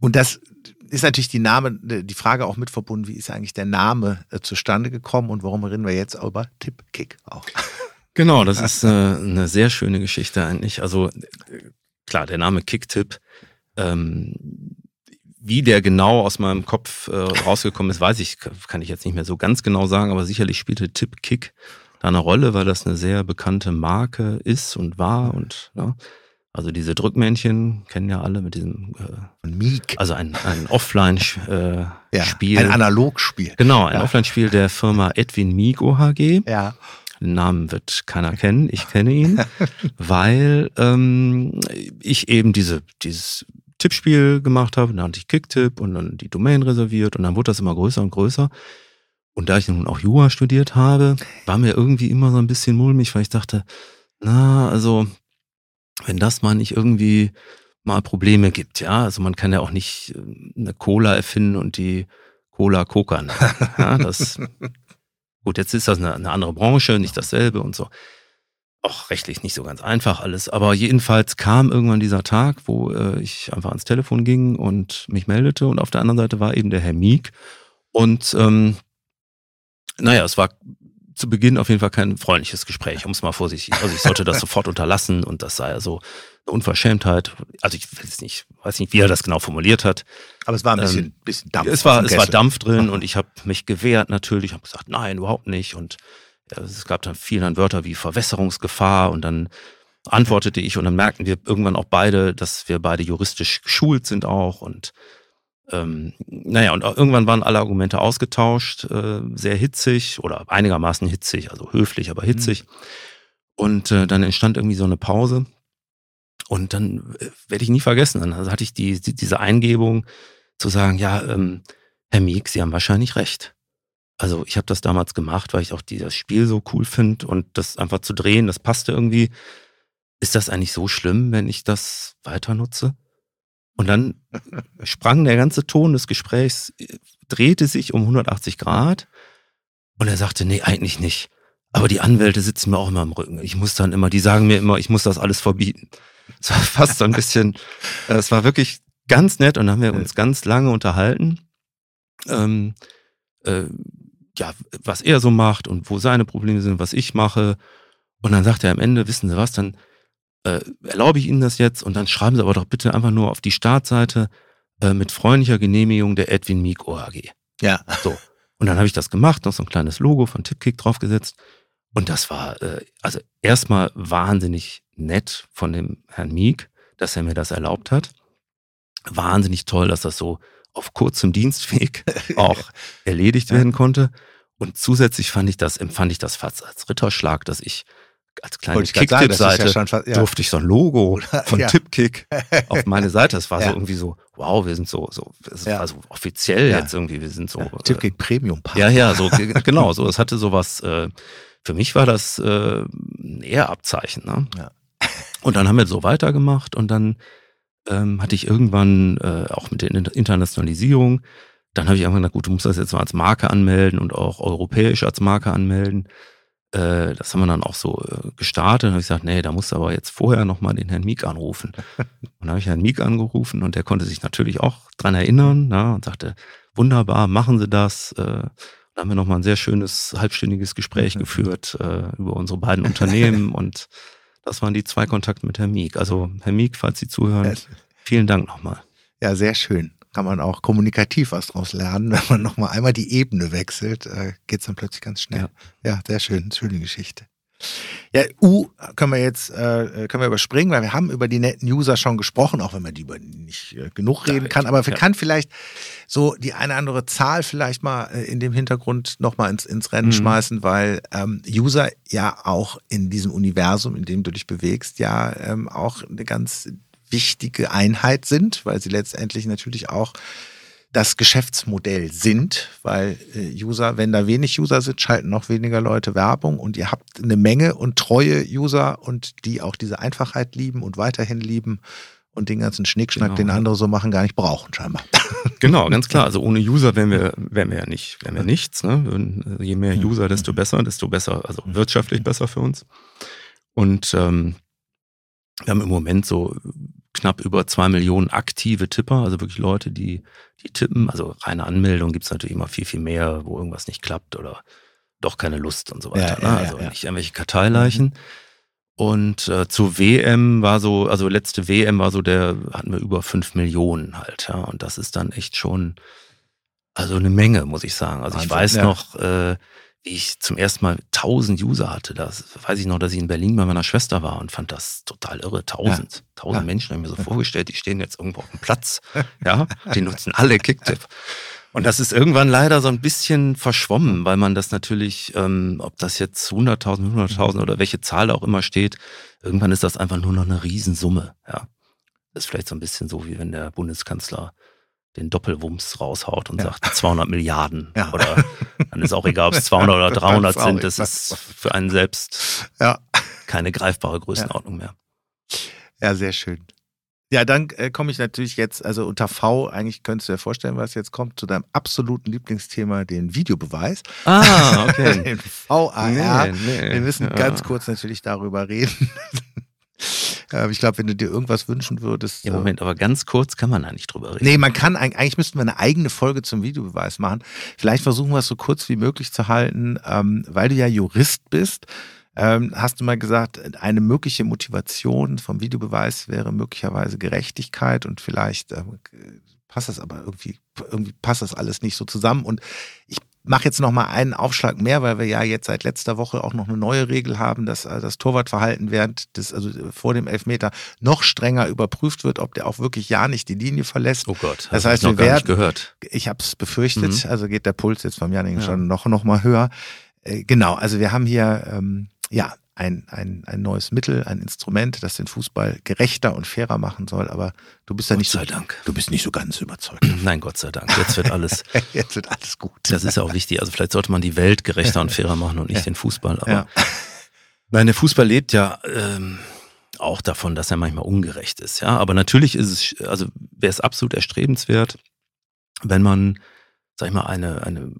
Und das ist natürlich die Name, die Frage auch mit verbunden, wie ist eigentlich der Name äh, zustande gekommen und warum reden wir jetzt über Tipp-Kick auch? Genau, das ist äh, eine sehr schöne Geschichte eigentlich. Also klar, der Name Kicktip, ähm, wie der genau aus meinem Kopf äh, rausgekommen ist, weiß ich, kann ich jetzt nicht mehr so ganz genau sagen, aber sicherlich spielte Tip Kick da eine Rolle, weil das eine sehr bekannte Marke ist und war und ja. Also diese Drückmännchen kennen ja alle mit diesem äh, Meek. Also ein, ein Offline-Spiel. Äh, ja, ein Analogspiel. Genau, ein ja. Offline-Spiel der Firma Edwin Meek OHG. Ja. Den Namen wird keiner kennen, ich kenne ihn, weil ähm, ich eben diese, dieses Tippspiel gemacht habe, dann hatte ich Kicktipp und dann die Domain reserviert und dann wurde das immer größer und größer. Und da ich nun auch Jura studiert habe, war mir irgendwie immer so ein bisschen mulmig, weil ich dachte, na, also, wenn das mal nicht irgendwie mal Probleme gibt, ja, also man kann ja auch nicht äh, eine Cola erfinden und die Cola kokern. Ja, das, gut, jetzt ist das eine, eine andere Branche, nicht dasselbe und so auch rechtlich nicht so ganz einfach alles. Aber jedenfalls kam irgendwann dieser Tag, wo äh, ich einfach ans Telefon ging und mich meldete. Und auf der anderen Seite war eben der Herr Miek. Und ähm, naja, es war zu Beginn auf jeden Fall kein freundliches Gespräch, um es mal vorsichtig. Also ich sollte das sofort unterlassen und das sei also Unverschämtheit. Also ich weiß nicht, weiß nicht, wie er das genau formuliert hat. Aber es war ein bisschen, ähm, bisschen Dampf. Es war, es war Dampf drin und ich habe mich gewehrt natürlich, habe gesagt, nein, überhaupt nicht. Und es gab dann viel dann Wörter wie Verwässerungsgefahr und dann antwortete ich und dann merkten wir irgendwann auch beide, dass wir beide juristisch geschult sind auch und ähm, naja, und irgendwann waren alle Argumente ausgetauscht, äh, sehr hitzig oder einigermaßen hitzig, also höflich, aber hitzig. Mhm. Und äh, dann entstand irgendwie so eine Pause. Und dann äh, werde ich nie vergessen. Dann hatte ich die, die, diese Eingebung zu sagen, ja, ähm, Herr Miek, Sie haben wahrscheinlich recht. Also ich habe das damals gemacht, weil ich auch dieses Spiel so cool finde und das einfach zu drehen, das passte irgendwie. Ist das eigentlich so schlimm, wenn ich das weiter nutze? Und dann sprang der ganze Ton des Gesprächs, drehte sich um 180 Grad und er sagte, nee, eigentlich nicht. Aber die Anwälte sitzen mir auch immer im Rücken. Ich muss dann immer, die sagen mir immer, ich muss das alles verbieten. Es war fast so ein bisschen, es war wirklich ganz nett und dann haben wir uns ganz lange unterhalten. Ähm, äh, ja, was er so macht und wo seine Probleme sind, was ich mache. Und dann sagt er am Ende, wissen Sie was, dann äh, erlaube ich Ihnen das jetzt und dann schreiben Sie aber doch bitte einfach nur auf die Startseite äh, mit freundlicher Genehmigung der Edwin Meek OAG. Ja. So. Und dann habe ich das gemacht, noch so ein kleines Logo von Tipkick draufgesetzt. Und das war äh, also erstmal wahnsinnig nett von dem Herrn Meek, dass er mir das erlaubt hat. Wahnsinnig toll, dass das so auf kurzem Dienstweg auch erledigt werden konnte. Und zusätzlich fand ich das, empfand ich das fast als Ritterschlag, dass ich als kleine Kicktipp-Seite ja ja. durfte ich so ein Logo von ja. Tipkick auf meine Seite. Es war so irgendwie so, wow, wir sind so, so, es war so offiziell jetzt irgendwie, wir sind so. Ja. Tipkick äh, Premium Partner. Ja, ja, so, genau, so, es hatte sowas, äh, für mich war das äh, ein Ehrabzeichen, ne? Ja. Und dann haben wir so weitergemacht und dann ähm, hatte ich irgendwann äh, auch mit der Internationalisierung, dann habe ich irgendwann gesagt, gut, du musst das jetzt mal als Marke anmelden und auch europäisch als Marke anmelden. Äh, das haben wir dann auch so äh, gestartet. Dann habe ich gesagt, nee, da musst du aber jetzt vorher nochmal den Herrn Miek anrufen. und dann habe ich Herrn Miek angerufen und der konnte sich natürlich auch dran erinnern na, und sagte, wunderbar, machen Sie das. Äh, da haben wir nochmal ein sehr schönes halbstündiges Gespräch geführt äh, über unsere beiden Unternehmen und das waren die zwei Kontakte mit Herrn Miek. Also Herr Miek, falls Sie zuhören, vielen Dank nochmal. Ja, sehr schön. Kann man auch kommunikativ was draus lernen. Wenn man nochmal einmal die Ebene wechselt, äh, geht es dann plötzlich ganz schnell. Ja, ja sehr schön. Schöne Geschichte. Ja, U können wir jetzt äh, können wir überspringen, weil wir haben über die netten User schon gesprochen, auch wenn man die über nicht äh, genug reden kann. Aber wir ja. kann vielleicht so die eine andere Zahl vielleicht mal äh, in dem Hintergrund nochmal ins, ins Rennen mhm. schmeißen, weil ähm, User ja auch in diesem Universum, in dem du dich bewegst, ja ähm, auch eine ganz wichtige Einheit sind, weil sie letztendlich natürlich auch das Geschäftsmodell sind, weil äh, User, wenn da wenig User sind, schalten noch weniger Leute Werbung und ihr habt eine Menge und treue User und die auch diese Einfachheit lieben und weiterhin lieben und den ganzen Schnickschnack, genau. den andere so machen, gar nicht brauchen, scheinbar. Genau, ganz klar. Also ohne User wären wir, wären wir ja nicht, wären wir nichts. Ne? Also je mehr User, desto besser, desto besser, also wirtschaftlich besser für uns. Und ähm, wir haben im Moment so knapp über zwei Millionen aktive Tipper, also wirklich Leute, die, die tippen. Also reine Anmeldung gibt es natürlich immer viel, viel mehr, wo irgendwas nicht klappt oder doch keine Lust und so weiter. Ja, ne? Also ja, nicht irgendwelche Karteileichen. Mhm. Und äh, zur WM war so, also letzte WM war so, der hatten wir über fünf Millionen halt, ja. Und das ist dann echt schon, also eine Menge, muss ich sagen. Also Wahnsinn, ich weiß noch, äh, ich zum ersten Mal 1000 User hatte. Das weiß ich noch, dass ich in Berlin bei meiner Schwester war und fand das total irre. 1000, ja. 1000 ja. Menschen haben mir so vorgestellt, die stehen jetzt irgendwo auf dem Platz. Ja, die nutzen alle Kicktip. Und das ist irgendwann leider so ein bisschen verschwommen, weil man das natürlich, ähm, ob das jetzt 100.000, 100.000 oder welche Zahl auch immer steht, irgendwann ist das einfach nur noch eine Riesensumme. Ja. Das ist vielleicht so ein bisschen so, wie wenn der Bundeskanzler den Doppelwumms raushaut und ja. sagt 200 Milliarden. Ja. Oder dann ist auch egal, ob es 200 oder 300 sind. Das ist für einen selbst ja. keine greifbare Größenordnung mehr. Ja, sehr schön. Ja, dann äh, komme ich natürlich jetzt, also unter V, eigentlich könntest du dir vorstellen, was jetzt kommt, zu deinem absoluten Lieblingsthema, den Videobeweis. Ah, okay. den VAR. Nee, nee, Wir müssen ja. ganz kurz natürlich darüber reden. Ich glaube, wenn du dir irgendwas wünschen würdest. Ja, Moment, aber ganz kurz kann man da nicht drüber reden. Nee, man kann, eigentlich müssten wir eine eigene Folge zum Videobeweis machen. Vielleicht versuchen wir es so kurz wie möglich zu halten, ähm, weil du ja Jurist bist ähm, hast du mal gesagt, eine mögliche Motivation vom Videobeweis wäre möglicherweise Gerechtigkeit und vielleicht äh, passt das aber irgendwie, irgendwie passt das alles nicht so zusammen. Und ich mache jetzt noch mal einen Aufschlag mehr, weil wir ja jetzt seit letzter Woche auch noch eine neue Regel haben, dass äh, das Torwartverhalten während des, also vor dem Elfmeter noch strenger überprüft wird, ob der auch wirklich ja nicht die Linie verlässt. Oh Gott, das heißt, wir werden, gehört. Ich habe es befürchtet, mhm. also geht der Puls jetzt vom Janik ja. schon noch, noch mal höher. Äh, genau, also wir haben hier ähm, ja, ein, ein, ein neues Mittel, ein Instrument, das den Fußball gerechter und fairer machen soll. Aber du bist ja nicht so, Dank. du bist nicht so ganz überzeugt. Nein, Gott sei Dank. Jetzt wird alles, jetzt wird alles gut. Das ist ja auch wichtig. Also vielleicht sollte man die Welt gerechter und fairer machen und nicht ja. den Fußball. Aber ja. nein, der Fußball lebt ja ähm, auch davon, dass er manchmal ungerecht ist. Ja, aber natürlich ist es, also wäre es absolut erstrebenswert, wenn man, sag ich mal, eine, eine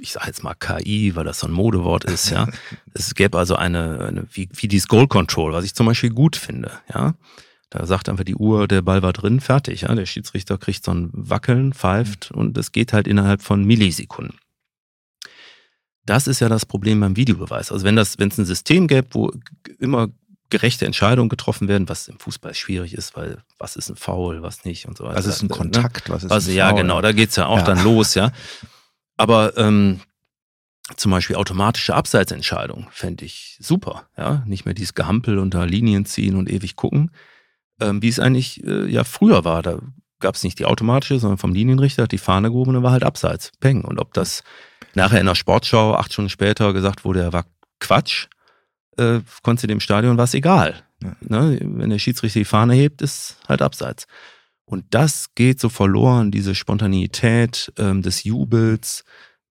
ich sage jetzt mal KI, weil das so ein Modewort ist, ja. es gäbe also eine, eine wie, wie dieses Goal Control, was ich zum Beispiel gut finde, ja. Da sagt einfach die Uhr, der Ball war drin, fertig, ja. Der Schiedsrichter kriegt so ein Wackeln, pfeift mhm. und es geht halt innerhalb von Millisekunden. Das ist ja das Problem beim Videobeweis. Also wenn das, wenn es ein System gäbe, wo immer gerechte Entscheidungen getroffen werden, was im Fußball schwierig ist, weil was ist ein Foul, was nicht und so weiter. Was ist ein ne? Kontakt, was ist also, ein Foul? Ja, genau, da geht's ja auch ja. dann los, ja. Aber ähm, zum Beispiel automatische Abseitsentscheidung fände ich super. Ja? Nicht mehr dieses Gehampel unter Linien ziehen und ewig gucken, ähm, wie es eigentlich äh, ja früher war. Da gab es nicht die automatische, sondern vom Linienrichter hat die Fahne gehoben und dann war halt Abseits. Peng. Und ob das nachher in der Sportschau acht Stunden später gesagt wurde, war Quatsch, äh, konnte dem Stadion was egal. Ja. Ne? Wenn der Schiedsrichter die Fahne hebt, ist halt Abseits. Und das geht so verloren, diese Spontaneität ähm, des Jubels.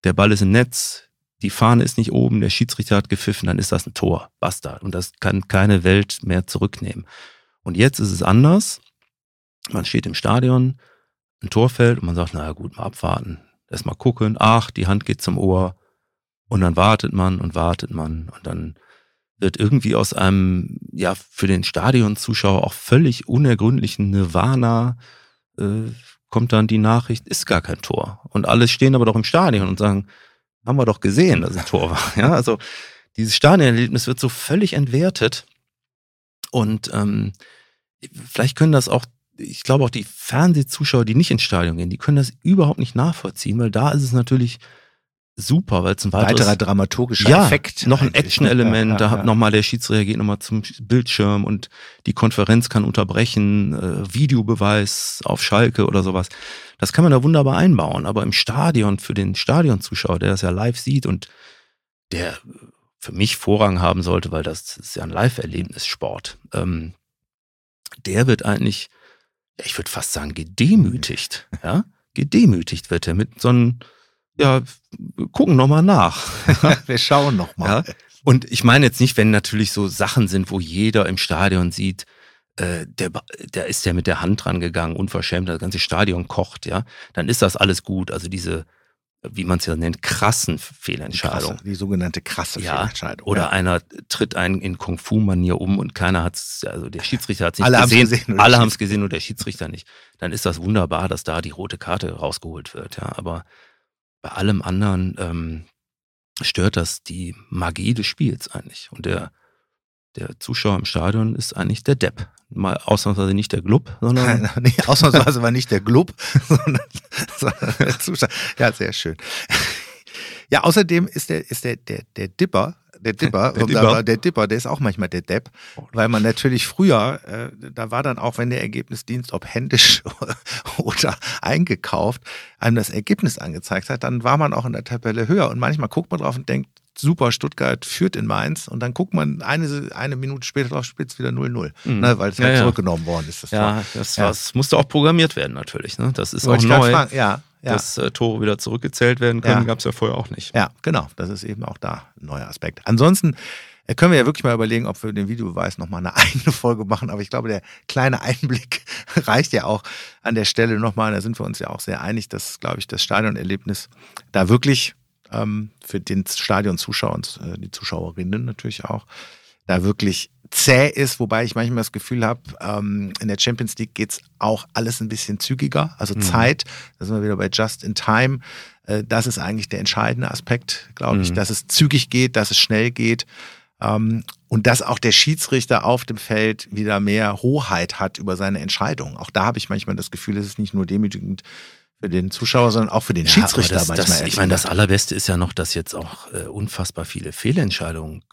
Der Ball ist im Netz, die Fahne ist nicht oben, der Schiedsrichter hat gepfiffen, dann ist das ein Tor. Basta. Und das kann keine Welt mehr zurücknehmen. Und jetzt ist es anders. Man steht im Stadion, ein Tor fällt und man sagt, naja gut, mal abwarten. Erstmal gucken, ach, die Hand geht zum Ohr. Und dann wartet man und wartet man und dann wird irgendwie aus einem, ja, für den Stadionzuschauer auch völlig unergründlichen Nirvana, äh, kommt dann die Nachricht, ist gar kein Tor. Und alle stehen aber doch im Stadion und sagen, haben wir doch gesehen, dass ein Tor war. Ja, also dieses Stadionerlebnis wird so völlig entwertet. Und ähm, vielleicht können das auch, ich glaube auch die Fernsehzuschauer, die nicht ins Stadion gehen, die können das überhaupt nicht nachvollziehen, weil da ist es natürlich super, weil es ein weiteres, weiterer dramaturgischer ja, Effekt. Noch ein ne? Action-Element, ja, ja, da hat nochmal der Schiedsrichter geht nochmal zum Bildschirm und die Konferenz kann unterbrechen, äh, Videobeweis auf Schalke oder sowas. Das kann man da wunderbar einbauen, aber im Stadion, für den Stadionzuschauer, der das ja live sieht und der für mich Vorrang haben sollte, weil das ist ja ein Live-Erlebnis-Sport, ähm, der wird eigentlich, ja, ich würde fast sagen, gedemütigt, ja, gedemütigt wird er mit so einem ja, gucken nochmal nach. Wir schauen nochmal. Ja? Und ich meine jetzt nicht, wenn natürlich so Sachen sind, wo jeder im Stadion sieht, äh, der, der ist ja mit der Hand dran gegangen, unverschämt, das ganze Stadion kocht, ja, dann ist das alles gut. Also diese, wie man es ja nennt, krassen Fehlentscheidungen. Die, die sogenannte krasse ja, Fehlentscheidung. Oder ja. einer tritt einen in Kung-Fu-Manier um und keiner hat es, also der Schiedsrichter hat es nicht alle gesehen. gesehen alle haben es gesehen und der Schiedsrichter nicht. Dann ist das wunderbar, dass da die rote Karte rausgeholt wird, ja. Aber bei allem anderen ähm, stört das die Magie des Spiels eigentlich. Und der, der Zuschauer im Stadion ist eigentlich der Depp. Mal ausnahmsweise nicht der Glub, sondern. nee, ausnahmsweise war nicht der Glub, sondern, sondern der Zuschauer. Ja, sehr schön. Ja, außerdem ist der, ist der, der, der Dipper der Dipper. Der Dipper. der Dipper, der ist auch manchmal der Depp, weil man natürlich früher, äh, da war dann auch, wenn der Ergebnisdienst, ob händisch oder eingekauft, einem das Ergebnis angezeigt hat, dann war man auch in der Tabelle höher. Und manchmal guckt man drauf und denkt, super, Stuttgart führt in Mainz und dann guckt man eine, eine Minute später drauf, spielt es wieder 0-0, Mhm. ne, weil es Ja, halt ja. zurückgenommen worden ist. Das Tor. Ja, das, Ja. das musste auch programmiert werden natürlich. Ne? Das ist auch Wollte grad neu, fragen. Ja, ja. dass äh, Tore wieder zurückgezählt werden können. Ja. Gab es ja vorher auch nicht. Ja, genau. Das ist eben auch da ein neuer Aspekt. Ansonsten äh, können wir ja wirklich mal überlegen, ob wir den Videobeweis nochmal eine eigene Folge machen. Aber ich glaube, der kleine Einblick reicht ja auch an der Stelle nochmal. Da sind wir uns ja auch sehr einig, dass, glaube ich, das Stadionerlebnis da wirklich ähm, für den Stadionzuschauer und äh, die Zuschauerinnen natürlich auch da wirklich zäh ist, wobei ich manchmal das Gefühl habe, ähm, in der Champions League geht's auch alles ein bisschen zügiger, also Mhm. Zeit, da sind wir wieder bei Just in Time, äh, das ist eigentlich der entscheidende Aspekt, glaube ich, Mhm. dass es zügig geht, dass es schnell geht ähm, und dass auch der Schiedsrichter auf dem Feld wieder mehr Hoheit hat über seine Entscheidungen. Auch da habe ich manchmal das Gefühl, es ist nicht nur demütigend für den Zuschauer, sondern auch für den Ja, Schiedsrichter das, manchmal. das, ich meine, das. Allerbeste ist ja noch, dass jetzt auch äh, unfassbar viele Fehlentscheidungen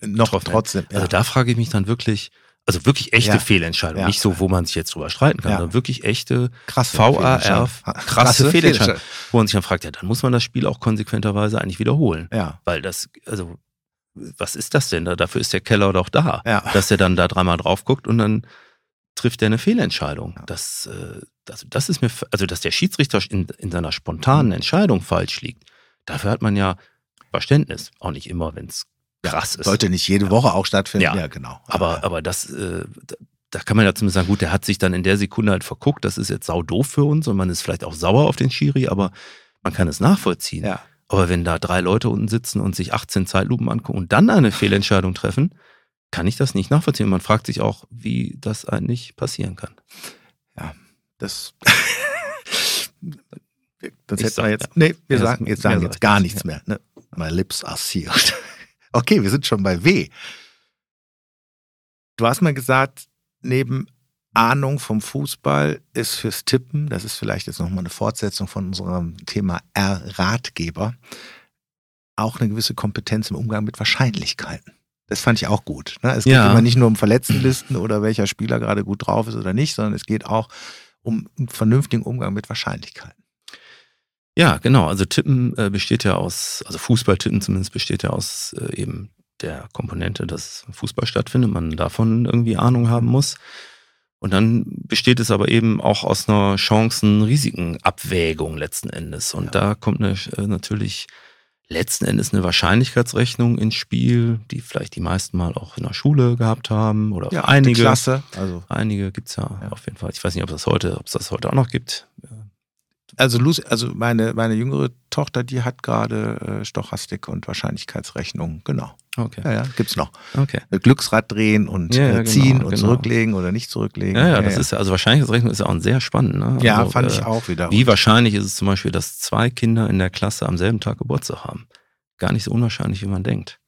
noch getroffen trotzdem. Ja. Also da frage ich mich dann wirklich, also wirklich echte Ja. Fehlentscheidungen, Ja. nicht so, wo man sich jetzt drüber streiten kann, Ja. sondern wirklich echte krasse VAR, Fehlentscheidung. krasse, Fehlentscheidungen, wo man sich dann fragt, ja, dann muss man das Spiel auch konsequenterweise eigentlich wiederholen. Ja, Weil das, also, was ist das denn da? Dafür ist der Keller doch da, ja. dass er dann da dreimal drauf guckt und dann trifft er eine Fehlentscheidung. Das, äh, das, das ist mir, also dass der Schiedsrichter in, in seiner spontanen Entscheidung falsch liegt, dafür hat man ja Verständnis. Auch nicht immer, wenn es krass ist. Sollte nicht jede Woche auch stattfinden. Ja. Ja, genau. Aber, aber das, äh, da- kann man ja zumindest sagen, gut, der hat sich dann in der Sekunde halt verguckt, das ist jetzt sau doof für uns und man ist vielleicht auch sauer auf den Schiri, aber man kann es nachvollziehen. ja. Aber wenn da drei Leute unten sitzen und sich 18 Zeitlupen angucken und dann eine Fehlentscheidung treffen, kann ich das nicht nachvollziehen. Man fragt sich auch, wie das eigentlich passieren kann. Das. das Ich hätten wir jetzt. ja. Nee, wir Ja, sagen, das- jetzt sagen jetzt gar nicht, nichts mehr. Ne? My lips are sealed. Okay, wir sind schon bei W. Du hast mal gesagt, neben Ahnung vom Fußball ist fürs Tippen, das ist vielleicht jetzt nochmal eine Fortsetzung von unserem Thema R-Ratgeber, auch eine gewisse Kompetenz im Umgang mit Wahrscheinlichkeiten. Das fand ich auch gut. Ne? Es geht Ja. immer nicht nur um Verletztenlisten oder welcher Spieler gerade gut drauf ist oder nicht, sondern es geht auch um einen vernünftigen Umgang mit Wahrscheinlichkeiten. Ja, genau. Also Tippen äh, besteht ja aus, also Fußballtippen zumindest besteht ja aus äh, eben der Komponente, dass Fußball stattfindet, man davon irgendwie Ahnung haben muss. Und dann besteht es aber eben auch aus einer Chancen-Risiken-Abwägung letzten Endes. Und Ja. da kommt eine, äh, natürlich letzten Endes eine Wahrscheinlichkeitsrechnung ins Spiel, die vielleicht die meisten mal auch in der Schule gehabt haben oder Ja, einige. Klasse. Also, Einige gibt's ja, Ja. auf jeden Fall. Ich weiß nicht, ob das heute, ob es das heute auch noch gibt. Also, Lucy, also meine, meine jüngere Tochter, die hat gerade äh, Stochastik und Wahrscheinlichkeitsrechnung. Genau. Okay. Ja, ja, gibt's noch. Okay. Glücksrad drehen und Ja, ja, äh, genau, ziehen und genau. zurücklegen oder nicht zurücklegen. Ja, ja, das ist ja, also Wahrscheinlichkeitsrechnung ist ja auch ein sehr spannend. Ne? Ja, also, fand äh, ich auch wieder. Wie wahrscheinlich ist es zum Beispiel, dass zwei Kinder in der Klasse am selben Tag Geburtstag haben? Gar nicht so unwahrscheinlich, wie man denkt.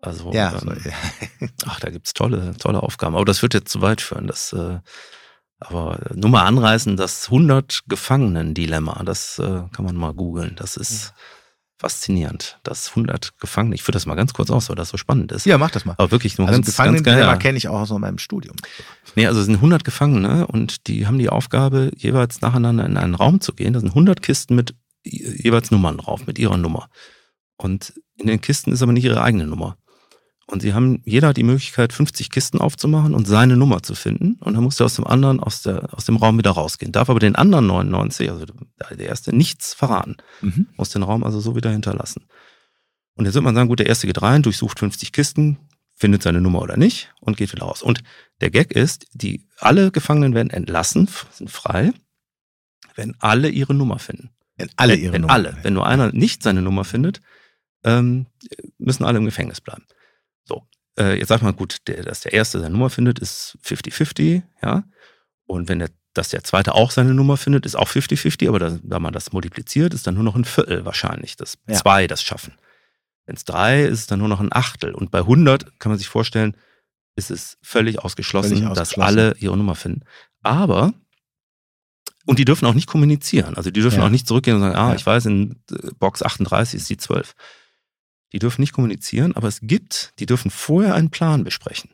Also, ja, ähm, so, ja. ach, da gibt's tolle, tolle Aufgaben. Aber das wird jetzt zu weit führen. Das, äh, aber nur mal anreißen, das 100 Gefangenen-Dilemma, das äh, kann man mal googeln. Das ist faszinierend. Das 100 Gefangene, ich führe das mal ganz kurz aus, weil das so spannend ist. ja, mach das mal. Aber wirklich nur Also ganz, ganz Gefangenen-Dilemma geil. kenne ich auch aus meinem Studium. Nee, also es sind 100 Gefangene und die haben die Aufgabe, jeweils nacheinander in einen Raum zu gehen. Da sind 100 Kisten mit je- jeweils Nummern drauf, mit ihrer Nummer. Und in den Kisten ist aber nicht ihre eigene Nummer. Und sie haben, jeder hat die Möglichkeit, 50 Kisten aufzumachen und seine Nummer zu finden. Und dann muss der aus dem anderen, aus, der, aus dem Raum wieder rausgehen. Darf aber den anderen 99, also der erste, nichts verraten. Mhm. Muss den Raum also so wieder hinterlassen. Und jetzt wird man sagen, gut, der erste geht rein, durchsucht 50 Kisten, findet seine Nummer oder nicht und geht wieder raus. Und der Gag ist, die, alle Gefangenen werden entlassen, sind frei, wenn alle ihre Nummer finden. Wenn alle wenn, ihre wenn Nummer alle. Wenn nur einer nicht seine Nummer findet, ähm, müssen alle im Gefängnis bleiben. So, äh, jetzt sagt man, gut, der, dass der Erste seine Nummer findet, ist 50-50, ja. Und wenn der, dass der Zweite auch seine Nummer findet, ist auch 50-50, aber da, da man das multipliziert, ist dann nur noch ein Viertel wahrscheinlich, dass Ja. zwei das schaffen. Wenn es drei ist, ist es dann nur noch ein Achtel. Und bei 100 kann man sich vorstellen, ist es völlig ausgeschlossen, Völlig dass ausgeschlossen. alle ihre Nummer finden. Aber, und die dürfen auch nicht kommunizieren. Also die dürfen Ja. auch nicht zurückgehen und sagen, ah, Ja. ich weiß, in äh, Box 38 ist die 12. Die dürfen nicht kommunizieren, aber es gibt, die dürfen vorher einen Plan besprechen.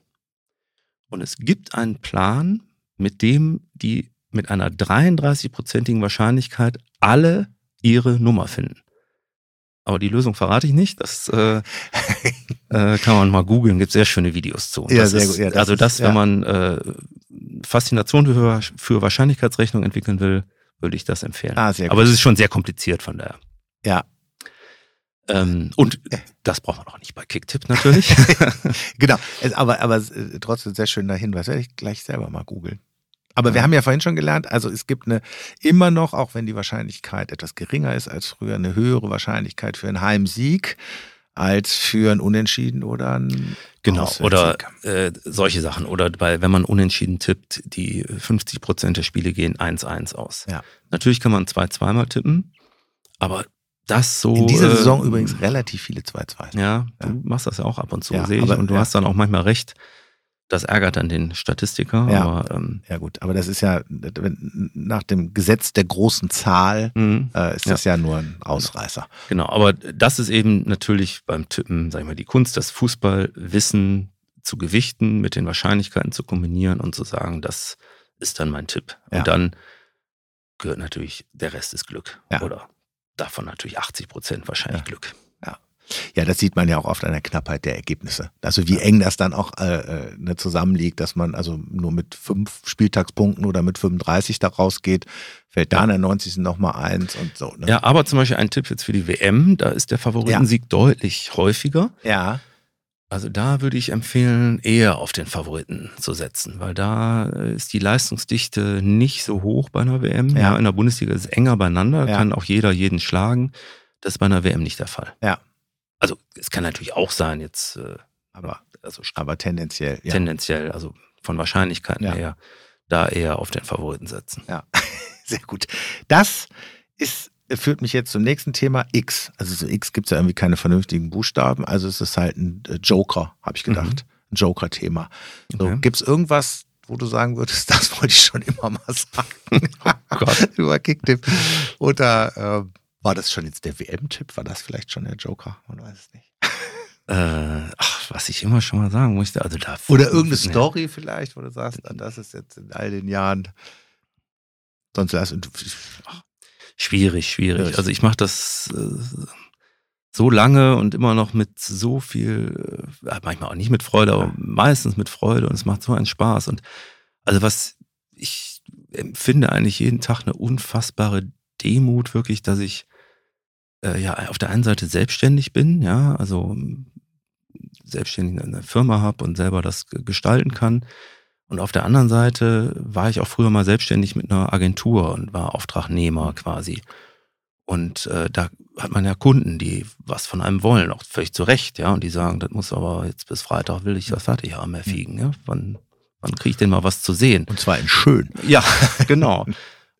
Und es gibt einen Plan, mit dem die mit einer 33-prozentigen Wahrscheinlichkeit alle ihre Nummer finden. aber die Lösung verrate ich nicht. Das äh, äh, kann man mal googeln, gibt sehr schöne Videos zu. Ja, das sehr ist, gut. Ja, das also ist- das, ja. wenn man äh, Faszination für, für Wahrscheinlichkeitsrechnung entwickeln will, würde ich das empfehlen. Ah, sehr gut. aber es ist schon sehr kompliziert von daher. Ja. Ähm, und das braucht man auch nicht bei Kicktip natürlich. Genau, es, aber, aber äh, trotzdem sehr schöner Hinweis. Werde ich gleich selber mal googeln. Aber wir haben ja vorhin schon gelernt, also es gibt eine immer noch, auch wenn die Wahrscheinlichkeit etwas geringer ist als früher, eine höhere Wahrscheinlichkeit für einen Heimsieg als für ein Unentschieden oder ein Genau, oder äh, solche Sachen. Oder bei, wenn man unentschieden tippt, die 50 Prozent der Spiele gehen 1-1 aus. Ja. Natürlich kann man 2-2 mal tippen, aber das so. In dieser äh, Saison übrigens relativ viele 2-2. Ja, Ja. du machst das ja auch ab und zu, Ja, sehe ich. Und du ja. hast dann auch manchmal recht. Das ärgert dann den Statistiker. Ja. Aber ähm, Ja gut, aber das ist ja nach dem Gesetz der großen Zahl mh, äh, ist das ja. nur ein Ausreißer. genau, aber das ist eben natürlich beim Tippen, sag ich mal, die Kunst, das Fußballwissen zu gewichten, mit den Wahrscheinlichkeiten zu kombinieren und zu sagen, das ist dann mein Tipp. Und dann gehört natürlich der Rest ist Glück. Oder davon natürlich 80 Prozent wahrscheinlich Ja. Glück. Ja, das sieht man ja auch oft an der Knappheit der Ergebnisse. Also wie eng das dann auch äh, äh, ne, zusammenliegt, dass man also nur mit fünf Spieltagspunkten oder mit 35 da rausgeht, fällt da in der 90. nochmal eins und so. Ne? Ja, aber zum Beispiel ein Tipp jetzt für die WM, da ist der Favoritensieg deutlich häufiger. ja, Also da würde ich empfehlen, eher auf den Favoriten zu setzen, weil da ist die Leistungsdichte nicht so hoch bei einer WM. Ja. Ja, in der Bundesliga ist es enger beieinander, Ja. kann auch jeder jeden schlagen. Das ist bei einer WM nicht der Fall. Ja. Also es kann natürlich auch sein, jetzt äh, aber, also aber tendenziell. Ja. tendenziell, also von Wahrscheinlichkeiten her, da eher auf den Favoriten setzen. Ja, sehr gut. Das ist, führt mich jetzt zum nächsten Thema X. Also so X gibt es ja irgendwie keine vernünftigen Buchstaben. Also es ist halt ein äh, Joker, habe ich gedacht. Ein Joker-Thema. So, Okay. Gibt es irgendwas, wo du sagen würdest, das wollte ich schon immer mal sagen? Gott. Über Kicktipp. Oder ähm, war das schon jetzt der WM-Tipp? War das vielleicht schon der Joker? Man weiß es nicht. Äh, ach, was ich immer schon mal sagen musste, also da Oder irgendeine. Story vielleicht, wo du sagst, das ist jetzt in all den Jahren. Sonst lass ach, Schwierig, schwierig. Also ich mache das äh, so lange und immer noch mit so viel, äh, manchmal auch nicht mit Freude, aber meistens mit Freude und es macht so einen Spaß. Und also was ich empfinde eigentlich jeden Tag eine unfassbare Demut wirklich, dass ich äh, ja auf der einen Seite selbstständig bin, ja, also ähm, selbstständig eine Firma habe und selber das ge- gestalten kann. Und auf der anderen Seite war ich auch früher mal selbstständig mit einer Agentur und war Auftragnehmer quasi. Und äh, da hat man ja Kunden, die was von einem wollen, auch völlig zu Recht, ja. Und die sagen, das muss aber jetzt bis Freitag will ich das fertig haben, Herr Fiegen, ja. Wann, wann kriege ich denn mal was zu sehen? Und zwar in schön. Ja, genau.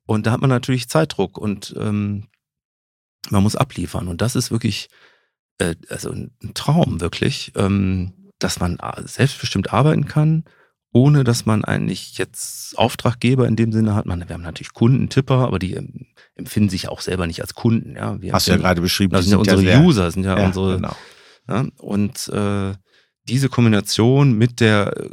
Und da hat man natürlich Zeitdruck und ähm, man muss abliefern. Und das ist wirklich äh, also ein Traum, wirklich, ähm, dass man a- selbstbestimmt arbeiten kann, ohne dass man eigentlich jetzt Auftraggeber in dem Sinne hat. Man, wir haben natürlich Kunden, Tipper, aber die ähm, empfinden sich auch selber nicht als Kunden. Ja, wir Hast du ja gerade beschrieben. Das sind ja unsere sehr- User, sind ja, Ja, unsere genau. ja, und äh, diese Kombination mit der äh,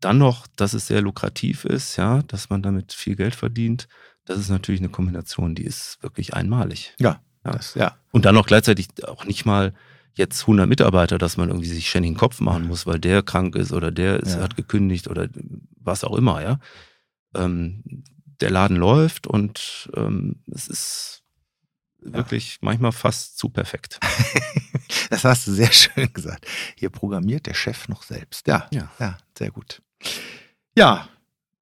dann noch, dass es sehr lukrativ ist, ja, dass man damit viel Geld verdient, das ist natürlich eine Kombination, die ist wirklich einmalig. Ja, Ja. Das, ja. Und dann noch gleichzeitig auch nicht mal jetzt 100 Mitarbeiter, dass man irgendwie sich ständig den Kopf machen muss, weil der krank ist oder der ist, Ja. hat gekündigt oder was auch immer, ja. Ähm, der Laden läuft und ähm, es ist wirklich manchmal fast zu perfekt. Das hast du sehr schön gesagt. Hier programmiert der Chef noch selbst. Ja, Ja. ja, sehr gut. Ja,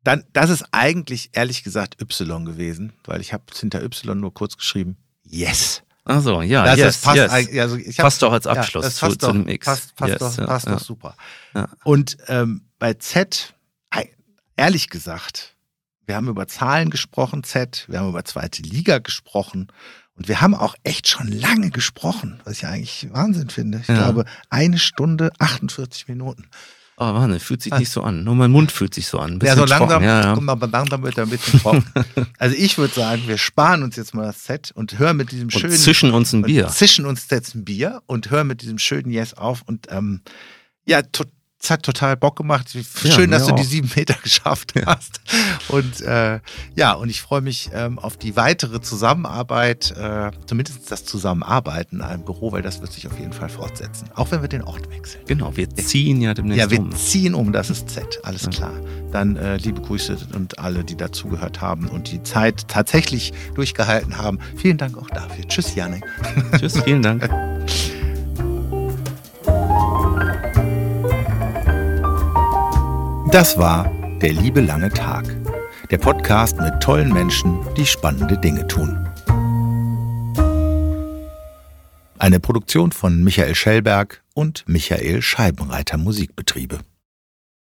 dann, das ist eigentlich ehrlich gesagt Y gewesen, weil ich habe hinter Y nur kurz geschrieben, yes. Also ja, das yes, passt yes. also ich hab, Passt doch als ja, Abschluss das zu, passt zu doch, dem X. Passt, passt, Yes, doch, ja, passt ja. doch super. Ja. Und ähm, bei Z, ehrlich gesagt, wir haben über Zahlen gesprochen, Z, wir haben über zweite Liga gesprochen und wir haben auch echt schon lange gesprochen, was ich eigentlich Wahnsinn finde. Ich Ja. glaube, eine Stunde 48 Minuten. Oh, Wahnsinn, fühlt sich nicht so an. Nur mein Mund fühlt sich so an. Ja, so langsam, ja, ja. mal, langsam wird er ein bisschen trocken. also ich würde sagen, wir sparen uns jetzt mal das Set und hören mit diesem Und schönen zwischen uns ein und Bier. zischen uns jetzt ein Bier und hören mit diesem schönen Yes auf und ähm, ja, to es hat total Bock gemacht. Schön, ja, dass du auch. die sieben Meter geschafft hast. Und äh, ja, und ich freue mich ähm, auf die weitere Zusammenarbeit, äh, zumindest das Zusammenarbeiten in einem Büro, weil das wird sich auf jeden Fall fortsetzen. Auch wenn wir den Ort wechseln. Genau, wir ziehen ja demnächst um. Ja, wir um. ziehen um, das ist Z, alles ja. klar. Dann äh, liebe Grüße und alle, die dazugehört haben und die Zeit tatsächlich durchgehalten haben. Vielen Dank auch dafür. Tschüss, Janik. Tschüss, vielen Dank. Das war Der liebe lange Tag. Der Podcast mit tollen Menschen, die spannende Dinge tun. Eine Produktion von Michael Schellberg und Michael Scheibenreiter Musikbetriebe.